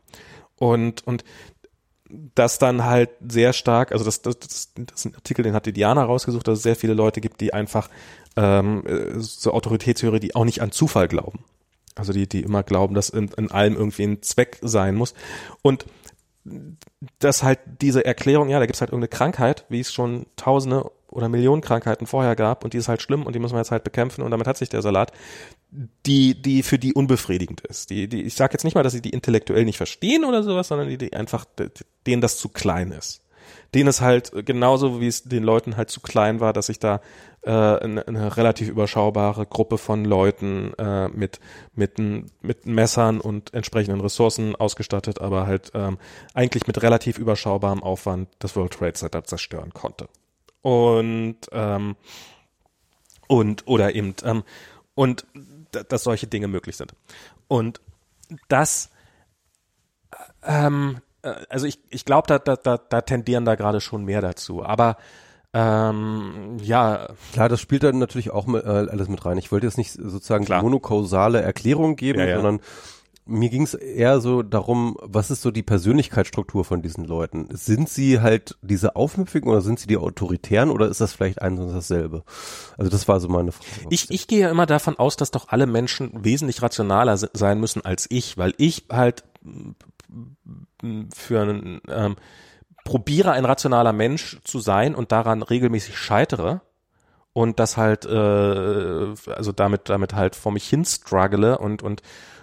Und, und das dann halt sehr stark, also das, das, das, das ist ein Artikel, den hat die Diana rausgesucht, dass es sehr viele Leute gibt, die einfach ähm, so Autoritätstheorie, die auch nicht an Zufall glauben. Also die, die immer glauben, dass in, in allem irgendwie ein Zweck sein muss. Und dass halt diese Erklärung, ja, da gibt's halt irgendeine Krankheit, wie es schon tausende oder Millionen Krankheiten vorher gab und die ist halt schlimm und die muss man jetzt halt bekämpfen und damit hat sich der Salat, die, die für die unbefriedigend ist. Die, die, ich sage jetzt nicht mal, dass sie die intellektuell nicht verstehen oder sowas, sondern die, die einfach, denen das zu klein ist. Denen es halt genauso, wie es den Leuten halt zu klein war, dass sich da äh, eine, eine relativ überschaubare Gruppe von Leuten äh, mit, mit, mit Messern und entsprechenden Ressourcen ausgestattet, aber halt ähm, eigentlich mit relativ überschaubarem Aufwand das World Trade Center zerstören konnte. Und ähm, und oder eben ähm, und dass solche Dinge möglich sind. Und das ähm, äh, also ich, ich glaube, da, da, da tendieren da gerade schon mehr dazu. Aber ähm, ja. Klar, das spielt dann natürlich auch mit, äh, alles mit rein. Ich wollte jetzt nicht sozusagen Klar. monokausale Erklärung geben, ja, ja. sondern mir ging es eher so darum, was ist so die Persönlichkeitsstruktur von diesen Leuten? Sind sie halt diese Aufmüpfigen oder sind sie die Autoritären oder ist das vielleicht eins und dasselbe? Also das war so meine Frage. Ich, ich gehe ja immer davon aus, dass doch alle Menschen wesentlich rationaler sein müssen als ich, weil ich halt für einen ähm, probiere ein rationaler Mensch zu sein und daran regelmäßig scheitere und das halt äh, also damit damit halt vor mich hin struggle und und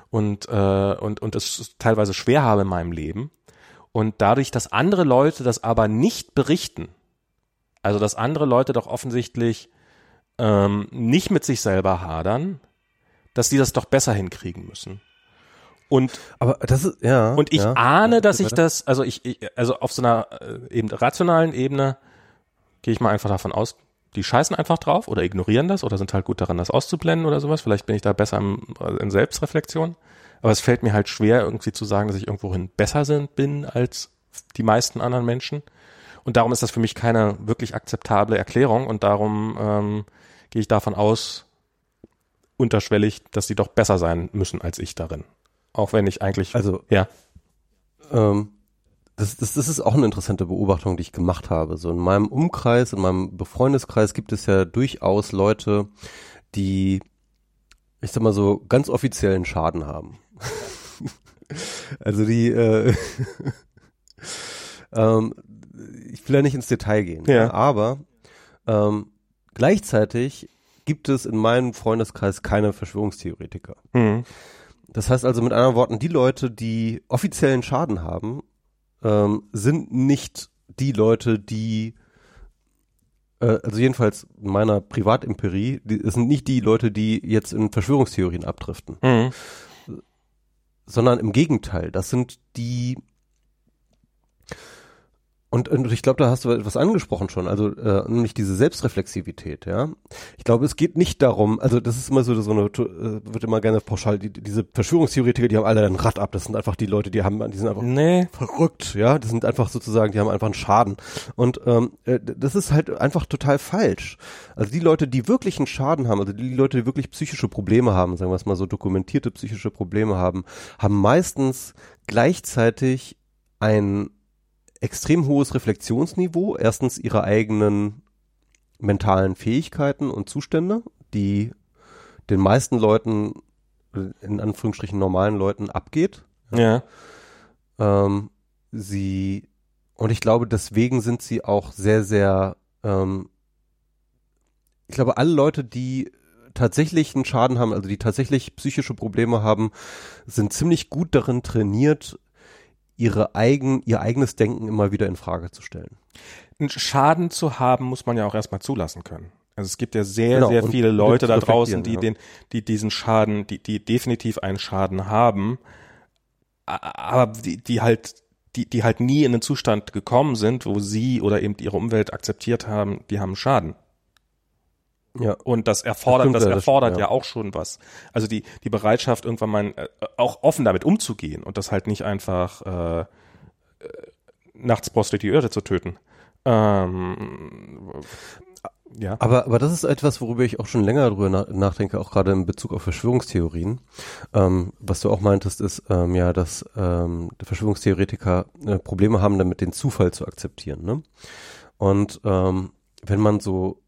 und äh, und und es teilweise schwer habe in meinem Leben und dadurch, dass andere Leute das aber nicht berichten, also dass andere Leute doch offensichtlich ähm, nicht mit sich selber hadern, dass die das doch besser hinkriegen müssen. Und Aber das ist, ja. und ich ja. ahne, dass ich das, also ich, ich also auf so einer äh, eben rationalen Ebene gehe ich mal einfach davon aus, die scheißen einfach drauf oder ignorieren das oder sind halt gut daran, das auszublenden oder sowas. Vielleicht bin ich da besser im, in Selbstreflexion. Aber es fällt mir halt schwer, irgendwie zu sagen, dass ich irgendwohin besser sind, bin als die meisten anderen Menschen. Und darum ist das für mich keine wirklich akzeptable Erklärung und darum ähm, gehe ich davon aus, unterschwellig, dass sie doch besser sein müssen als ich darin. Auch wenn ich eigentlich, Also, ja, ähm, das, das, das ist auch eine interessante Beobachtung, die ich gemacht habe. So in meinem Umkreis, in meinem Befreundeskreis gibt es ja durchaus Leute, die, ich sag mal so, ganz offiziellen Schaden haben. also die, äh, ähm, ich will ja nicht ins Detail gehen, Ja. aber ähm, gleichzeitig gibt es in meinem Freundeskreis keine Verschwörungstheoretiker. mhm. Das heißt also mit anderen Worten, die Leute, die offiziellen Schaden haben, ähm, sind nicht die Leute, die äh, also jedenfalls in meiner Privatimperie, die, es sind nicht die Leute, die jetzt in Verschwörungstheorien abdriften, Mhm. sondern im Gegenteil, das sind die und, und ich glaube, da hast du etwas angesprochen schon, also äh, nämlich diese Selbstreflexivität, ja. Ich glaube, es geht nicht darum, also das ist immer so, so eine, äh, wird immer gerne pauschal, die, diese Verschwörungstheoretiker, die haben alle ein Rad ab, das sind einfach die Leute, die haben, die sind einfach Nee, verrückt, ja, das sind einfach sozusagen, die haben einfach einen Schaden. Und ähm, äh, das ist halt einfach total falsch. Also die Leute, die wirklich einen Schaden haben, also die Leute, die wirklich psychische Probleme haben, sagen wir es mal so, dokumentierte psychische Probleme haben, haben meistens gleichzeitig ein extrem hohes Reflexionsniveau, erstens ihre eigenen mentalen Fähigkeiten und Zustände, die den meisten Leuten, in Anführungsstrichen normalen Leuten abgeht. ja. Ähm, sie und ich glaube, deswegen sind sie auch sehr, sehr. Ähm, ich glaube, alle Leute, die tatsächlich einen Schaden haben, also die tatsächlich psychische Probleme haben, sind ziemlich gut darin trainiert, ihre eigen, ihr eigenes Denken immer wieder in Frage zu stellen. Schaden zu haben, muss man ja auch erstmal zulassen können. Also es gibt ja sehr, Genau, sehr viele Leute da draußen, die ja. den, die diesen Schaden, die, die definitiv einen Schaden haben, aber die, die halt, die, die halt nie in den Zustand gekommen sind, wo sie oder eben ihre Umwelt akzeptiert haben, die haben Schaden. Ja. Und das erfordert, das ja, das erfordert ja. ja. auch schon was. Also die, die Bereitschaft, irgendwann mal äh, auch offen damit umzugehen und das halt nicht einfach äh, äh, nachts Prostituierte zu töten. Ähm, ja. Aber, aber das ist etwas, worüber ich auch schon länger drüber na nachdenke, auch gerade in Bezug auf Verschwörungstheorien. Ähm, was du auch meintest, ist ähm, ja, dass ähm, Verschwörungstheoretiker äh, Probleme haben, damit den Zufall zu akzeptieren. Ne? Und ähm, wenn man so,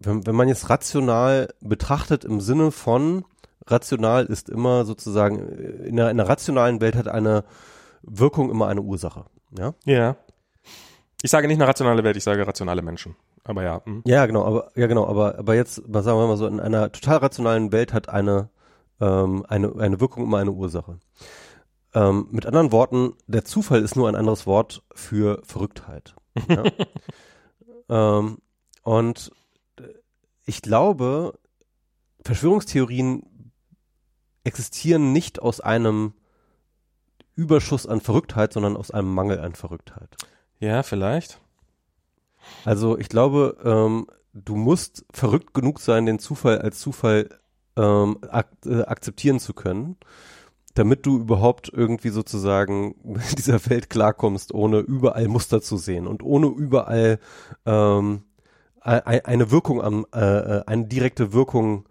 wenn, wenn man jetzt rational betrachtet im Sinne von, rational ist immer sozusagen, in einer, in einer rationalen Welt hat eine Wirkung immer eine Ursache. Ja? Ja. Ich sage nicht eine rationale Welt, ich sage rationale Menschen. Aber ja. hm. Ja, genau, aber ja genau, aber aber jetzt mal sagen wir mal so, in einer total rationalen Welt hat eine ähm, eine eine Wirkung immer eine Ursache. Ähm, mit anderen Worten, der Zufall ist nur ein anderes Wort für Verrücktheit. Ja? ähm, und ich glaube, Verschwörungstheorien existieren nicht aus einem Überschuss an Verrücktheit, sondern aus einem Mangel an Verrücktheit. Ja, vielleicht. Also ich glaube, ähm, du musst verrückt genug sein, den Zufall als Zufall ähm, ak äh, akzeptieren zu können, damit du überhaupt irgendwie sozusagen in dieser Welt klarkommst, ohne überall Muster zu sehen und ohne überall ähm, eine Wirkung am, äh, äh, eine direkte Wirkung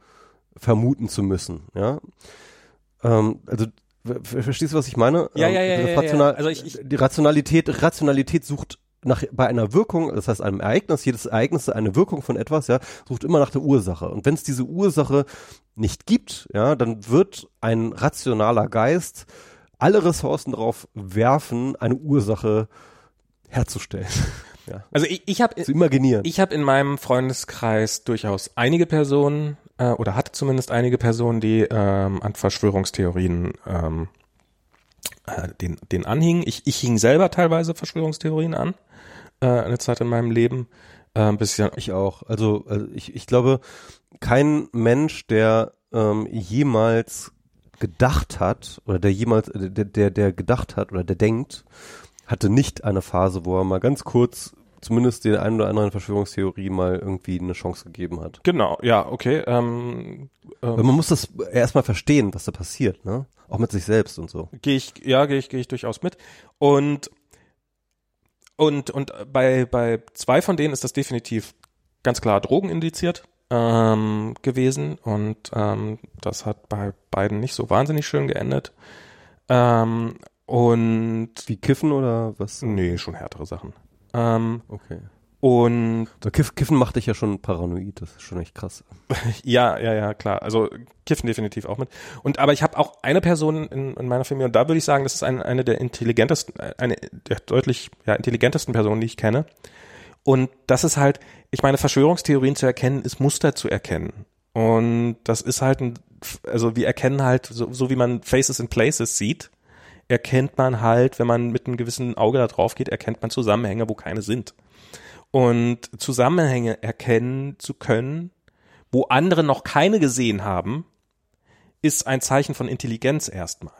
vermuten zu müssen. Ja, ähm, also ver- ver- verstehst du, was ich meine? Ja, Ähm, ja, ja, ja, ja. Also ich- ich- die Rationalität, Rationalität sucht nach, bei einer Wirkung, das heißt einem Ereignis, jedes Ereignis eine Wirkung von etwas, ja, sucht immer nach der Ursache. Und wenn es diese Ursache nicht gibt, ja, dann wird ein rationaler Geist alle Ressourcen darauf werfen, eine Ursache herzustellen, ja, Also ich, ich habe zu imaginieren. Ich habe in meinem Freundeskreis durchaus einige Personen äh, oder hatte zumindest einige Personen, die ähm, an Verschwörungstheorien ähm, äh, den, den anhingen. Ich, ich hing selber teilweise Verschwörungstheorien an, äh, eine Zeit in meinem Leben. Äh, bisschen, Ich auch. Also, also ich, ich glaube, kein Mensch, der ähm, jemals gedacht hat oder der jemals, äh, der, der, der gedacht hat oder der denkt, hatte nicht eine Phase, wo er mal ganz kurz zumindest den einen oder anderen Verschwörungstheorie mal irgendwie eine Chance gegeben hat. Genau, ja, okay. Ähm, ähm, man muss das erstmal verstehen, was da passiert, ne? Auch mit sich selbst und so. Gehe ich, ja, gehe ich, gehe ich durchaus mit. Und und und bei bei zwei von denen ist das definitiv ganz klar Drogen indiziert ähm, gewesen und ähm, das hat bei beiden nicht so wahnsinnig schön geendet. Ähm, und wie Kiffen oder was? Nee, schon härtere Sachen. Ähm, okay. Und so Kiff, Kiffen macht dich ja schon paranoid, das ist schon echt krass. ja, ja, ja, klar. Also Kiffen definitiv auch mit. Und aber ich habe auch eine Person in, in, meiner Familie und da würde ich sagen, das ist eine, eine der intelligentesten, eine der deutlich ja, intelligentesten Personen, die ich kenne. Und das ist halt, ich meine, Verschwörungstheorien zu erkennen, ist Muster zu erkennen. Und das ist halt ein, also wir erkennen halt, so, so wie man Faces in Places sieht, erkennt man halt, wenn man mit einem gewissen Auge da drauf geht, erkennt man Zusammenhänge, wo keine sind. Und Zusammenhänge erkennen zu können, wo andere noch keine gesehen haben, ist ein Zeichen von Intelligenz erstmal.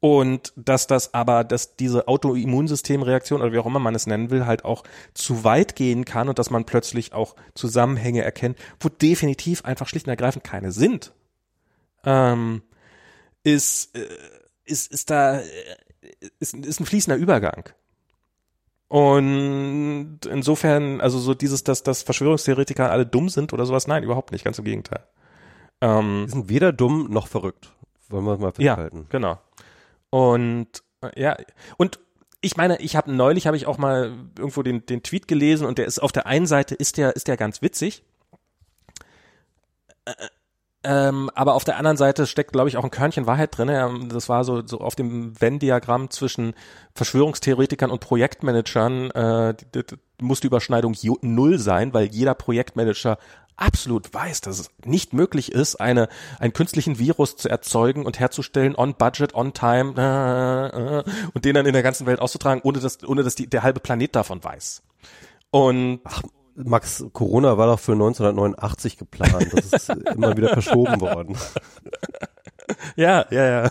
Und dass das aber, dass diese Autoimmunsystemreaktion oder wie auch immer man es nennen will, halt auch zu weit gehen kann und dass man plötzlich auch Zusammenhänge erkennt, wo definitiv einfach schlicht und ergreifend keine sind, ähm, ist, äh, ist, ist da, äh, ist, ist ein fließender Übergang. Und insofern, also so dieses, dass, dass Verschwörungstheoretiker alle dumm sind oder sowas, nein, überhaupt nicht, ganz im Gegenteil. Ähm, Die sind weder dumm noch verrückt. Wollen wir mal festhalten. Ja, genau. Und äh, ja, und ich meine, ich habe neulich habe ich auch mal irgendwo den, den Tweet gelesen und der ist auf der einen Seite ist der ist der ganz witzig. Äh, ähm, aber auf der anderen Seite steckt, glaube ich, auch ein Körnchen Wahrheit drin. Das war so, so auf dem Venn-Diagramm zwischen Verschwörungstheoretikern und Projektmanagern äh, die, die, muss die Überschneidung null sein, weil jeder Projektmanager absolut weiß, dass es nicht möglich ist, eine, einen künstlichen Virus zu erzeugen und herzustellen on budget, on time äh, äh, und den dann in der ganzen Welt auszutragen, ohne dass, ohne dass die, der halbe Planet davon weiß. Und Ach, Max, Corona war doch für 1989 geplant. Das ist immer wieder verschoben worden. Ja, ja, ja.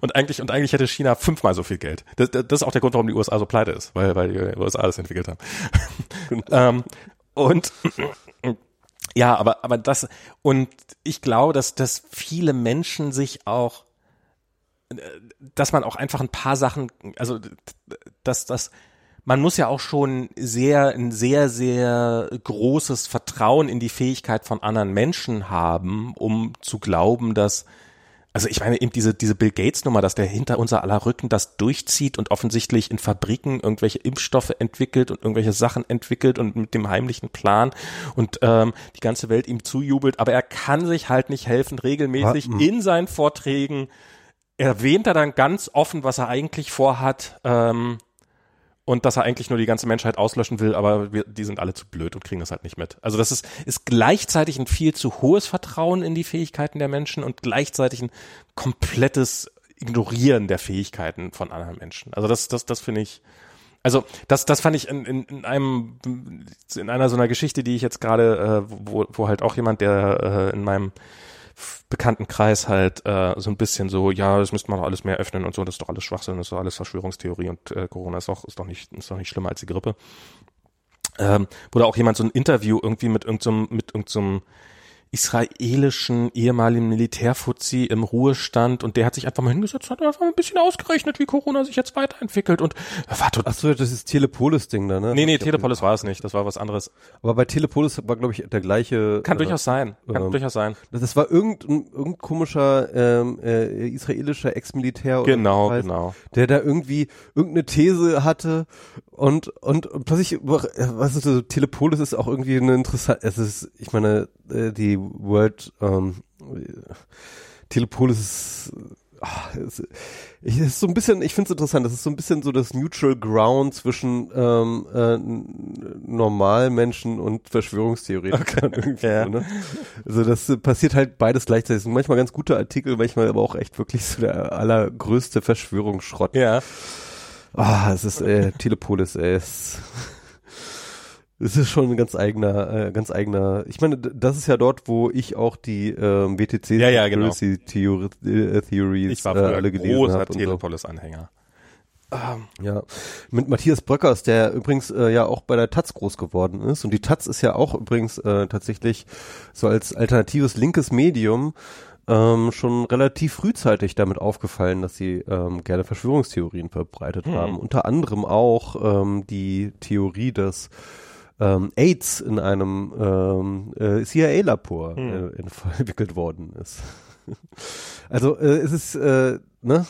Und eigentlich, und eigentlich hätte China fünfmal so viel Geld. Das, das ist auch der Grund, warum die USA so pleite ist, weil, weil die USA das entwickelt haben. ähm, und ja, aber, aber das, und ich glaube, dass, dass viele Menschen sich auch, dass man auch einfach ein paar Sachen, also, dass, dass, man muss ja auch schon sehr, ein sehr, sehr großes Vertrauen in die Fähigkeit von anderen Menschen haben, um zu glauben, dass, also ich meine eben diese, diese Bill Gates Nummer, dass der hinter unser aller Rücken das durchzieht und offensichtlich in Fabriken irgendwelche Impfstoffe entwickelt und irgendwelche Sachen entwickelt und mit dem heimlichen Plan und ähm, die ganze Welt ihm zujubelt, aber er kann sich halt nicht helfen, regelmäßig Warten. in seinen Vorträgen erwähnt er dann ganz offen, was er eigentlich vorhat. Ähm, und dass er eigentlich nur die ganze Menschheit auslöschen will, aber wir, die sind alle zu blöd und kriegen das halt nicht mit. Also das ist, ist gleichzeitig ein viel zu hohes Vertrauen in die Fähigkeiten der Menschen und gleichzeitig ein komplettes Ignorieren der Fähigkeiten von anderen Menschen. Also das, das, das finde ich, also das, das fand ich in, in, in einem, in einer so einer Geschichte, die ich jetzt gerade, äh, wo, wo halt auch jemand, der äh, in meinem Bekanntenkreis halt äh, so ein bisschen so, ja, das müsste man doch alles mehr öffnen und so, das ist doch alles Schwachsinn, das ist doch alles Verschwörungstheorie und äh, Corona ist doch, ist doch nicht, ist doch nicht schlimmer als die Grippe. Ähm, da auch jemand so ein Interview irgendwie mit irgendeinem, mit irgendeinem israelischen ehemaligen Militärfuzzi im Ruhestand und der hat sich einfach mal hingesetzt und hat einfach ein bisschen ausgerechnet, wie Corona sich jetzt weiterentwickelt und war total. Achso, das ist Telepolis-Ding da, ne? Nee, nee, Telepolis war es nicht, das war was anderes. Aber bei Telepolis war, glaube ich, der gleiche. Kann äh, durchaus sein, kann ähm, durchaus sein. Das war irgendein, irgendein komischer ähm, äh, israelischer Ex-Militär. Genau, weiß, genau. Der da irgendwie irgendeine These hatte und, und, und plötzlich, was ist so, Telepolis ist auch irgendwie eine interessante, es ist, ich meine, äh, die World ähm, Telepolis ist, ach, ist, ich, ist so ein bisschen, ich finde es interessant, das ist so ein bisschen so das Neutral Ground zwischen ähm, äh, Normalmenschen und Verschwörungstheoretikern. Okay. Ja. ne? Also das passiert halt beides gleichzeitig. Manchmal ganz gute Artikel, manchmal aber auch echt wirklich so der allergrößte Verschwörungsschrott. Ja. Ah, es ist äh, Telepolis, ey. Es ist schon ein ganz eigener, äh, ganz eigener. Ich meine, das ist ja dort, wo ich auch die ähm, WTC Ja, ja, genau. Theory, äh, Theories Ich war äh, früher alle gelesen großer habe. und so. Telepolis-Anhänger. Ähm, Ja, mit Matthias Bröckers, der übrigens äh, ja auch bei der Taz groß geworden ist. Und die Taz ist ja auch übrigens äh, tatsächlich so als alternatives linkes Medium ähm, schon relativ frühzeitig damit aufgefallen, dass sie ähm, gerne Verschwörungstheorien verbreitet Mhm. haben. Unter anderem auch ähm, die Theorie, dass ähm, AIDS in einem ähm, äh, CIA-Labor Mhm. äh, entwickelt worden ist. also äh, es ist, äh, ne?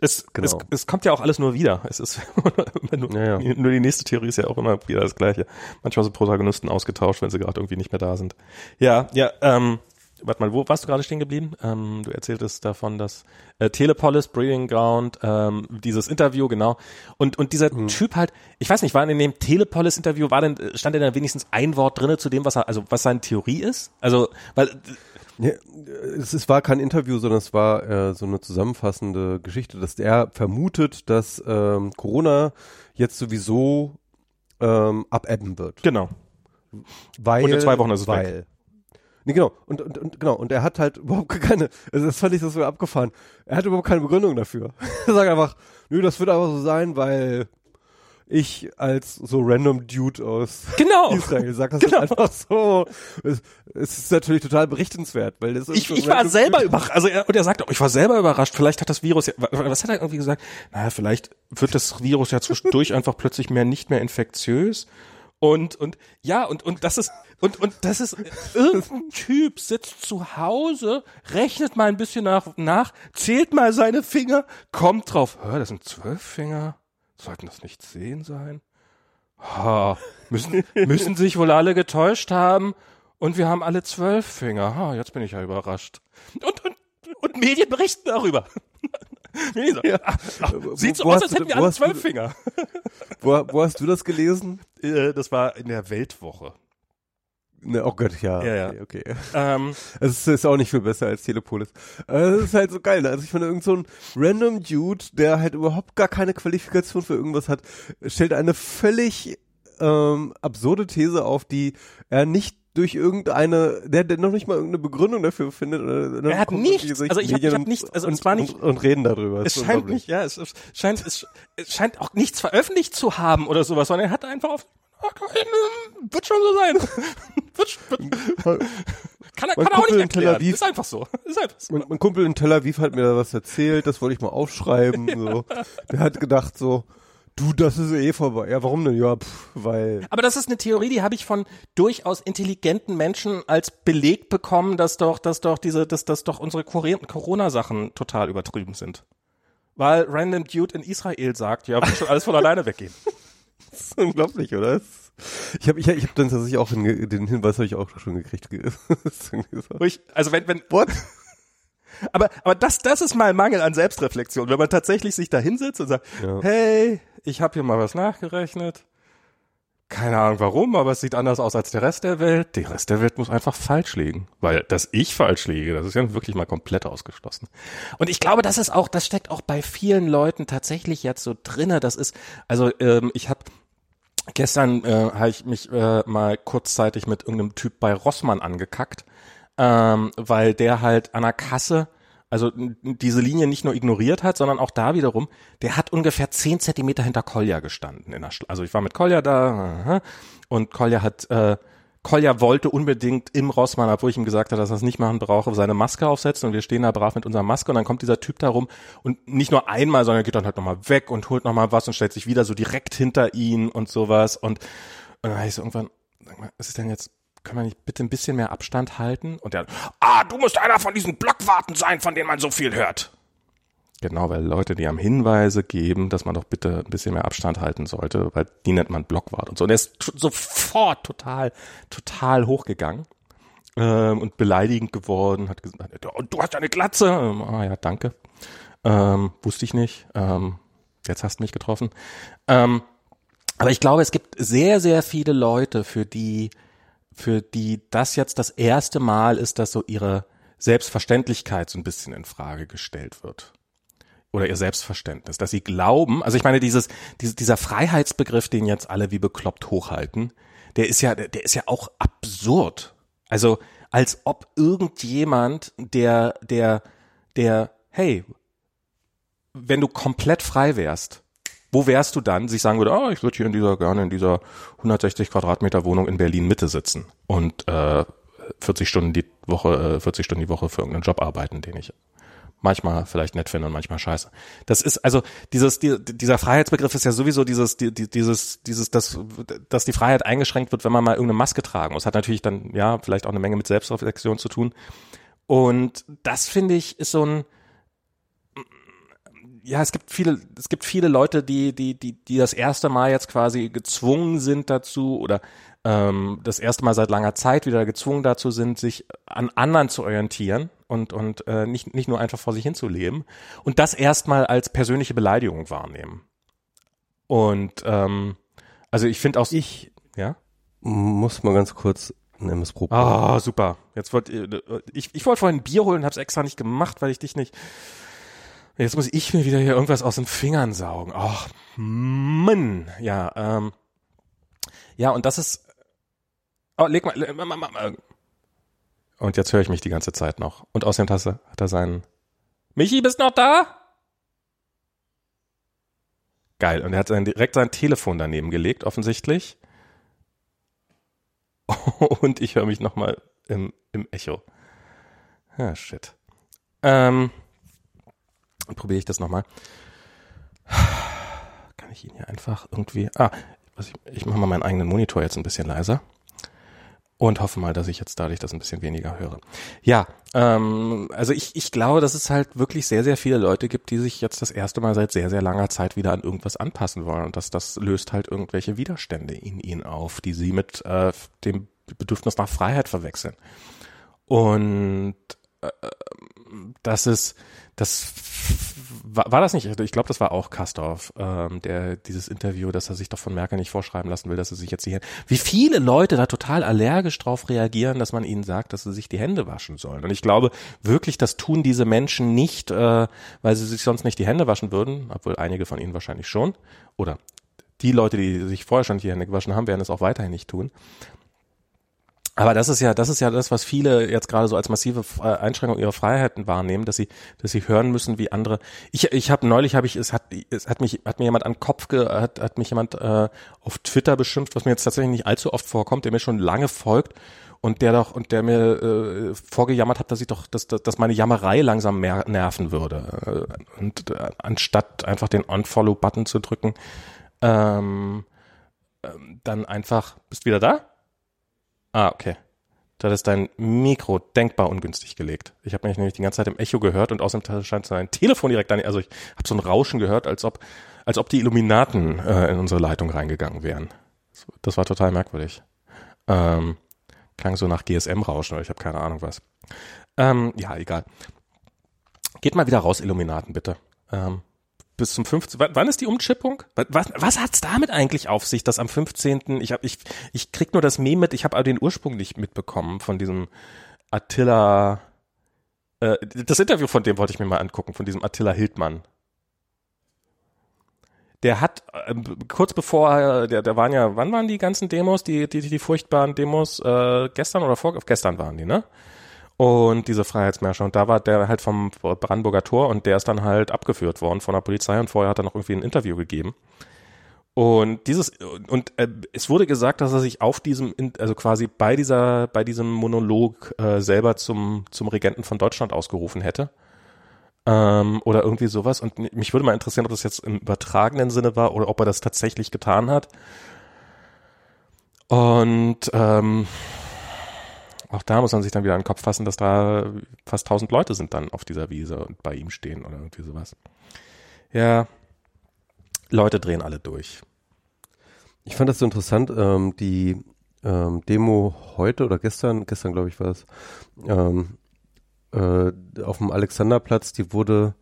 Es, Genau. es, es kommt ja auch alles nur wieder. Es ist nur, Ja, ja. nur die nächste Theorie ist ja auch immer wieder das Gleiche. Manchmal sind Protagonisten ausgetauscht, wenn sie gerade irgendwie nicht mehr da sind. Ja, ja, ähm, warte mal, wo warst du gerade stehen geblieben? Ähm, du erzähltest davon, dass äh, Telepolis, Breeding Ground, ähm, dieses Interview, genau. Und, und dieser Mhm. Typ halt, ich weiß nicht, war in dem Telepolis-Interview, war denn, stand denn da wenigstens ein Wort drinne zu dem, was er, also was seine Theorie ist? Also, weil Ja, es, es war kein Interview, sondern es war äh, so eine zusammenfassende Geschichte, dass der vermutet, dass ähm, Corona jetzt sowieso ähm, abebben wird. genau. Weil, Und in zwei Wochen ist es weil. Nee, genau. Und, und, und genau. Und er hat halt überhaupt keine, also das fand ich so so abgefahren. Er hat überhaupt keine Begründung dafür. er sagt einfach, nö, das wird einfach so sein, weil ich als so random Dude aus Genau. Israel sag das Genau. einfach so. Es, es ist natürlich total berichtenswert, weil das ist Ich, so ich war selber überrascht, also er, und er sagt auch, ich war selber überrascht, vielleicht hat das Virus, ja, wa- was hat er irgendwie gesagt? Naja, vielleicht wird das Virus ja zwischendurch einfach plötzlich mehr, nicht mehr infektiös. Und, und, ja, und, und das ist, und, und das ist, irgendein Typ sitzt zu Hause, rechnet mal ein bisschen nach, nach, zählt mal seine Finger, kommt drauf, hör, das sind zwölf Finger, sollten das nicht zehn sein? Ha, müssen, müssen sich wohl alle getäuscht haben und wir haben alle zwölf Finger. Ha, jetzt bin ich ja überrascht. Und, und, und Medien berichten darüber. Ja. ah, ah, sieht so Wo aus, als du- hätten wir alle zwölf Finger. Wo, wo hast du das gelesen? Äh, Das war in der Weltwoche. Ne, oh Gott, ja. Ja, ja. Okay, okay. Ähm, Es ist, ist auch nicht viel besser als Telepolis. Äh, Es ist halt so geil. ne? Also ich finde, irgend so ein random Dude, der halt überhaupt gar keine Qualifikation für irgendwas hat, stellt eine völlig ähm, absurde These auf, die er nicht durch irgendeine, der, der noch nicht mal irgendeine Begründung dafür findet. Oder, Er hat irgendwelche Also ich hab- ich hab nichts- also und, es war nicht- und, und reden darüber. es scheint nicht, ja, es, es scheint, es, es scheint auch nichts veröffentlicht zu haben oder sowas, sondern er hat einfach auf, ähm, wird schon so sein. wird, wird, kann er, kann er auch nicht in Tel erklären. Aviv- Ist einfach so. Ist einfach so. Mein, mein Kumpel in Tel Aviv hat mir da was erzählt, das wollte ich mal aufschreiben. So. Der hat gedacht so, du, das ist eh vorbei. Ja, warum denn? Ja, pff, weil. Aber das ist eine Theorie, die habe ich von durchaus intelligenten Menschen als Beleg bekommen, dass doch, dass doch diese, dass, dass doch unsere Corona-Sachen total übertrieben sind. Weil Random Dude in Israel sagt, ja, wird schon alles von alleine weggehen. Das ist unglaublich, oder? Ich habe ich, ich hab dann tatsächlich auch hinge- den Hinweis habe ich auch schon gekriegt. Also wenn, wenn, What? Aber, aber das, das ist mal Mangel an Selbstreflexion, wenn man tatsächlich sich da hinsetzt und sagt, Ja. hey, ich habe hier mal was nachgerechnet. Keine Ahnung warum, aber es sieht anders aus als der Rest der Welt. Der Rest der Welt muss einfach falsch liegen. Weil, dass ich falsch liege, das ist ja wirklich mal komplett ausgeschlossen. Und ich glaube, das ist auch, das steckt auch bei vielen Leuten tatsächlich jetzt so drinne. Das ist, also ähm, ich habe gestern äh, habe ich mich äh, mal kurzzeitig mit irgendeinem Typ bei Rossmann angekackt, ähm, weil der halt an der Kasse also diese Linie nicht nur ignoriert hat, sondern auch da wiederum, der hat ungefähr zehn Zentimeter hinter Kolja gestanden. In der Schla also ich war mit Kolja da und Kolja hat, äh, Kolja wollte unbedingt im Rossmann, obwohl ich ihm gesagt habe, dass er es nicht machen brauche, seine Maske aufsetzen und wir stehen da brav mit unserer Maske und dann kommt dieser Typ da rum und nicht nur einmal, sondern geht dann halt nochmal weg und holt nochmal was und stellt sich wieder so direkt hinter ihn und sowas und, und dann ich so irgendwann, was ist denn jetzt, können wir nicht bitte ein bisschen mehr Abstand halten? Und der, ah, du musst einer von diesen Blockwarten sein, von denen man so viel hört. Genau, weil Leute, die haben Hinweise geben, dass man doch bitte ein bisschen mehr Abstand halten sollte, weil die nennt man Blockwart und so. Und er ist sofort total, total hochgegangen ähm, und beleidigend geworden, hat gesagt, "Und du hast ja eine Glatze. Ähm, ah ja, danke. Ähm, wusste ich nicht. Ähm, jetzt hast du mich getroffen. Ähm, aber ich glaube, es gibt sehr, sehr viele Leute, für die, für die das jetzt das erste Mal ist, dass so ihre Selbstverständlichkeit so ein bisschen in Frage gestellt wird. oder ihr Selbstverständnis, dass sie glauben, also ich meine, dieses, dieser Freiheitsbegriff, den jetzt alle wie bekloppt hochhalten, der ist ja, der ist ja auch absurd. Also, als ob irgendjemand, der, der, der, hey, wenn du komplett frei wärst, wo wärst du dann, sich sagen würde, oh, ich würde hier in dieser, gerne in dieser 160 Quadratmeter Wohnung in Berlin Mitte sitzen und äh, 40 Stunden die Woche, äh, 40 Stunden die Woche für irgendeinen Job arbeiten, den ich manchmal vielleicht nett finde und manchmal scheiße. Das ist also dieses die, dieser Freiheitsbegriff ist ja sowieso dieses die, dieses dieses dass dass die Freiheit eingeschränkt wird, wenn man mal irgendeine Maske tragen muss. Hat natürlich dann ja vielleicht auch eine Menge mit Selbstreflexion zu tun. Und das finde ich ist so ein ja, es gibt viele, es gibt viele Leute, die, die, die, die das erste Mal jetzt quasi gezwungen sind dazu oder ähm, das erste Mal seit langer Zeit wieder gezwungen dazu sind, sich an anderen zu orientieren und, und äh, nicht, nicht nur einfach vor sich hinzuleben und das erstmal als persönliche Beleidigung wahrnehmen. Und ähm, also ich finde auch ich ja muss mal ganz kurz ein MS Pro. Ah, super. Jetzt wollte äh, ich ich wollte vorhin ein Bier holen, habe es extra nicht gemacht, weil ich dich nicht Jetzt muss ich mir wieder hier irgendwas aus den Fingern saugen. Ach, Mann. Ja, ähm. Ja, und das ist. Oh, leg mal. Leg mal. Und jetzt höre ich mich die ganze Zeit noch. Und außerdem er, hat er seinen. Michi, bist noch da? Geil. Und er hat direkt sein Telefon daneben gelegt, offensichtlich. Und ich höre mich nochmal im, im Echo. Ah, shit. Ähm. Probiere ich das nochmal. Kann ich ihn hier einfach irgendwie. Ah, ich, ich mache mal meinen eigenen Monitor jetzt ein bisschen leiser und hoffe mal, dass ich jetzt dadurch das ein bisschen weniger höre. Ja, ähm, also ich, ich glaube, dass es halt wirklich sehr, sehr viele Leute gibt, die sich jetzt das erste Mal seit sehr, sehr langer Zeit wieder an irgendwas anpassen wollen und dass das löst halt irgendwelche Widerstände in ihnen auf, die sie mit äh, dem Bedürfnis nach Freiheit verwechseln. Und äh, das ist das war, war das nicht, ich glaube, das war auch Kastorf, ähm, der dieses Interview, dass er sich doch von Merkel nicht vorschreiben lassen will, dass er sich jetzt die Hände, wie viele Leute da total allergisch drauf reagieren, dass man ihnen sagt, dass sie sich die Hände waschen sollen. Und ich glaube wirklich, das tun diese Menschen nicht, äh, weil sie sich sonst nicht die Hände waschen würden, obwohl einige von ihnen wahrscheinlich schon, oder die Leute, die sich vorher schon die Hände gewaschen haben, werden es auch weiterhin nicht tun. Aber das ist ja, das ist ja das, was viele jetzt gerade so als massive äh, Einschränkung ihrer Freiheiten wahrnehmen, dass sie, dass sie hören müssen, wie andere. Ich, ich habe neulich, habe ich, es hat, es hat mich, hat mir jemand an den Kopf, ge, hat, hat mich jemand äh, auf Twitter beschimpft, was mir jetzt tatsächlich nicht allzu oft vorkommt, der mir schon lange folgt und der doch und der mir äh, vorgejammert hat, dass ich doch, dass, dass meine Jammerei langsam mehr nerven würde äh, und äh, anstatt einfach den Unfollow-Button zu drücken, ähm, äh, dann einfach, bist wieder da? Ah, okay. Da ist dein Mikro denkbar ungünstig gelegt. Ich habe mich nämlich die ganze Zeit im Echo gehört und außerdem scheint sein Telefon direkt an. Also ich habe so ein Rauschen gehört, als ob, als ob die Illuminaten äh, in unsere Leitung reingegangen wären. Das war total merkwürdig. Ähm, klang so nach GSM-Rauschen, aber ich habe keine Ahnung was. Ähm, ja, egal. Geht mal wieder raus, Illuminaten, bitte. Ähm, bis zum 15. Wann ist die Umchippung? Was, was hat's damit eigentlich auf sich, dass am 15. Ich hab, ich ich krieg nur das Meme mit, ich habe aber den Ursprung nicht mitbekommen von diesem Attila äh, das Interview von dem wollte ich mir mal angucken, von diesem Attila Hildmann. Der hat äh, kurz bevor der der waren ja, wann waren die ganzen Demos, die die die furchtbaren Demos äh, gestern oder vor gestern waren die, ne? Und diese Freiheitsmärsche. Und da war der halt vom Brandenburger Tor und der ist dann halt abgeführt worden von der Polizei und vorher hat er noch irgendwie ein Interview gegeben. Und dieses und äh, es wurde gesagt, dass er sich auf diesem also quasi bei dieser bei diesem Monolog äh, selber zum zum Regenten von Deutschland ausgerufen hätte. Ähm, oder irgendwie sowas und mich würde mal interessieren, ob das jetzt im übertragenen Sinne war oder ob er das tatsächlich getan hat. Und ähm, auch da muss man sich dann wieder an den Kopf fassen, dass da fast tausend Leute sind dann auf dieser Wiese und bei ihm stehen oder irgendwie sowas. Ja, Leute drehen alle durch. Ich fand das so interessant, ähm, die ähm, Demo heute oder gestern, gestern glaube ich war es, ähm, äh, auf dem Alexanderplatz, die wurde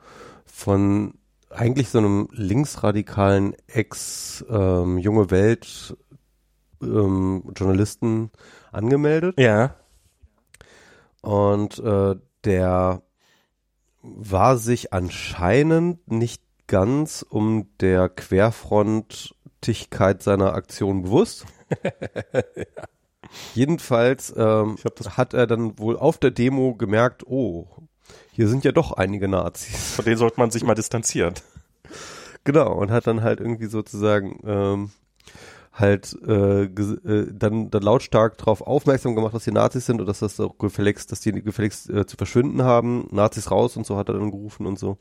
von eigentlich so einem linksradikalen Ex-Junge ähm, Welt ähm, Journalisten angemeldet. Ja. Und äh, der war sich anscheinend nicht ganz um der Querfrontigkeit seiner Aktion bewusst. ja. Jedenfalls ähm, hat er dann wohl auf der Demo gemerkt, oh, hier sind ja doch einige Nazis. Von denen sollte man sich mal distanzieren. Genau, und hat dann halt irgendwie sozusagen ähm, halt äh, äh, dann, dann lautstark darauf aufmerksam gemacht, dass die Nazis sind und dass das auch gefälligst, dass die gefälligst äh, zu verschwinden haben, Nazis raus und so hat er dann gerufen und so.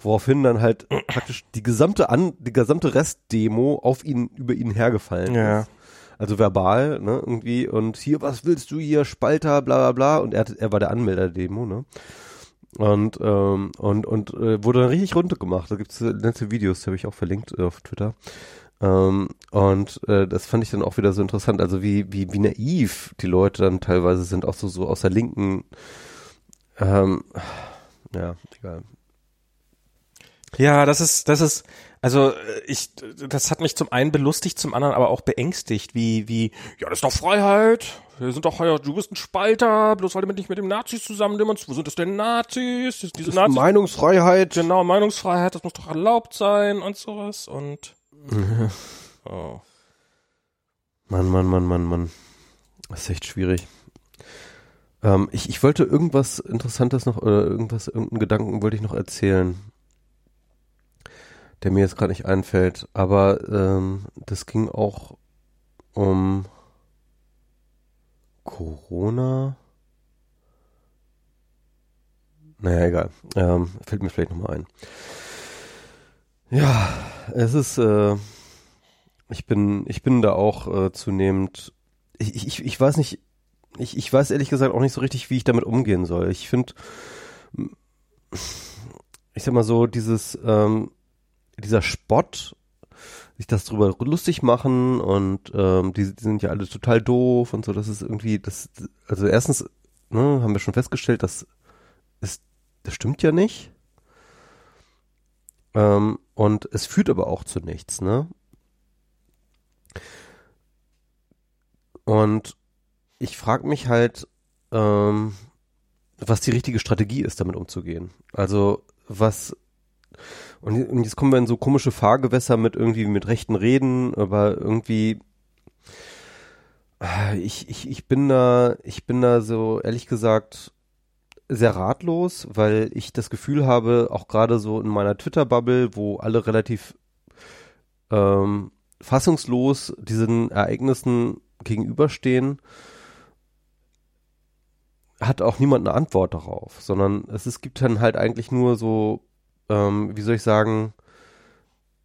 Woraufhin dann halt praktisch die gesamte An die gesamte Restdemo auf ihn über ihn hergefallen ja. ist. Also verbal, ne, irgendwie und hier, was willst du hier, Spalter, bla bla bla und er, er war der Anmelder der Demo, ne. Und, ähm, und, und äh, wurde dann richtig runtergemacht. Da gibt's nette Videos, die habe ich auch verlinkt äh, auf Twitter. Ähm, und äh, das fand ich dann auch wieder so interessant, also wie, wie, wie naiv die Leute dann teilweise sind, auch so, so aus der linken, ähm, ja, egal. Ja, das ist, das ist, also ich, das hat mich zum einen belustigt, zum anderen aber auch beängstigt, wie, wie, ja, das ist doch Freiheit, wir sind doch, ja, du bist ein Spalter, bloß weil du nicht mit dem Nazis zusammen demonstrierst, wo sind das denn Nazis? Diese das Nazis Meinungsfreiheit. Genau, Meinungsfreiheit, das muss doch erlaubt sein und sowas und oh. Mann, Mann, Mann, Mann, Mann. Das ist echt schwierig. Ähm, ich, ich wollte irgendwas Interessantes noch, oder irgendwas, irgendeinen Gedanken wollte ich noch erzählen, der mir jetzt gerade nicht einfällt. Aber ähm, das ging auch um Corona. Naja, egal. Ähm, fällt mir vielleicht nochmal ein. Ja, es ist, äh, ich bin, ich bin da auch äh, zunehmend, ich, ich, ich weiß nicht, ich, ich weiß ehrlich gesagt auch nicht so richtig, wie ich damit umgehen soll. Ich finde, ich sag mal so, dieses, ähm, dieser Spott, sich das drüber lustig machen und ähm, die, die sind ja alle total doof und so, das ist irgendwie, das, also erstens, ne, haben wir schon festgestellt, dass ist, das stimmt ja nicht. Ähm, und es führt aber auch zu nichts, ne? Und ich frage mich halt, ähm, was die richtige Strategie ist, damit umzugehen. Also was und, und jetzt kommen wir in so komische Fahrgewässer mit irgendwie mit rechten Reden, aber irgendwie ich, ich, ich bin da, ich bin da so ehrlich gesagt sehr ratlos, weil ich das Gefühl habe, auch gerade so in meiner Twitter-Bubble, wo alle relativ ähm, fassungslos diesen Ereignissen gegenüberstehen, hat auch niemand eine Antwort darauf, sondern es, es gibt dann halt eigentlich nur so, ähm, wie soll ich sagen,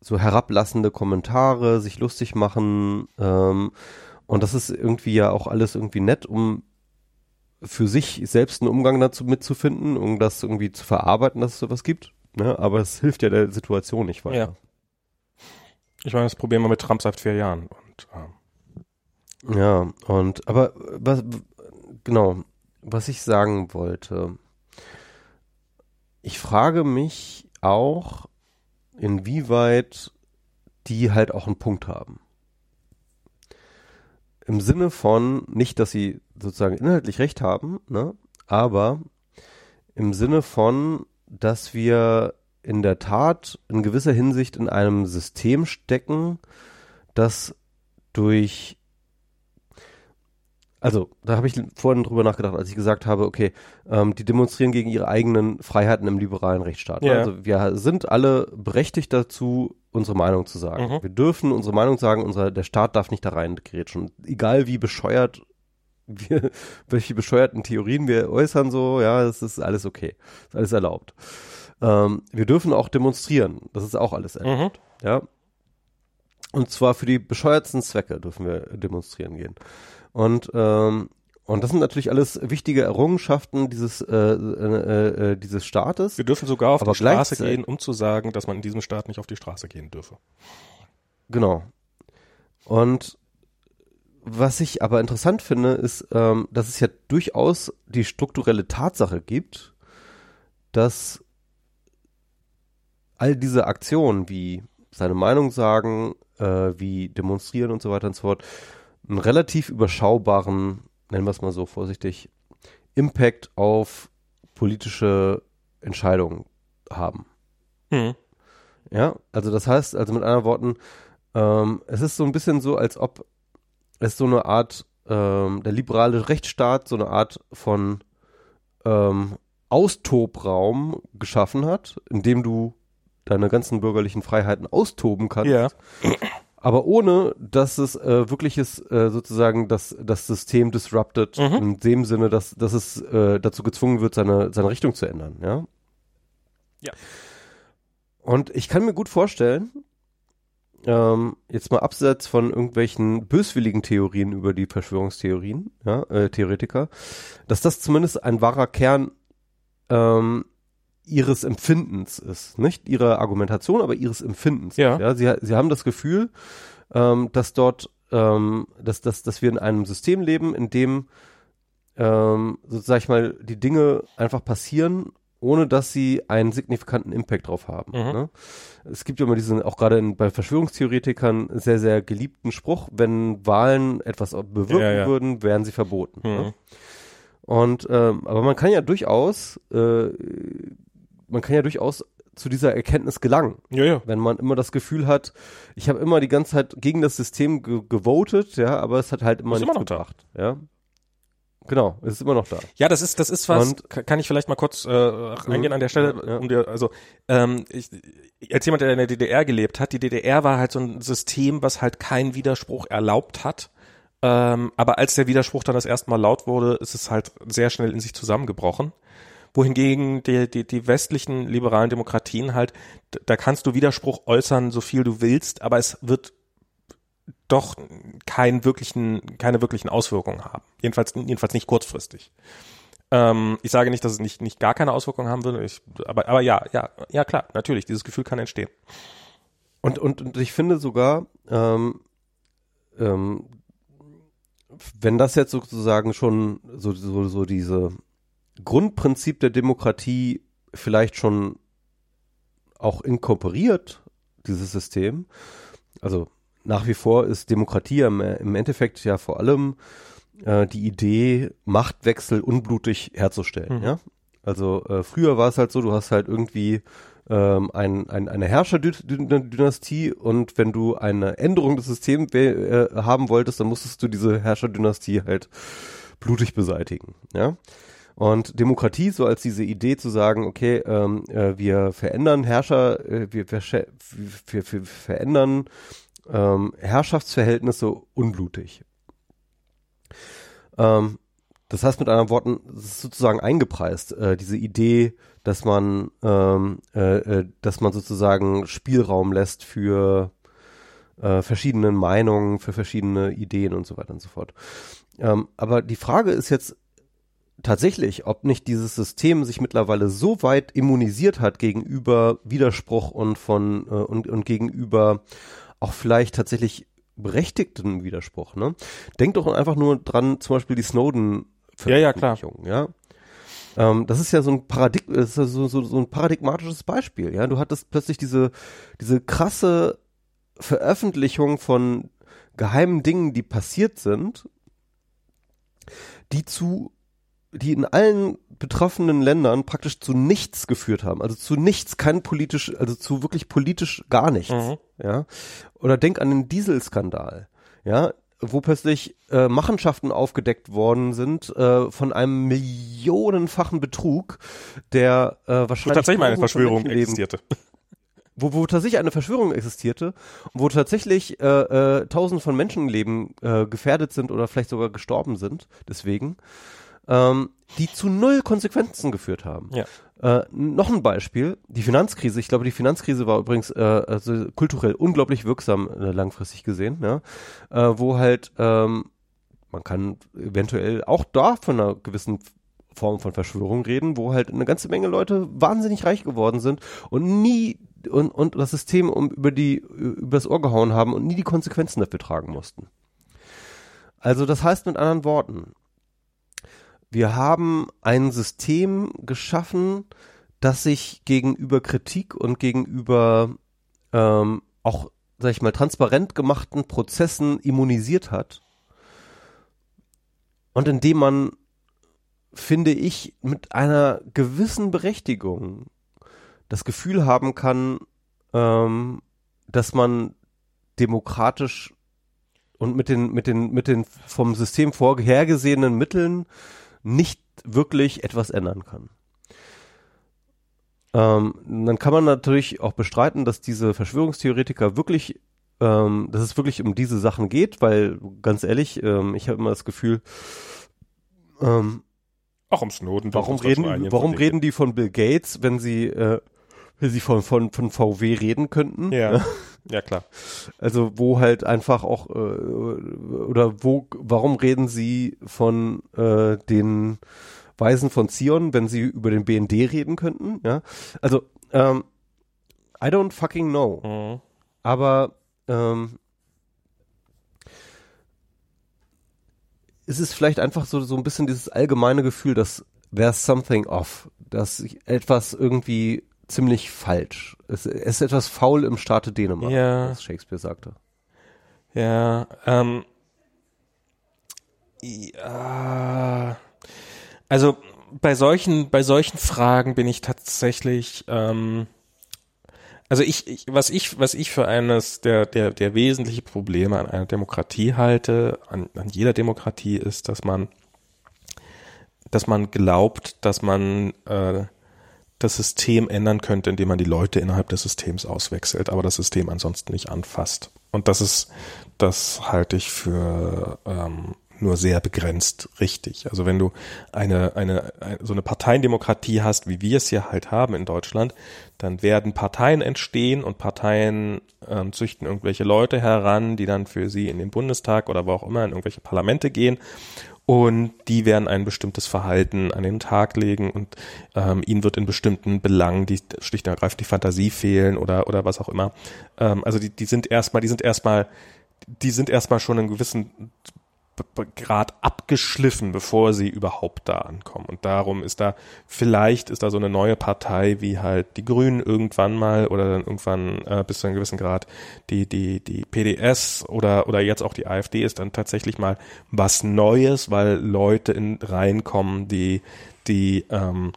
so herablassende Kommentare, sich lustig machen ähm, und das ist irgendwie ja auch alles irgendwie nett, um für sich selbst einen Umgang dazu mitzufinden, um das irgendwie zu verarbeiten, dass es sowas gibt. Ne? Aber es hilft ja der Situation nicht weiter. Ja. Ich meine, das probieren wir mit Trump seit vier Jahren. Und, ähm. Ja, und aber was genau, was ich sagen wollte, ich frage mich auch, inwieweit die halt auch einen Punkt haben im Sinne von, nicht, dass sie sozusagen inhaltlich recht haben, ne, aber im Sinne von, dass wir in der Tat in gewisser Hinsicht in einem System stecken, das durch also, da habe ich vorhin drüber nachgedacht, als ich gesagt habe, okay, ähm, die demonstrieren gegen ihre eigenen Freiheiten im liberalen Rechtsstaat. Ja. Also wir sind alle berechtigt dazu, unsere Meinung zu sagen. Mhm. Wir dürfen unsere Meinung sagen, unser, der Staat darf nicht da rein grätschen. Egal wie bescheuert wir, welche bescheuerten Theorien wir äußern, so, ja, das ist alles okay. ist alles erlaubt. Ähm, wir dürfen auch demonstrieren. Das ist auch alles erlaubt. Mhm. Ja. Und zwar für die bescheuertsten Zwecke dürfen wir demonstrieren gehen. Und ähm, und das sind natürlich alles wichtige Errungenschaften dieses äh, äh, äh, dieses Staates. Wir dürfen sogar auf die Straße gehen, um zu sagen, dass man in diesem Staat nicht auf die Straße gehen dürfe. Genau. Und was ich aber interessant finde, ist, ähm, dass es ja durchaus die strukturelle Tatsache gibt, dass all diese Aktionen wie seine Meinung sagen, äh, wie demonstrieren und so weiter und so fort, einen relativ überschaubaren, nennen wir es mal so vorsichtig, Impact auf politische Entscheidungen haben. Hm. Ja, also das heißt, also mit anderen Worten, ähm, es ist so ein bisschen so, als ob es so eine Art, ähm, der liberale Rechtsstaat so eine Art von ähm, Austobraum geschaffen hat, in dem du deine ganzen bürgerlichen Freiheiten austoben kannst. Ja. Aber ohne, dass es äh, wirklich ist, äh, sozusagen das, das System disrupted, Mhm. in dem Sinne, dass, dass es äh, dazu gezwungen wird, seine, seine Richtung zu ändern, ja. Ja. Und ich kann mir gut vorstellen, ähm, jetzt mal abseits von irgendwelchen böswilligen Theorien über die Verschwörungstheorien, ja, äh, Theoretiker, dass das zumindest ein wahrer Kern ähm, ihres Empfindens ist. Nicht ihrer Argumentation, aber ihres Empfindens. Ja. ja sie, sie haben das Gefühl, ähm, dass dort, ähm, dass, dass, dass wir in einem System leben, in dem, ähm, so sag ich mal, die Dinge einfach passieren, ohne dass sie einen signifikanten Impact drauf haben. Mhm. Ne? Es gibt ja immer diesen, auch gerade bei Verschwörungstheoretikern, sehr, sehr geliebten Spruch, wenn Wahlen etwas bewirken Ja, ja. würden, wären sie verboten. Mhm. Ne? Und ähm, aber man kann ja durchaus, äh, man kann ja durchaus zu dieser Erkenntnis gelangen, Ja, ja. wenn man immer das Gefühl hat, ich habe immer die ganze Zeit gegen das System ge gewotet, ja, aber es hat halt immer Ist nichts immer gebracht, ja. Genau, es ist immer noch da. Ja, das ist, das ist was, Und- ka- kann ich vielleicht mal kurz äh, eingehen an der Stelle, Ja, um dir, also ähm, ich, als jemand, der in der DDR gelebt hat, die DDR war halt so ein System, was halt keinen Widerspruch erlaubt hat. Ähm, aber als der Widerspruch dann das erste Mal laut wurde, ist es halt sehr schnell in sich zusammengebrochen. Wohingegen die, die, die westlichen liberalen Demokratien halt, da kannst du Widerspruch äußern, so viel du willst, aber es wird doch keinen wirklichen, keine wirklichen Auswirkungen haben. Jedenfalls, jedenfalls nicht kurzfristig. Ähm, ich sage nicht, dass es nicht, nicht gar keine Auswirkungen haben würde, ich, aber, aber ja, ja, ja klar, natürlich, dieses Gefühl kann entstehen. Und, und, und ich finde sogar, ähm, ähm, wenn das jetzt sozusagen schon so, so, so diese Grundprinzip der Demokratie vielleicht schon auch inkorporiert, dieses System, also nach wie vor ist Demokratie im Endeffekt ja vor allem äh, die Idee, Machtwechsel unblutig herzustellen, Mhm. ja. Also äh, früher war es halt so, du hast halt irgendwie ähm, ein, ein, eine Herrscherdynastie und wenn du eine Änderung des Systems äh, haben wolltest, dann musstest du diese Herrscherdynastie halt blutig beseitigen, ja. Und Demokratie so als diese Idee zu sagen, okay, ähm, äh, wir verändern Herrscher, äh, wir, wir, wir, wir verändern ähm, Herrschaftsverhältnisse unblutig. Ähm, das heißt mit anderen Worten, es ist sozusagen eingepreist, äh, diese Idee, dass man, ähm, äh, äh, dass man sozusagen Spielraum lässt für äh, verschiedene Meinungen, für verschiedene Ideen und so weiter und so fort. Ähm, aber die Frage ist jetzt tatsächlich, ob nicht dieses System sich mittlerweile so weit immunisiert hat gegenüber Widerspruch und von äh, und, und gegenüber auch vielleicht tatsächlich berechtigten Widerspruch. Ne? Denkt doch einfach nur dran, zum Beispiel die Snowden Ja, ja, klar. ja. Ähm, das ist ja so ein Paradig das ist ja so, so, so ein paradigmatisches Beispiel, ja. Du hattest plötzlich diese, diese krasse Veröffentlichung von geheimen Dingen, die passiert sind, die zu, die in allen betroffenen Ländern praktisch zu nichts geführt haben. Also zu nichts, kein politisch, also zu wirklich politisch gar nichts. Mhm. Ja. Oder denk an den Dieselskandal. Ja. Wo plötzlich äh, Machenschaften aufgedeckt worden sind äh, von einem millionenfachen Betrug, der äh, Wo wahrscheinlich tatsächlich mal eine Verschwörung existierte. wo, wo tatsächlich eine Verschwörung existierte und wo tatsächlich äh, äh, tausende von Menschenleben äh, gefährdet sind oder vielleicht sogar gestorben sind, deswegen, ähm, die zu null Konsequenzen geführt haben. Ja. Äh, noch ein Beispiel, die Finanzkrise. Ich glaube, die Finanzkrise war übrigens äh, also kulturell unglaublich wirksam äh, langfristig gesehen, ja? äh, wo halt ähm, man kann eventuell auch da von einer gewissen Form von Verschwörung reden, wo halt eine ganze Menge Leute wahnsinnig reich geworden sind und nie und, und das System um über die übers Ohr gehauen haben und nie die Konsequenzen dafür tragen mussten. Also das heißt mit anderen Worten, wir haben ein System geschaffen, das sich gegenüber Kritik und gegenüber ähm, auch, sag ich mal, transparent gemachten Prozessen immunisiert hat. Und indem man finde ich, mit einer gewissen Berechtigung das Gefühl haben kann, ähm, dass man demokratisch und mit den, mit den, mit den vom System vorhergesehenen Mitteln nicht wirklich etwas ändern kann. Ähm, dann kann man natürlich auch bestreiten, dass diese Verschwörungstheoretiker wirklich, ähm, dass es wirklich um diese Sachen geht, weil ganz ehrlich, ähm, ich habe immer das Gefühl, ähm, auch um Snowden. Warum reden, warum reden die von Bill Gates, wenn sie, äh, wenn sie von, von, von VW reden könnten? Ja. Ja, klar. Also, wo halt einfach auch, äh, oder wo, warum reden sie von äh, den Weisen von Zion, wenn sie über den BND reden könnten? Ja. Also, ähm, I don't fucking know. Mhm. Aber ähm, ist es vielleicht einfach so, so ein bisschen dieses allgemeine Gefühl, dass there's something off, dass etwas irgendwie ziemlich falsch. Es, es ist etwas faul im Staate Dänemark, ja. was Shakespeare sagte. Ja, ähm, ja, also bei solchen, bei solchen Fragen bin ich tatsächlich, ähm, also ich, ich, was ich, was ich für eines der, der, der wesentlichen Probleme an einer Demokratie halte, an, an jeder Demokratie ist, dass man, dass man glaubt, dass man äh, das System ändern könnte, indem man die Leute innerhalb des Systems auswechselt, aber das System ansonsten nicht anfasst. Und das ist, das halte ich für ähm, nur sehr begrenzt richtig. Also wenn du eine, eine, so eine Parteiendemokratie hast, wie wir es hier halt haben in Deutschland, dann werden Parteien entstehen und Parteien ähm, züchten irgendwelche Leute heran, die dann für sie in den Bundestag oder wo auch immer in irgendwelche Parlamente gehen und die werden ein bestimmtes Verhalten an den Tag legen und ähm, ihnen wird in bestimmten Belangen die schlicht und ergreifend die Fantasie fehlen oder oder was auch immer. Ähm, also die die sind erstmal die sind erstmal die sind erstmal schon einen gewissen Grad abgeschliffen, bevor sie überhaupt da ankommen. Und darum ist da, vielleicht ist da so eine neue Partei wie halt die Grünen irgendwann mal oder dann irgendwann äh, bis zu einem gewissen Grad die, die, die PDS oder, oder jetzt auch die AfD ist dann tatsächlich mal was Neues, weil Leute in reinkommen, die, die ähm,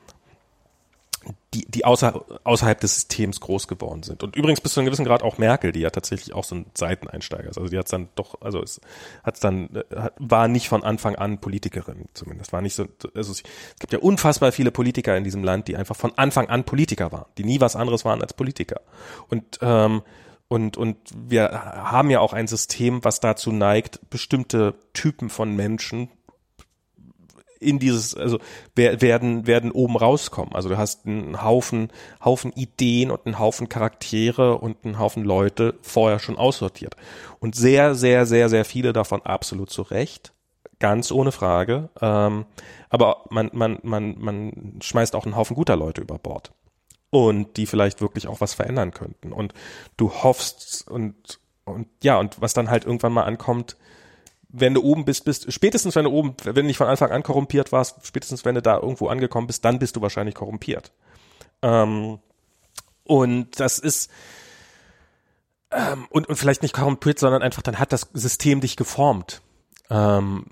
die, die außer, außerhalb des Systems groß geworden sind. Und übrigens bis zu einem gewissen Grad auch Merkel, die ja tatsächlich auch so ein Seiteneinsteiger ist. Also die hat dann doch, also es hat dann, hat, war nicht von Anfang an Politikerin zumindest. War nicht so, also es, es gibt ja unfassbar viele Politiker in diesem Land, die einfach von Anfang an Politiker waren, die nie was anderes waren als Politiker. Und ähm, und, und wir haben ja auch ein System, was dazu neigt, bestimmte Typen von Menschen in dieses, also werden, werden oben rauskommen. Also du hast einen Haufen, Haufen Ideen und einen Haufen Charaktere und einen Haufen Leute vorher schon aussortiert. Und sehr, sehr, sehr, sehr viele davon absolut zu Recht. Ganz ohne Frage. Ähm, aber man, man, man, man schmeißt auch einen Haufen guter Leute über Bord. Und die vielleicht wirklich auch was verändern könnten. Und du hoffst und, und ja, und was dann halt irgendwann mal ankommt, wenn du oben bist, bist, spätestens wenn du oben, wenn du nicht von Anfang an korrumpiert warst, spätestens wenn du da irgendwo angekommen bist, dann bist du wahrscheinlich korrumpiert. Ähm, und das ist, ähm, und, und vielleicht nicht korrumpiert, sondern einfach, dann hat das System dich geformt. Ähm,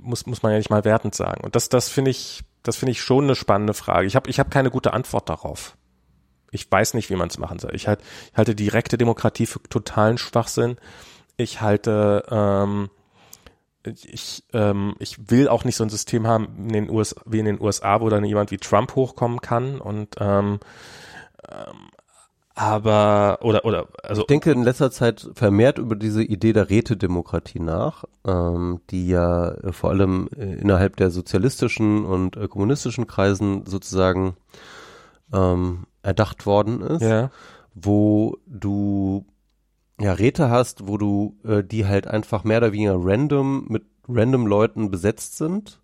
muss, muss man ja nicht mal wertend sagen. Und das, das finde ich, das finde ich schon eine spannende Frage. Ich habe ich hab keine gute Antwort darauf. Ich weiß nicht, wie man es machen soll. Ich, halt, ich halte direkte Demokratie für totalen Schwachsinn. Ich halte ähm, ich, ähm, ich will auch nicht so ein System haben in den USA, wie in den USA, wo dann jemand wie Trump hochkommen kann und ähm, ähm, aber oder oder also ich denke in letzter Zeit vermehrt über diese Idee der Rätedemokratie nach, ähm, die ja äh, vor allem äh, innerhalb der sozialistischen und äh, kommunistischen Kreisen sozusagen ähm, erdacht worden ist, ja. wo du ja, Räte hast, wo du äh, die halt einfach mehr oder weniger random mit random Leuten besetzt sind,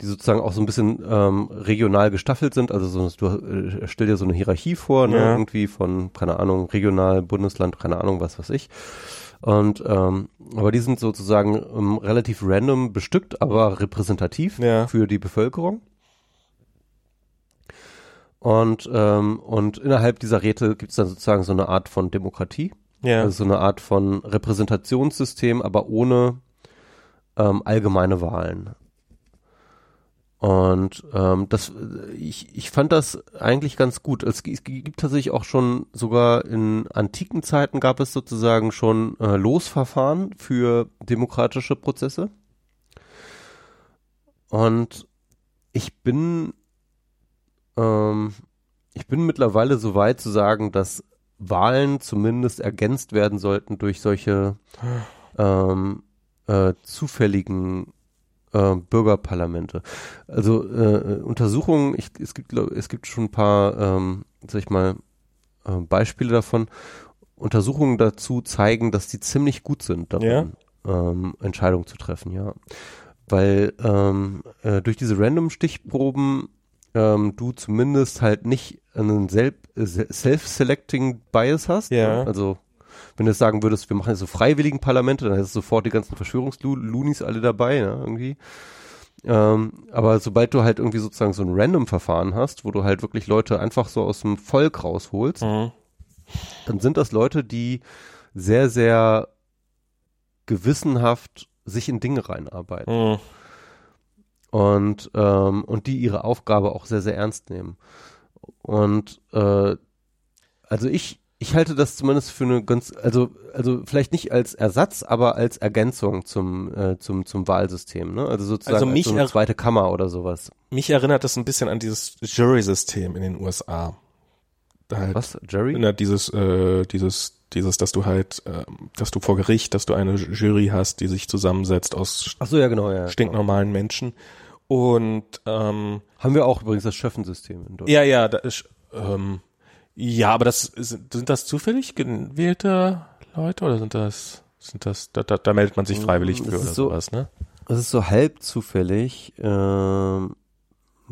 die sozusagen auch so ein bisschen ähm, regional gestaffelt sind. Also so, du äh, stell dir so eine Hierarchie vor, ne, Ja. irgendwie von, keine Ahnung, regional, Bundesland, keine Ahnung, was weiß ich. Und ähm, aber die sind sozusagen ähm, relativ random bestückt, aber repräsentativ Ja. für die Bevölkerung. Und, ähm, und innerhalb dieser Räte gibt es dann sozusagen so eine Art von Demokratie. Ja, Also so eine Art von Repräsentationssystem, aber ohne ähm, allgemeine Wahlen. Und ähm, das, ich, ich fand das eigentlich ganz gut. Es, es gibt tatsächlich auch schon, sogar in antiken Zeiten gab es sozusagen schon äh, Losverfahren für demokratische Prozesse. Und ich bin, ähm, ich bin mittlerweile so weit zu sagen, dass Wahlen zumindest ergänzt werden sollten durch solche ähm, äh, zufälligen äh, Bürgerparlamente. Also äh, Untersuchungen, ich, es gibt es gibt schon ein paar, ähm, sag ich mal, äh, Beispiele davon. Untersuchungen dazu zeigen, dass die ziemlich gut sind, darin, ja. ähm, Entscheidungen zu treffen, ja. Weil ähm, äh, durch diese Random-Stichproben ähm, du zumindest halt nicht einen self-selecting Bias hast. Ja. Ne? Also wenn du jetzt sagen würdest, wir machen jetzt so freiwilligen Parlamente, dann hättest du sofort die ganzen Verschwörungslunis alle dabei, ne, irgendwie. Ähm, aber sobald du halt irgendwie sozusagen so ein Random-Verfahren hast, wo du halt wirklich Leute einfach so aus dem Volk rausholst, mhm. dann sind das Leute, die sehr, sehr gewissenhaft sich in Dinge reinarbeiten. Mhm. Und, ähm, und die ihre Aufgabe auch sehr, sehr ernst nehmen. Und äh, also ich, ich halte das zumindest für eine ganz, also, also vielleicht nicht als Ersatz, aber als Ergänzung zum, äh, zum, zum Wahlsystem, ne? Also sozusagen also mich als so eine zweite Kammer oder sowas. Mich erinnert das ein bisschen an dieses Jury-System in den USA. Halt, Was? Jury? Na, dieses, äh, dieses, dieses, dass du halt, äh, dass du vor Gericht, dass du eine Jury hast, die sich zusammensetzt aus Ach so, ja, genau, ja, stinknormalen genau. Menschen. Und ähm, haben wir auch übrigens das Schöffensystem in Deutschland. Ja, ja, da ist, ähm, ja, aber das sind das zufällig gewählte Leute oder sind das sind das da, da, da meldet man sich mm, freiwillig für oder so, sowas, ne? Das ist so halb zufällig. Ähm,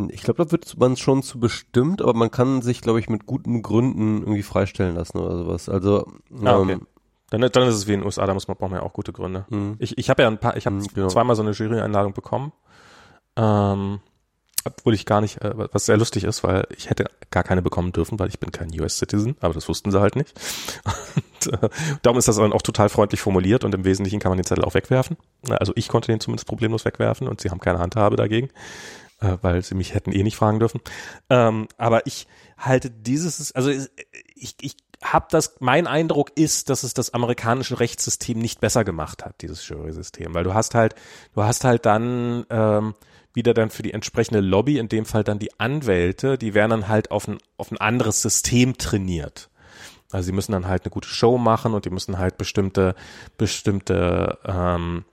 ich glaube, da wird man schon zu bestimmt, aber man kann sich, glaube ich, mit guten Gründen irgendwie freistellen lassen oder sowas. Also ah, okay. ähm, dann, dann ist es wie in den USA, da muss man braucht man ja auch gute Gründe. Mhm. Ich, ich habe ja ein paar, ich habe mhm, genau. zweimal so eine Jury-Einladung bekommen. Ähm, obwohl ich gar nicht, äh, was sehr lustig ist, weil ich hätte gar keine bekommen dürfen, weil ich bin kein US-Citizen, aber das wussten sie halt nicht. Und, äh, darum ist das dann auch total freundlich formuliert und im Wesentlichen kann man den Zettel auch wegwerfen. Also ich konnte den zumindest problemlos wegwerfen und sie haben keine Handhabe dagegen, äh, weil sie mich hätten eh nicht fragen dürfen. Ähm, aber ich halte dieses, also ich, ich habe das, mein Eindruck ist, dass es das amerikanische Rechtssystem nicht besser gemacht hat, dieses Jury-System, weil du hast halt, du hast halt dann ähm, wieder dann für die entsprechende Lobby, in dem Fall dann die Anwälte, die werden dann halt auf ein, auf ein anderes System trainiert. Also sie müssen dann halt eine gute Show machen und die müssen halt bestimmte, bestimmte ähm,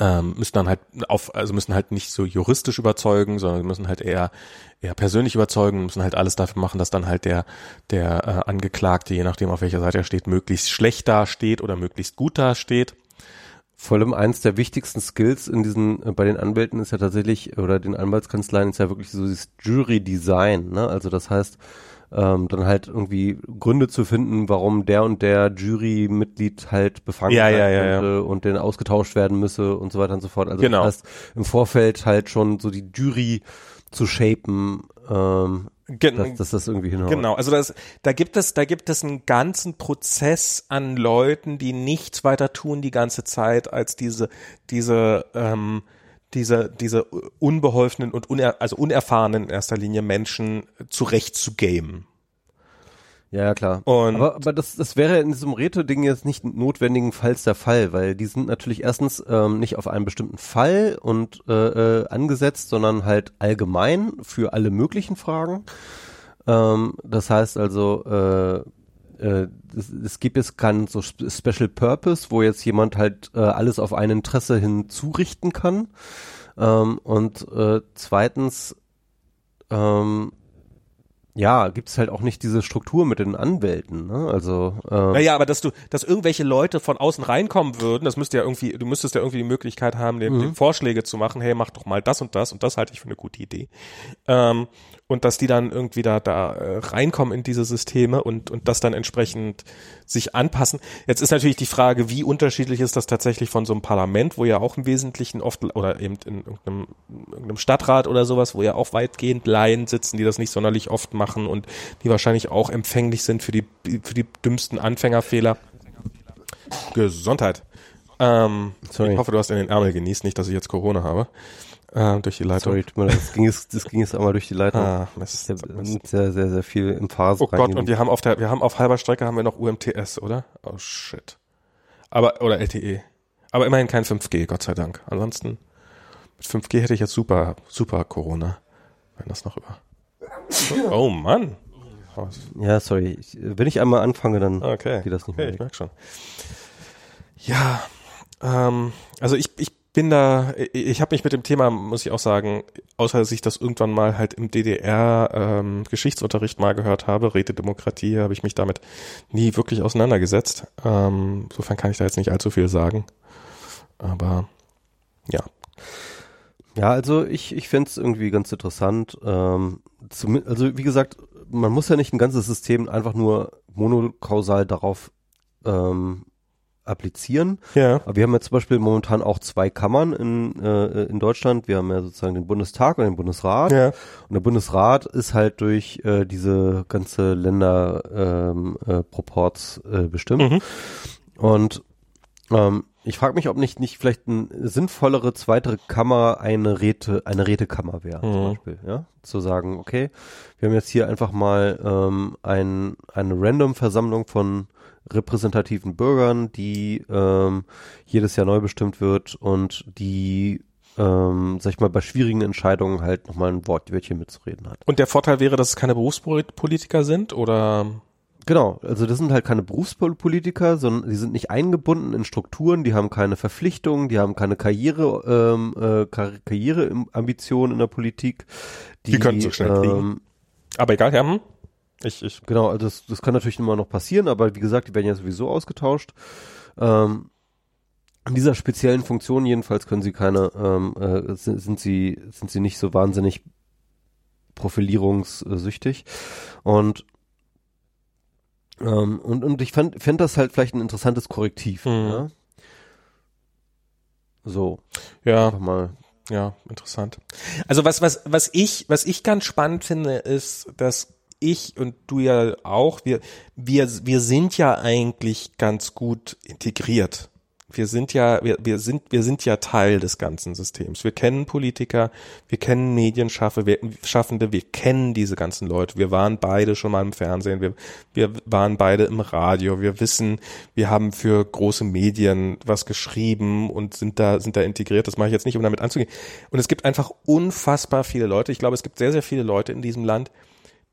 ähm, müssen dann halt auf, also müssen halt nicht so juristisch überzeugen, sondern müssen halt eher eher persönlich überzeugen, müssen halt alles dafür machen, dass dann halt der der äh, Angeklagte, je nachdem auf welcher Seite er steht, möglichst schlecht dasteht oder möglichst gut dasteht. Vor allem eins der wichtigsten Skills in diesen, äh, bei den Anwälten ist ja tatsächlich, oder den Anwaltskanzleien ist ja wirklich so dieses Jury-Design, ne? Also das heißt, ähm, dann halt irgendwie Gründe zu finden, warum der und der Jurymitglied halt befangen ja, ja, ja, ja. und den ausgetauscht werden müsse und so weiter und so fort. Also genau. das heißt, im Vorfeld halt schon so die Jury zu shapen, ähm, Gen dass, dass das irgendwie hinhaut. Genau, also das, da gibt es, da gibt es einen ganzen Prozess an Leuten, die nichts weiter tun die ganze Zeit, als diese, diese, ähm, diese, diese unbeholfenen und uner, also unerfahrenen in erster Linie Menschen zurecht zu gamen. Ja, ja, klar. Und aber, aber das, das wäre in diesem Räte-Ding jetzt nicht notwendigenfalls der Fall, weil die sind natürlich erstens ähm, nicht auf einen bestimmten Fall und äh, äh, angesetzt, sondern halt allgemein für alle möglichen Fragen. Ähm, das heißt also, äh, äh, es, es gibt jetzt keinen so Special Purpose, wo jetzt jemand halt äh, alles auf ein Interesse hin zurichten kann. Ähm, und äh, zweitens ähm, ja, gibt es halt auch nicht diese Struktur mit den Anwälten, ne? Also ähm, Naja, aber dass du, dass irgendwelche Leute von außen reinkommen würden, das müsste ja irgendwie, du müsstest ja irgendwie die Möglichkeit haben, dem, mhm. dem Vorschläge zu machen, hey, mach doch mal das und das und das halte ich für eine gute Idee. Ähm, und dass die dann irgendwie da, da äh, reinkommen in diese Systeme und, und das dann entsprechend sich anpassen. Jetzt ist natürlich die Frage, wie unterschiedlich ist das tatsächlich von so einem Parlament, wo ja auch im Wesentlichen oft, oder eben in irgendeinem, irgendeinem Stadtrat oder sowas, wo ja auch weitgehend Laien sitzen, die das nicht sonderlich oft machen und die wahrscheinlich auch empfänglich sind für die, für die dümmsten Anfängerfehler. Gesundheit. Ähm, Sorry. ich hoffe, du hast in den Ärmel genießt, nicht, dass ich jetzt Corona habe. Äh, durch die Leitung. Sorry, tut mir das ging jetzt, das ging jetzt einmal durch die Leitung. Ah, Mist. Ich habe sehr, sehr, sehr viel im Phase Oh Gott, und wir haben auf der, wir haben auf halber Strecke haben wir noch UMTS, oder? Oh shit. Aber, oder LTE. Aber immerhin kein 5G, Gott sei Dank. Ansonsten, mit 5G hätte ich jetzt super, super Corona. Wenn das noch über. Oh Mann. Oh, Ja, sorry. Ich, wenn ich einmal anfange, dann Okay. geht das nicht mehr Okay, ich merke schon. Ja, ähm, also ich, ich bin da, ich, habe mich mit dem Thema, muss ich auch sagen, außer dass ich das irgendwann mal halt im DDR ähm, mal gehört habe, Rätedemokratie, habe ich mich damit nie wirklich auseinandergesetzt. Ähm, insofern kann ich da jetzt nicht allzu viel sagen. Aber ja, Ja, also ich, ich fände es irgendwie ganz interessant. Ähm, zum, also wie gesagt, man muss ja nicht ein ganzes System einfach nur monokausal darauf ähm, applizieren. ja, Aber wir haben ja zum Beispiel momentan auch zwei Kammern in, äh, in Deutschland. Wir haben ja sozusagen den Bundestag und den Bundesrat. ja, Und der Bundesrat ist halt durch äh, diese ganze Länderproports ähm, äh, äh, bestimmt. Mhm. Und ähm, ich frage mich, ob nicht, nicht vielleicht eine sinnvollere zweite Kammer eine Räte, eine Rätekammer wäre, zum Mhm. Beispiel, ja. Zu sagen, okay, wir haben jetzt hier einfach mal ähm, ein, eine Random-Versammlung von repräsentativen Bürgern, die ähm, jedes Jahr neu bestimmt wird und die, ähm, sag ich mal, bei schwierigen Entscheidungen halt nochmal ein Wortwörtchen mitzureden hat. Und der Vorteil wäre, dass es keine Berufspolitiker sind oder Genau, also das sind halt keine Berufspolitiker, sondern die sind nicht eingebunden in Strukturen, die haben keine Verpflichtungen, die haben keine Karriere, ähm, äh, Kar Karriereambitionen in der Politik. Die könnten so schnell kriegen. ähm, aber egal, ja, hm? Ich, ich, Genau, also das, das kann natürlich immer noch passieren, aber wie gesagt, die werden ja sowieso ausgetauscht. Ähm, in dieser speziellen Funktion jedenfalls können sie keine, ähm, äh, sind, sind sie sind sie nicht so wahnsinnig profilierungssüchtig und ähm, und und ich fand fänd das halt vielleicht ein interessantes Korrektiv. Mhm. Ja? So, ja, einfach mal. Ja, interessant. Also was, was, was ich, was ich ganz spannend finde, ist, dass ich und du ja auch, wir, wir, wir sind ja eigentlich ganz gut integriert. Wir sind ja, wir, wir sind, wir sind ja Teil des ganzen Systems. Wir kennen Politiker, wir kennen Medienschaffende, wir, kennen diese ganzen Leute. Wir waren beide schon mal im Fernsehen, wir, wir waren beide im Radio, wir wissen, wir haben für große Medien was geschrieben und sind da, sind da integriert. Das mache ich jetzt nicht, um damit anzugehen. Und es gibt einfach unfassbar viele Leute. Ich glaube, es gibt sehr, sehr viele Leute in diesem Land,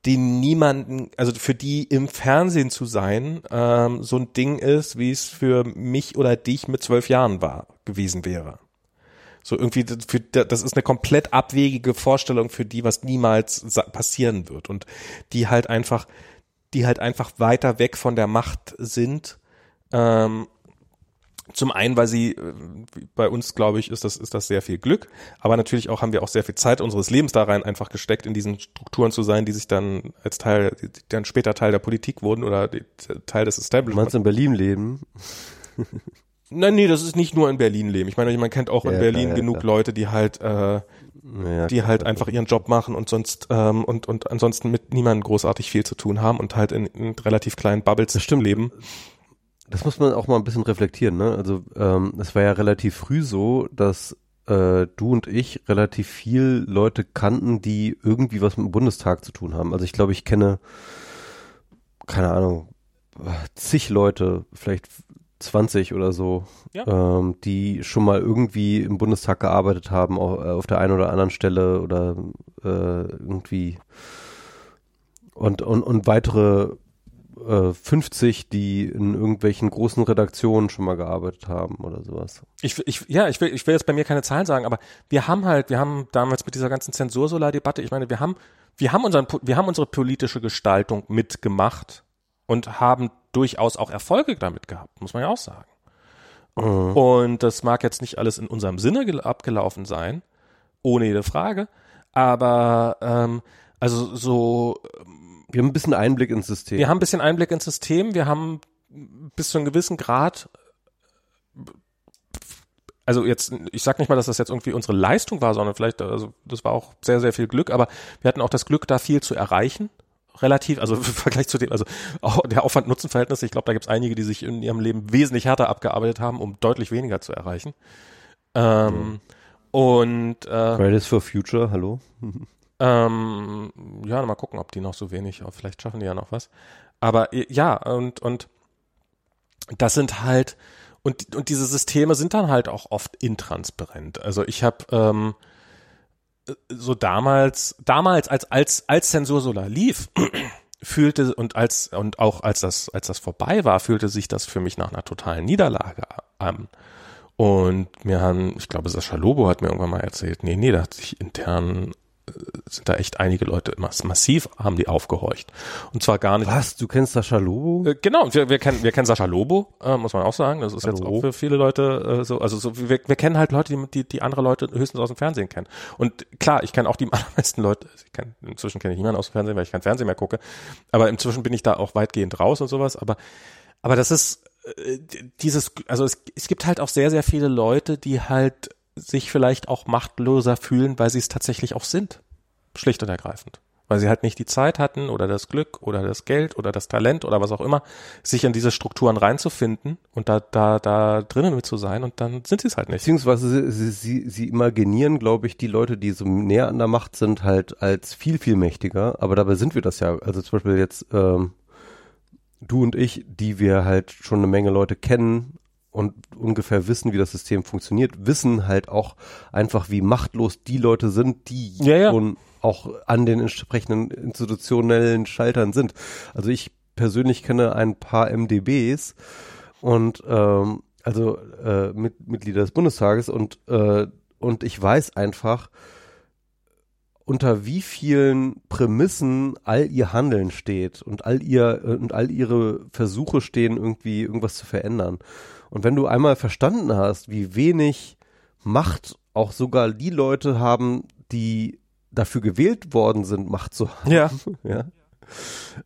die niemanden, also für die im Fernsehen zu sein, ähm, so ein Ding ist, wie es für mich oder dich mit zwölf Jahren war, gewesen wäre. So irgendwie, für, das ist eine komplett abwegige Vorstellung für die, was niemals passieren wird und die halt einfach, die halt einfach weiter weg von der Macht sind. Ähm, zum einen, weil sie äh, bei uns, glaube ich, ist das ist das sehr viel Glück, aber natürlich auch haben wir auch sehr viel Zeit unseres Lebens da rein einfach gesteckt, in diesen Strukturen zu sein, die sich dann als Teil, die dann später Teil der Politik wurden oder Teil des Du Establishments. meinst in Berlin leben? Nein, nee, das ist nicht nur in Berlin leben. Ich meine, man kennt auch in Ja, Berlin klar, ja, genug klar. Leute, die halt, äh, Ja, die halt einfach ihren Job machen und sonst ähm, und und ansonsten mit niemandem großartig viel zu tun haben und halt in, in relativ kleinen Bubbles leben. Das muss man auch mal ein bisschen reflektieren, ne? Also ähm, es war ja relativ früh so, dass äh, du und ich relativ viel Leute kannten, die irgendwie was mit dem Bundestag zu tun haben. Also ich glaube, ich kenne, keine Ahnung, zig Leute, vielleicht 20 oder so, Ja. ähm, die schon mal irgendwie im Bundestag gearbeitet haben, au- äh, auf der einen oder anderen Stelle oder äh, irgendwie und, und, und weitere äh, 50, die in irgendwelchen großen Redaktionen schon mal gearbeitet haben oder sowas. Ich, ich, ja, ich will, ich will jetzt bei mir keine Zahlen sagen, aber wir haben halt, wir haben damals mit dieser ganzen Zensursolar-Debatte, ich meine, wir haben, wir haben unseren, wir haben unsere politische Gestaltung mitgemacht und haben durchaus auch Erfolge damit gehabt, muss man ja auch sagen. Und das mag jetzt nicht alles in unserem Sinne gel- abgelaufen sein, ohne jede Frage, aber ähm, also so Wir haben ein bisschen Einblick ins System. wir haben ein bisschen Einblick ins System, wir haben bis zu einem gewissen Grad, also jetzt, ich sag nicht mal, dass das jetzt irgendwie unsere Leistung war, sondern vielleicht, also das war auch sehr, sehr viel Glück, aber wir hatten auch das Glück, da viel zu erreichen, relativ, also im Vergleich zu dem, also auch der Aufwand-Nutzen-Verhältnis, ich glaube, da gibt es einige, die sich in ihrem Leben wesentlich härter abgearbeitet haben, um deutlich weniger zu erreichen. Ähm, mhm. Und äh, Fridays for Future, hallo? ähm, ja, mal gucken, ob die noch so wenig, vielleicht schaffen die ja noch was. Aber ja, und, und das sind halt, und, und diese Systeme sind dann halt auch oft intransparent. Also ich habe ähm, so damals, damals als als als Zensursolar lief, fühlte und als und auch als das als das vorbei war, fühlte sich das für mich nach einer totalen Niederlage an. Und mir haben, ich glaube, Sascha Lobo hat mir irgendwann mal erzählt, nee, nee, da hat sich intern sind da echt einige Leute massiv haben die aufgehorcht. Und zwar gar nicht. Was? Du kennst Sascha Lobo? Äh, genau, wir, wir kennen wir kennen Sascha Lobo, äh, muss man auch sagen. Das ist Hallo. jetzt auch für viele Leute äh, so. Also so, wir, wir kennen halt Leute, die, die die andere Leute höchstens aus dem Fernsehen kennen. Und klar, ich kenne auch die allermeisten Leute. Ich kenn, inzwischen kenne ich niemanden aus dem Fernsehen, weil ich kein Fernsehen mehr gucke. Aber inzwischen bin ich da auch weitgehend raus und sowas. Aber aber das ist äh, dieses, also es, es gibt halt auch sehr sehr viele Leute, die halt sich vielleicht auch machtloser fühlen, weil sie es tatsächlich auch sind. Schlicht und ergreifend. Weil sie halt nicht die Zeit hatten oder das Glück oder das Geld oder das Talent oder was auch immer, sich in diese Strukturen reinzufinden und da, da, da drinnen mit zu sein und dann sind sie es halt nicht. Beziehungsweise sie, sie, sie imaginieren, glaube ich, die Leute, die so näher an der Macht sind, halt als viel, viel mächtiger. Aber dabei sind wir das ja. Also zum Beispiel jetzt ähm, du und ich, die wir halt schon eine Menge Leute kennen und ungefähr wissen, wie das System funktioniert, wissen halt auch einfach, wie machtlos die Leute sind, die ja, ja. schon auch an den entsprechenden institutionellen Schaltern sind. Also ich persönlich kenne ein paar MDBs und ähm, also äh, mit, Mitglieder des Bundestages und äh, und ich weiß einfach, unter wie vielen Prämissen all ihr Handeln steht und all ihr und all ihre Versuche stehen, irgendwie irgendwas zu verändern. Und wenn du einmal verstanden hast, wie wenig Macht auch sogar die Leute haben, die dafür gewählt worden sind, Macht zu haben, ja. ja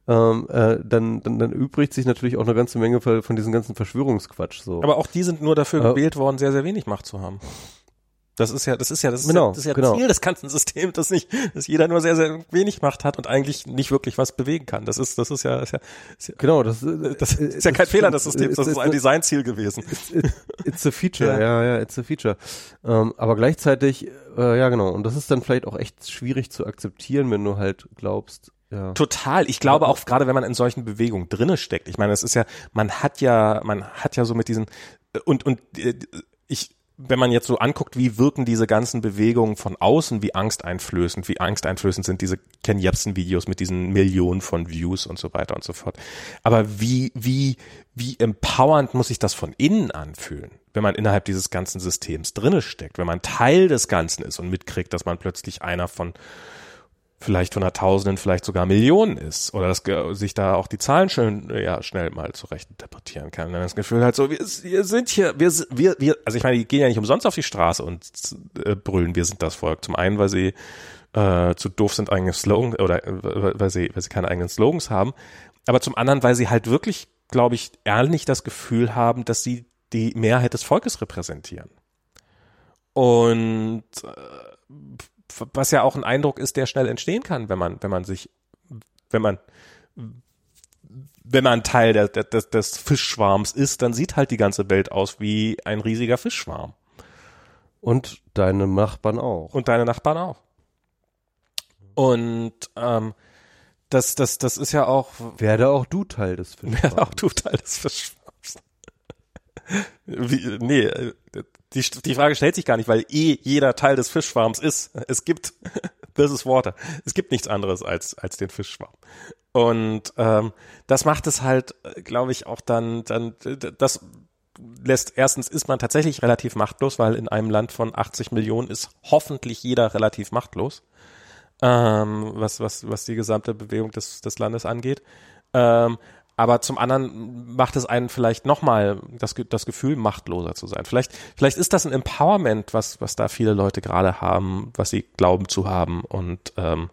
ähm, äh, dann, dann, dann übrigt sich natürlich auch eine ganze Menge von diesem ganzen Verschwörungsquatsch so. Aber auch die sind nur dafür äh, gewählt worden, sehr, sehr wenig Macht zu haben. Das ist ja, das ist ja, das ist genau, ja, das ist ja genau. Ziel des ganzen Systems, dass nicht, dass jeder nur sehr, sehr wenig Macht hat und eigentlich nicht wirklich was bewegen kann. Das ist, das ist ja, ist ja, ist ja genau, das, das ist ja kein Fehler des Systems, das ist ein Designziel gewesen. It's, it's a feature, ja. ja, ja, it's a feature. Ähm, aber gleichzeitig, äh, ja genau, und das ist dann vielleicht auch echt schwierig zu akzeptieren, wenn du halt glaubst, ja. Total. Ich glaube auch gerade, wenn man in solchen Bewegungen drinne steckt. Ich meine, es ist ja, man hat ja, man hat ja so mit diesen und und äh, ich wenn man jetzt so anguckt, wie wirken diese ganzen Bewegungen von außen, wie angsteinflößend, wie angsteinflößend sind diese Ken Jebsen Videos mit diesen Millionen von Views und so weiter und so fort. Aber wie, wie, wie empowernd muss sich das von innen anfühlen, wenn man innerhalb dieses ganzen Systems drinne steckt, wenn man Teil des Ganzen ist und mitkriegt, dass man plötzlich einer von vielleicht Hunderttausenden, vielleicht sogar Millionen ist oder dass sich da auch die Zahlen schön ja schnell mal zurecht interpretieren kann. Dann das Gefühl halt so, wir, wir sind hier, wir, wir, wir, also ich meine, die gehen ja nicht umsonst auf die Straße und äh, brüllen, wir sind das Volk. Zum einen, weil sie äh, zu doof sind, eigene Slogans oder äh, weil sie, weil sie keine eigenen Slogans haben, aber zum anderen, weil sie halt wirklich, glaube ich, ehrlich das Gefühl haben, dass sie die Mehrheit des Volkes repräsentieren. Und äh, was ja auch ein Eindruck ist, der schnell entstehen kann, wenn man, wenn man sich, wenn man, wenn man Teil der, der, des, des Fischschwarms ist, dann sieht halt die ganze Welt aus wie ein riesiger Fischschwarm. Und deine Nachbarn auch. Und deine Nachbarn auch. Und ähm, das, das, das ist ja auch. Werde auch du Teil des Fischschwarms. Werde auch du Teil des Fischschwarms. Wie, nee, äh, die, die Frage stellt sich gar nicht, weil eh jeder Teil des Fischschwarms ist. Es gibt, this is water. Es gibt nichts anderes als, als den Fischschwarm. Und ähm, das macht es halt, glaube ich, auch dann, dann, das lässt, erstens ist man tatsächlich relativ machtlos, weil in einem Land von 80 Millionen ist hoffentlich jeder relativ machtlos, ähm, was, was, was die gesamte Bewegung des, des Landes angeht. Ähm, aber zum anderen macht es einen vielleicht nochmal das, das Gefühl, machtloser zu sein. Vielleicht, vielleicht ist das ein Empowerment, was, was da viele Leute gerade haben, was sie glauben zu haben und ähm,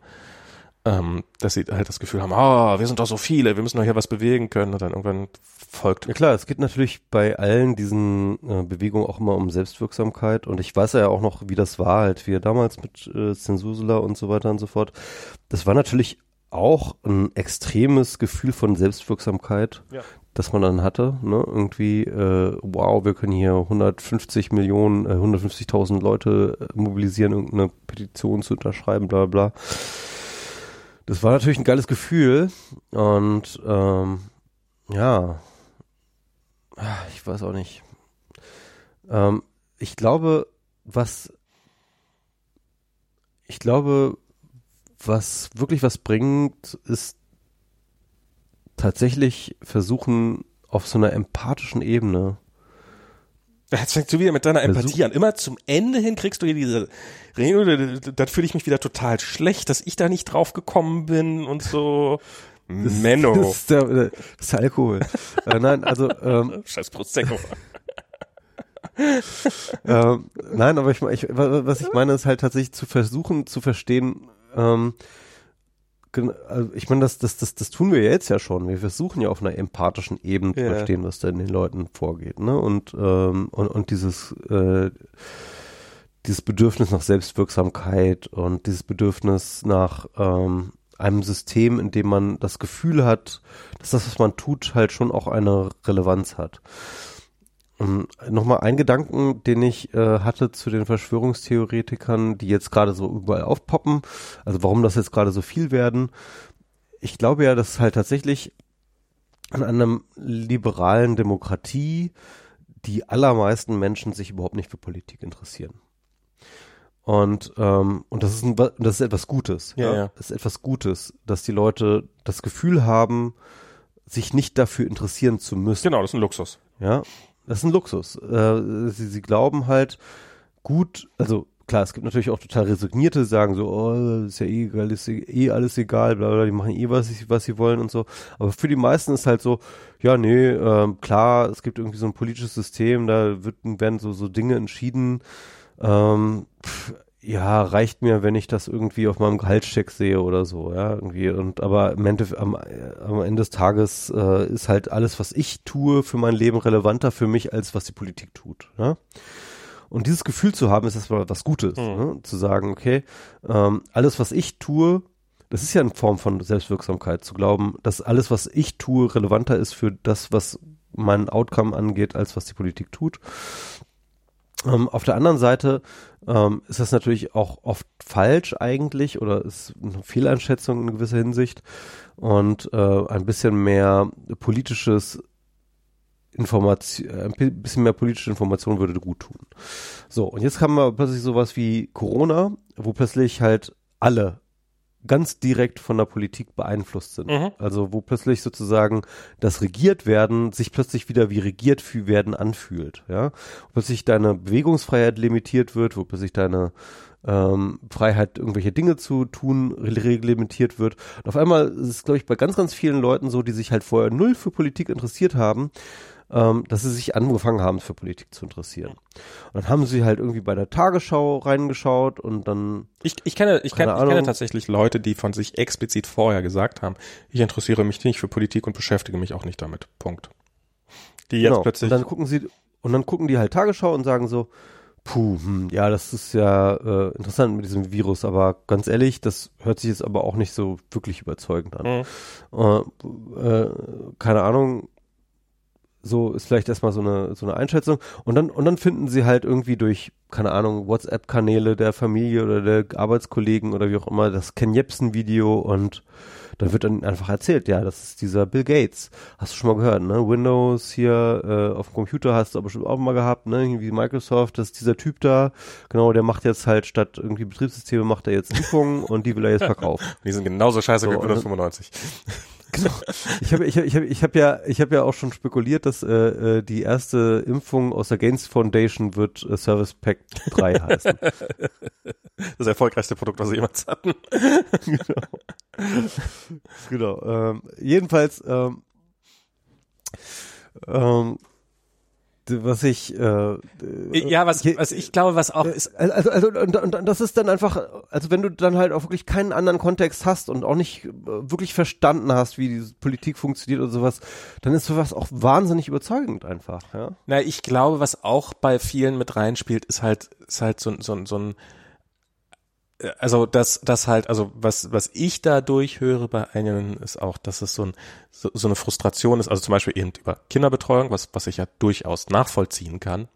ähm, dass sie halt das Gefühl haben, oh, wir sind doch so viele, wir müssen doch hier was bewegen können und dann irgendwann folgt. Ja klar, es geht natürlich bei allen diesen äh, Bewegungen auch immer um Selbstwirksamkeit und ich weiß ja auch noch, wie das war, halt wie damals mit äh, Zensusula und so weiter und so fort. Das war natürlich auch ein extremes Gefühl von Selbstwirksamkeit, Ja. das man dann hatte. Ne? Irgendwie, äh, wow, wir können hier 150 Millionen, äh, 150.000 Leute äh, mobilisieren, irgendeine Petition zu unterschreiben, bla bla. Das war natürlich ein geiles Gefühl und ähm, ja, Ah, ich weiß auch nicht. Ähm, ich glaube, was ich glaube, was wirklich was bringt, ist tatsächlich versuchen, auf so einer empathischen Ebene. Jetzt fängst du wieder mit deiner Versuch- Empathie an. Immer zum Ende hin kriegst du hier diese Rede, da, fühle ich mich wieder total schlecht, dass ich da nicht drauf gekommen bin und so. Menno. Das ist der, das ist der Alkohol. äh, nein, also ähm, Scheiß Prosecco. ähm, nein, aber ich, ich, was ich meine, ist halt tatsächlich zu versuchen zu verstehen, ähm, also ich meine, das, das, das, das tun wir jetzt ja schon. Wir versuchen ja auf einer empathischen Ebene zu Ja. verstehen, was da in den Leuten vorgeht, ne? Und, ähm, und, und dieses, äh, dieses Bedürfnis nach Selbstwirksamkeit und dieses Bedürfnis nach ähm, einem System, in dem man das Gefühl hat, dass das, was man tut, halt schon auch eine Relevanz hat. Ähm, Nochmal ein Gedanken, den ich äh, hatte zu den Verschwörungstheoretikern, die jetzt gerade so überall aufpoppen, also warum das jetzt gerade so viel werden. Ich glaube ja, dass halt tatsächlich an einer liberalen Demokratie die allermeisten Menschen sich überhaupt nicht für Politik interessieren. Und, ähm, und das ist ein, das ist etwas Gutes. Ja, ja. Das ist etwas Gutes, dass die Leute das Gefühl haben, sich nicht dafür interessieren zu müssen. Genau, das ist ein Luxus. Ja, das ist ein Luxus. Äh, sie, sie glauben halt gut, also klar, es gibt natürlich auch total resignierte, die sagen so, oh, ist ja eh egal, ist eh alles egal, bla bla, die machen eh was, sie- was sie wollen und so. Aber für die meisten ist halt so, ja, nee, ähm, klar, es gibt irgendwie so ein politisches System, da wird, werden so, so Dinge entschieden, ähm, pff, ja, reicht mir, wenn ich das irgendwie auf meinem Gehaltscheck sehe oder so, ja, irgendwie. Und aber im Ende, am, äh, am Ende des Tages äh, ist halt alles, was ich tue für mein Leben relevanter für mich, als was die Politik tut. Ja? Und dieses Gefühl zu haben, ist erstmal was Gutes. Mhm. Ne? Zu sagen, okay, ähm, alles, was ich tue, das ist ja eine Form von Selbstwirksamkeit, zu glauben, dass alles, was ich tue, relevanter ist für das, was mein Outcome angeht, als was die Politik tut. Ähm, auf der anderen Seite ähm, ist das natürlich auch oft falsch eigentlich oder ist eine Fehleinschätzung in gewisser Hinsicht und äh, ein bisschen mehr politisches Information, ein bi- bisschen mehr politische Information würde gut tun. So, und jetzt haben wir plötzlich sowas wie Corona, wo plötzlich halt alle ganz direkt von der Politik beeinflusst sind. Mhm. Also wo plötzlich sozusagen das regiert werden sich plötzlich wieder wie regiert werden anfühlt. Ja, wo plötzlich deine Bewegungsfreiheit limitiert wird, wo plötzlich deine ähm, Freiheit, irgendwelche Dinge zu tun, reglementiert wird. Und auf einmal ist es, glaube ich, bei ganz, ganz vielen Leuten so, die sich halt vorher null für Politik interessiert haben, ähm, dass sie sich angefangen haben, für Politik zu interessieren. Und dann haben sie halt irgendwie bei der Tagesschau reingeschaut und dann Ich, ich kenne, ich kenne, ich kenne tatsächlich Leute, die von sich explizit vorher gesagt haben, ich interessiere mich nicht für Politik und beschäftige mich auch nicht damit. Punkt. Die jetzt genau. plötzlich. Und dann gucken sie, und dann gucken die halt Tagesschau und sagen so, puh, hm, ja, das ist ja äh, interessant mit diesem Virus, aber ganz ehrlich, das hört sich jetzt aber auch nicht so wirklich überzeugend an. Mhm. Äh, äh, keine Ahnung, so ist vielleicht erstmal so eine so eine Einschätzung und dann und dann finden sie halt irgendwie durch keine Ahnung WhatsApp Kanäle der Familie oder der Arbeitskollegen oder wie auch immer das Ken Jebsen Video und dann wird dann einfach erzählt, ja, das ist dieser Bill Gates. Hast du schon mal gehört, ne? Windows hier äh, auf dem Computer hast du aber bestimmt auch mal gehabt, ne? Irgendwie Microsoft, das ist dieser Typ da, genau, der macht jetzt halt statt irgendwie Betriebssysteme macht er jetzt Impfungen und die will er jetzt verkaufen. Die sind genauso scheiße So, wie Windows dann- 95. Genau. Ich habe ich hab, ich hab, ich hab ja ich habe ja auch schon spekuliert, dass äh, äh, die erste Impfung aus der Gaines Foundation wird äh, Service Pack 3 heißen. Das erfolgreichste Produkt, was sie jemals hatten. genau. Ähm, jedenfalls ähm, ähm, was ich äh, Ja, was, was ich glaube, was auch ist, Äh, Also, also und, und, und das ist dann einfach, also wenn du dann halt auch wirklich keinen anderen Kontext hast und auch nicht äh, wirklich verstanden hast, wie diese Politik funktioniert oder sowas, dann ist sowas auch wahnsinnig überzeugend einfach, ja. Na, ich glaube, was auch bei vielen mit reinspielt, ist halt, ist halt so, so, so ein, also das, das halt, also was, was ich da durchhöre bei einigen ist auch, dass es so, ein, so, so eine Frustration ist, also zum Beispiel eben über Kinderbetreuung, was, was ich ja durchaus nachvollziehen kann.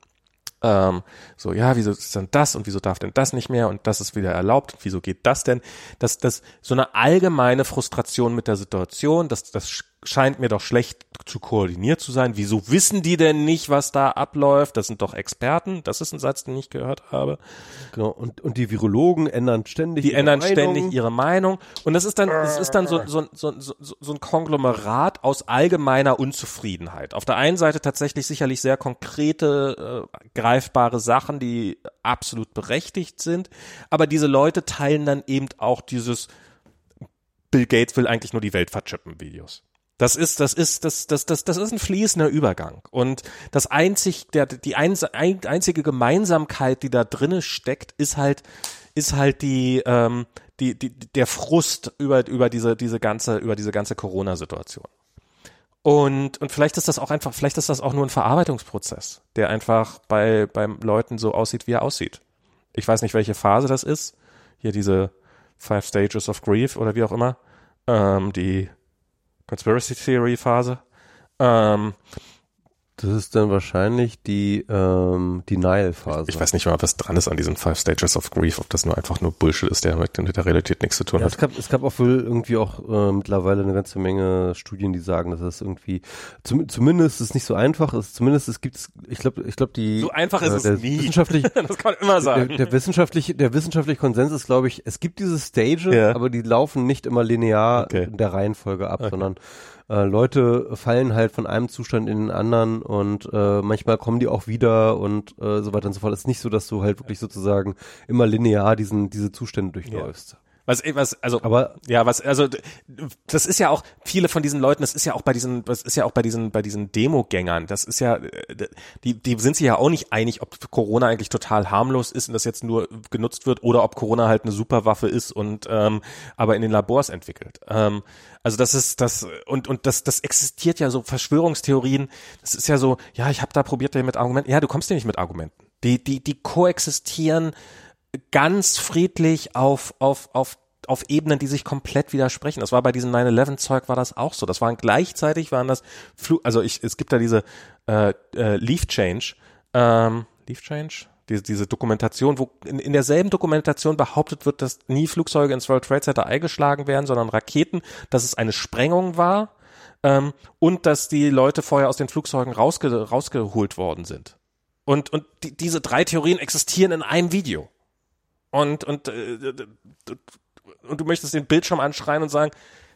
Ähm, so, ja, wieso ist denn das und wieso darf denn das nicht mehr und das ist wieder erlaubt und wieso geht das denn? Das, das, so eine allgemeine Frustration mit der Situation, das, das scheint mir doch schlecht zu koordiniert zu sein. Wieso wissen die denn nicht, was da abläuft? Das sind doch Experten. Das ist ein Satz, den ich gehört habe. Genau. Und, und die Virologen ändern ständig die ändern Meinung. ständig ihre Meinung. Und das ist dann, das ist dann so, so, so, so, so ein Konglomerat aus allgemeiner Unzufriedenheit. Auf der einen Seite tatsächlich sicherlich sehr konkrete, äh, greifbare Sachen, die absolut berechtigt sind. Aber diese Leute teilen dann eben auch dieses Bill Gates will eigentlich nur die Welt verchippen Videos. Das ist, das ist, das, das, das, das ist ein fließender Übergang. Und das einzig, der, die einzige Gemeinsamkeit, die da drinne steckt, ist halt, ist halt die, ähm, die, die, der Frust über, über diese, diese ganze, über diese ganze Corona-Situation. Und, und vielleicht ist das auch einfach, vielleicht ist das auch nur ein Verarbeitungsprozess, der einfach bei, beim Leuten so aussieht, wie er aussieht. Ich weiß nicht, welche Phase das ist. Hier diese Five Stages of Grief oder wie auch immer. Ähm, die Conspiracy Theory Phase. Ähm, um, das ist dann wahrscheinlich die ähm, Denial-Phase. Ich, ich, weiß nicht mal, was dran ist an diesen Five Stages of Grief, ob das nur einfach nur Bullshit ist, der mit, mit der Realität nichts zu tun ja, hat. Es gab, es gab auch wohl irgendwie auch äh, mittlerweile eine ganze Menge Studien, die sagen, dass das irgendwie zum, zumindest ist nicht so einfach ist. Zumindest es gibt ich glaube, ich glaube die so einfach ist äh, es nie. Wissenschaftlich, das kann man immer sagen. Der, der wissenschaftliche, der wissenschaftliche Konsens ist, glaube ich, es gibt diese Stage, ja. aber die laufen nicht immer linear okay. in der Reihenfolge ab, okay. sondern äh, Leute fallen halt von einem Zustand in den anderen und äh, manchmal kommen die auch wieder und äh, so weiter und so fort. Es ist nicht so, dass du halt wirklich sozusagen immer linear diesen diese Zustände durchläufst. Ja. Was, was, also, aber ja, was, also, das ist ja auch viele von diesen Leuten, das ist ja auch bei diesen, das ist ja auch bei diesen, bei diesen Demogängern, das ist ja, die, die sind sich ja auch nicht einig, ob Corona eigentlich total harmlos ist und das jetzt nur genutzt wird oder ob Corona halt eine Superwaffe ist und ähm, aber in den Labors entwickelt. Ähm, also das ist das und und das das existiert ja so Verschwörungstheorien. Das ist ja so, ja, ich habe da probiert mit Argumenten. Ja, du kommst ja nicht mit Argumenten. Die die die koexistieren ganz friedlich auf, auf, auf, auf Ebenen, die sich komplett widersprechen. Das war bei diesem 9-11-Zeug war das auch so. Das waren gleichzeitig waren das Flug, also ich, es gibt da diese äh, äh, Leaf Change, ähm, Leaf Change, diese, diese Dokumentation, wo in, in derselben Dokumentation behauptet wird, dass nie Flugzeuge ins World Trade Center eingeschlagen werden, sondern Raketen, dass es eine Sprengung war ähm, und dass die Leute vorher aus den Flugzeugen rausge rausgeholt worden sind. Und, und die, diese drei Theorien existieren in einem Video und, und, äh, und du möchtest den Bildschirm anschreien und sagen,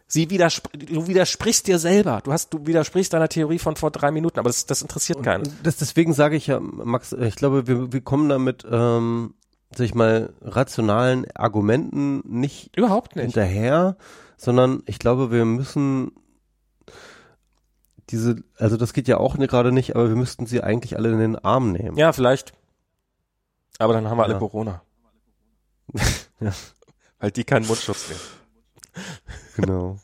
sie widerspr du widersprichst dir selber. Du hast, du widersprichst deiner Theorie von vor drei Minuten, aber das, das interessiert und, keinen. Das, deswegen sage ich ja, Max, ich glaube, wir, wir kommen damit, ähm, sag ich mal, rationalen Argumenten nicht überhaupt nicht hinterher, sondern ich glaube, wir müssen diese, also das geht ja auch gerade nicht, aber wir müssten sie eigentlich alle in den Arm nehmen. Ja, vielleicht. Aber dann haben wir alle Corona ja. Weil die keinen Mundschutz nehmen. Genau.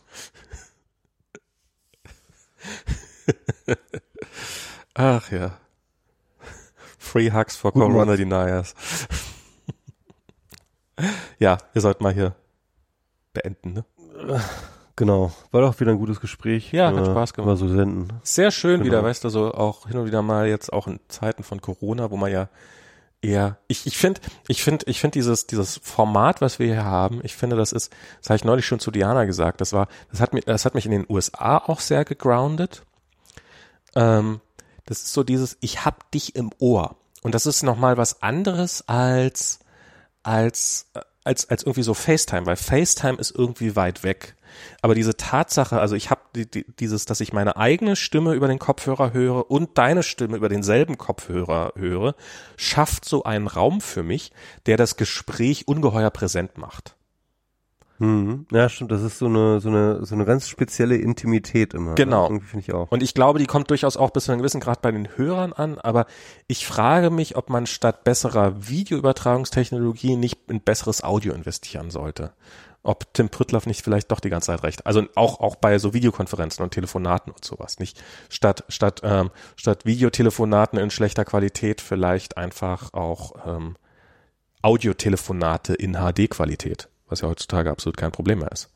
Ach ja. Free Hugs for Guten Corona Mann. Deniers. ja, ihr sollt mal hier beenden, ne? Genau. War doch wieder ein gutes Gespräch. Ja, hat Spaß gemacht. Mal so senden. Sehr schön genau. wieder, weißt du, so auch hin und wieder mal jetzt auch in Zeiten von Corona, wo man ja eher, ich, ich finde, ich finde, ich finde dieses, dieses Format, was wir hier haben, ich finde, das ist, das habe ich neulich schon zu Diana gesagt, das war, das hat mich, das hat mich in den USA auch sehr gegroundet. Ähm, das ist so dieses, ich hab dich im Ohr. Und das ist nochmal was anderes als, als, als, als irgendwie so FaceTime, weil FaceTime ist irgendwie weit weg. Aber diese Tatsache, also ich habe die, die, dieses, dass ich meine eigene Stimme über den Kopfhörer höre und deine Stimme über denselben Kopfhörer höre, schafft so einen Raum für mich, der das Gespräch ungeheuer präsent macht. Mhm. Ja, stimmt. Das ist so eine, so eine, so eine ganz spezielle Intimität immer. Ne? Genau. Irgendwie ich auch. Und ich glaube, die kommt durchaus auch bis zu einem gewissen Grad bei den Hörern an. Aber ich frage mich, ob man statt besserer Videoübertragungstechnologie nicht in besseres Audio investieren sollte ob Tim Pritloff nicht vielleicht doch die ganze Zeit recht. Also auch auch bei so Videokonferenzen und Telefonaten und sowas nicht statt statt ähm, statt Videotelefonaten in schlechter Qualität vielleicht einfach auch ähm, Audiotelefonate in HD-Qualität, was ja heutzutage absolut kein Problem mehr ist.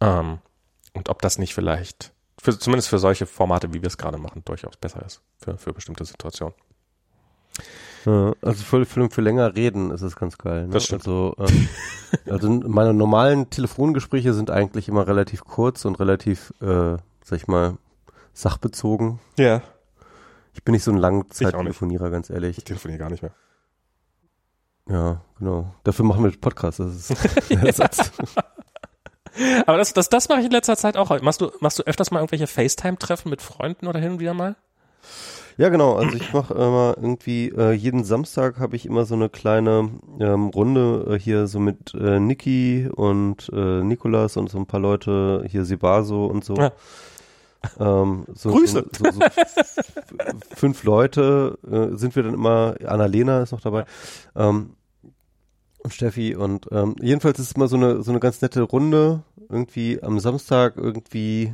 Ähm, und ob das nicht vielleicht, für, zumindest für solche Formate, wie wir es gerade machen, durchaus besser ist für, für bestimmte Situationen. Ja, also für, für, für länger reden ist es ganz geil. Ne? Das stimmt. Also, ähm, also meine normalen Telefongespräche sind eigentlich immer relativ kurz und relativ, äh, sag ich mal, sachbezogen. Ja. Ich bin nicht so ein Langzeittelefonierer, ganz ehrlich. Ich telefoniere gar nicht mehr. Ja, genau. Dafür machen wir Podcasts. Das ist der Ersatz. Aber das, das, das mache ich in letzter Zeit auch. Machst du, machst du öfters mal irgendwelche FaceTime-Treffen mit Freunden oder hin und wieder mal? Ja, genau. Also ich mache immer irgendwie, äh, jeden Samstag habe ich immer so eine kleine ähm, Runde äh, hier so mit äh, Niki und äh, Nikolas und so ein paar Leute, hier Sibaso und so. Ja. Ähm, so, Grüße. So, so, fünf Leute äh, sind wir dann immer, Annalena ist noch dabei. Ähm, und Steffi und ähm, jedenfalls ist es immer so eine so eine ganz nette Runde irgendwie am Samstag irgendwie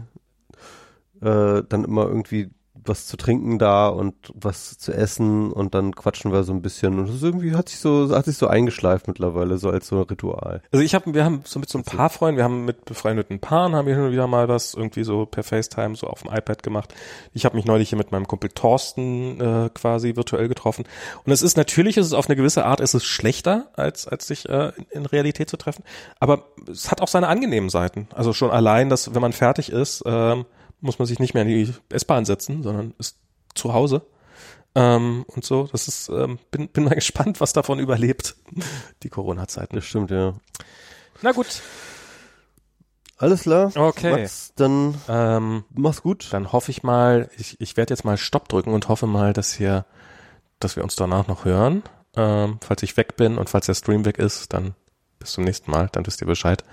äh, dann immer irgendwie was zu trinken da und was zu essen und dann quatschen wir so ein bisschen und das irgendwie hat sich so hat sich so eingeschleift mittlerweile so als so ein Ritual. Also ich habe, wir haben so mit so ein paar Freunden, wir haben mit befreundeten Paaren, haben wir hin und wieder mal was irgendwie so per FaceTime so auf dem iPad gemacht. Ich habe mich neulich hier mit meinem Kumpel Thorsten äh, quasi virtuell getroffen. Und es ist natürlich, ist es auf eine gewisse Art, ist es schlechter, als, als sich äh, in, in Realität zu treffen. Aber es hat auch seine angenehmen Seiten. Also schon allein, dass wenn man fertig ist, ähm, muss man sich nicht mehr in die S-Bahn setzen, sondern ist zu Hause. Ähm, und so, das ist, ähm, bin, bin mal gespannt, was davon überlebt, die Corona-Zeiten. Das stimmt, ja. Na gut, Alles klar. Okay. Max, dann ähm, mach's gut. dann hoffe ich mal, ich, ich werde jetzt mal Stopp drücken und hoffe mal, dass hier, dass wir uns danach noch hören. Ähm, falls ich weg bin und falls der Stream weg ist, dann bis zum nächsten Mal, dann wisst ihr Bescheid.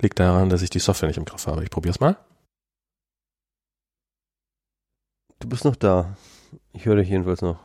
Liegt daran, dass ich die Software nicht im Griff habe. Ich probier's mal. Du bist noch da. Ich höre dich jedenfalls noch.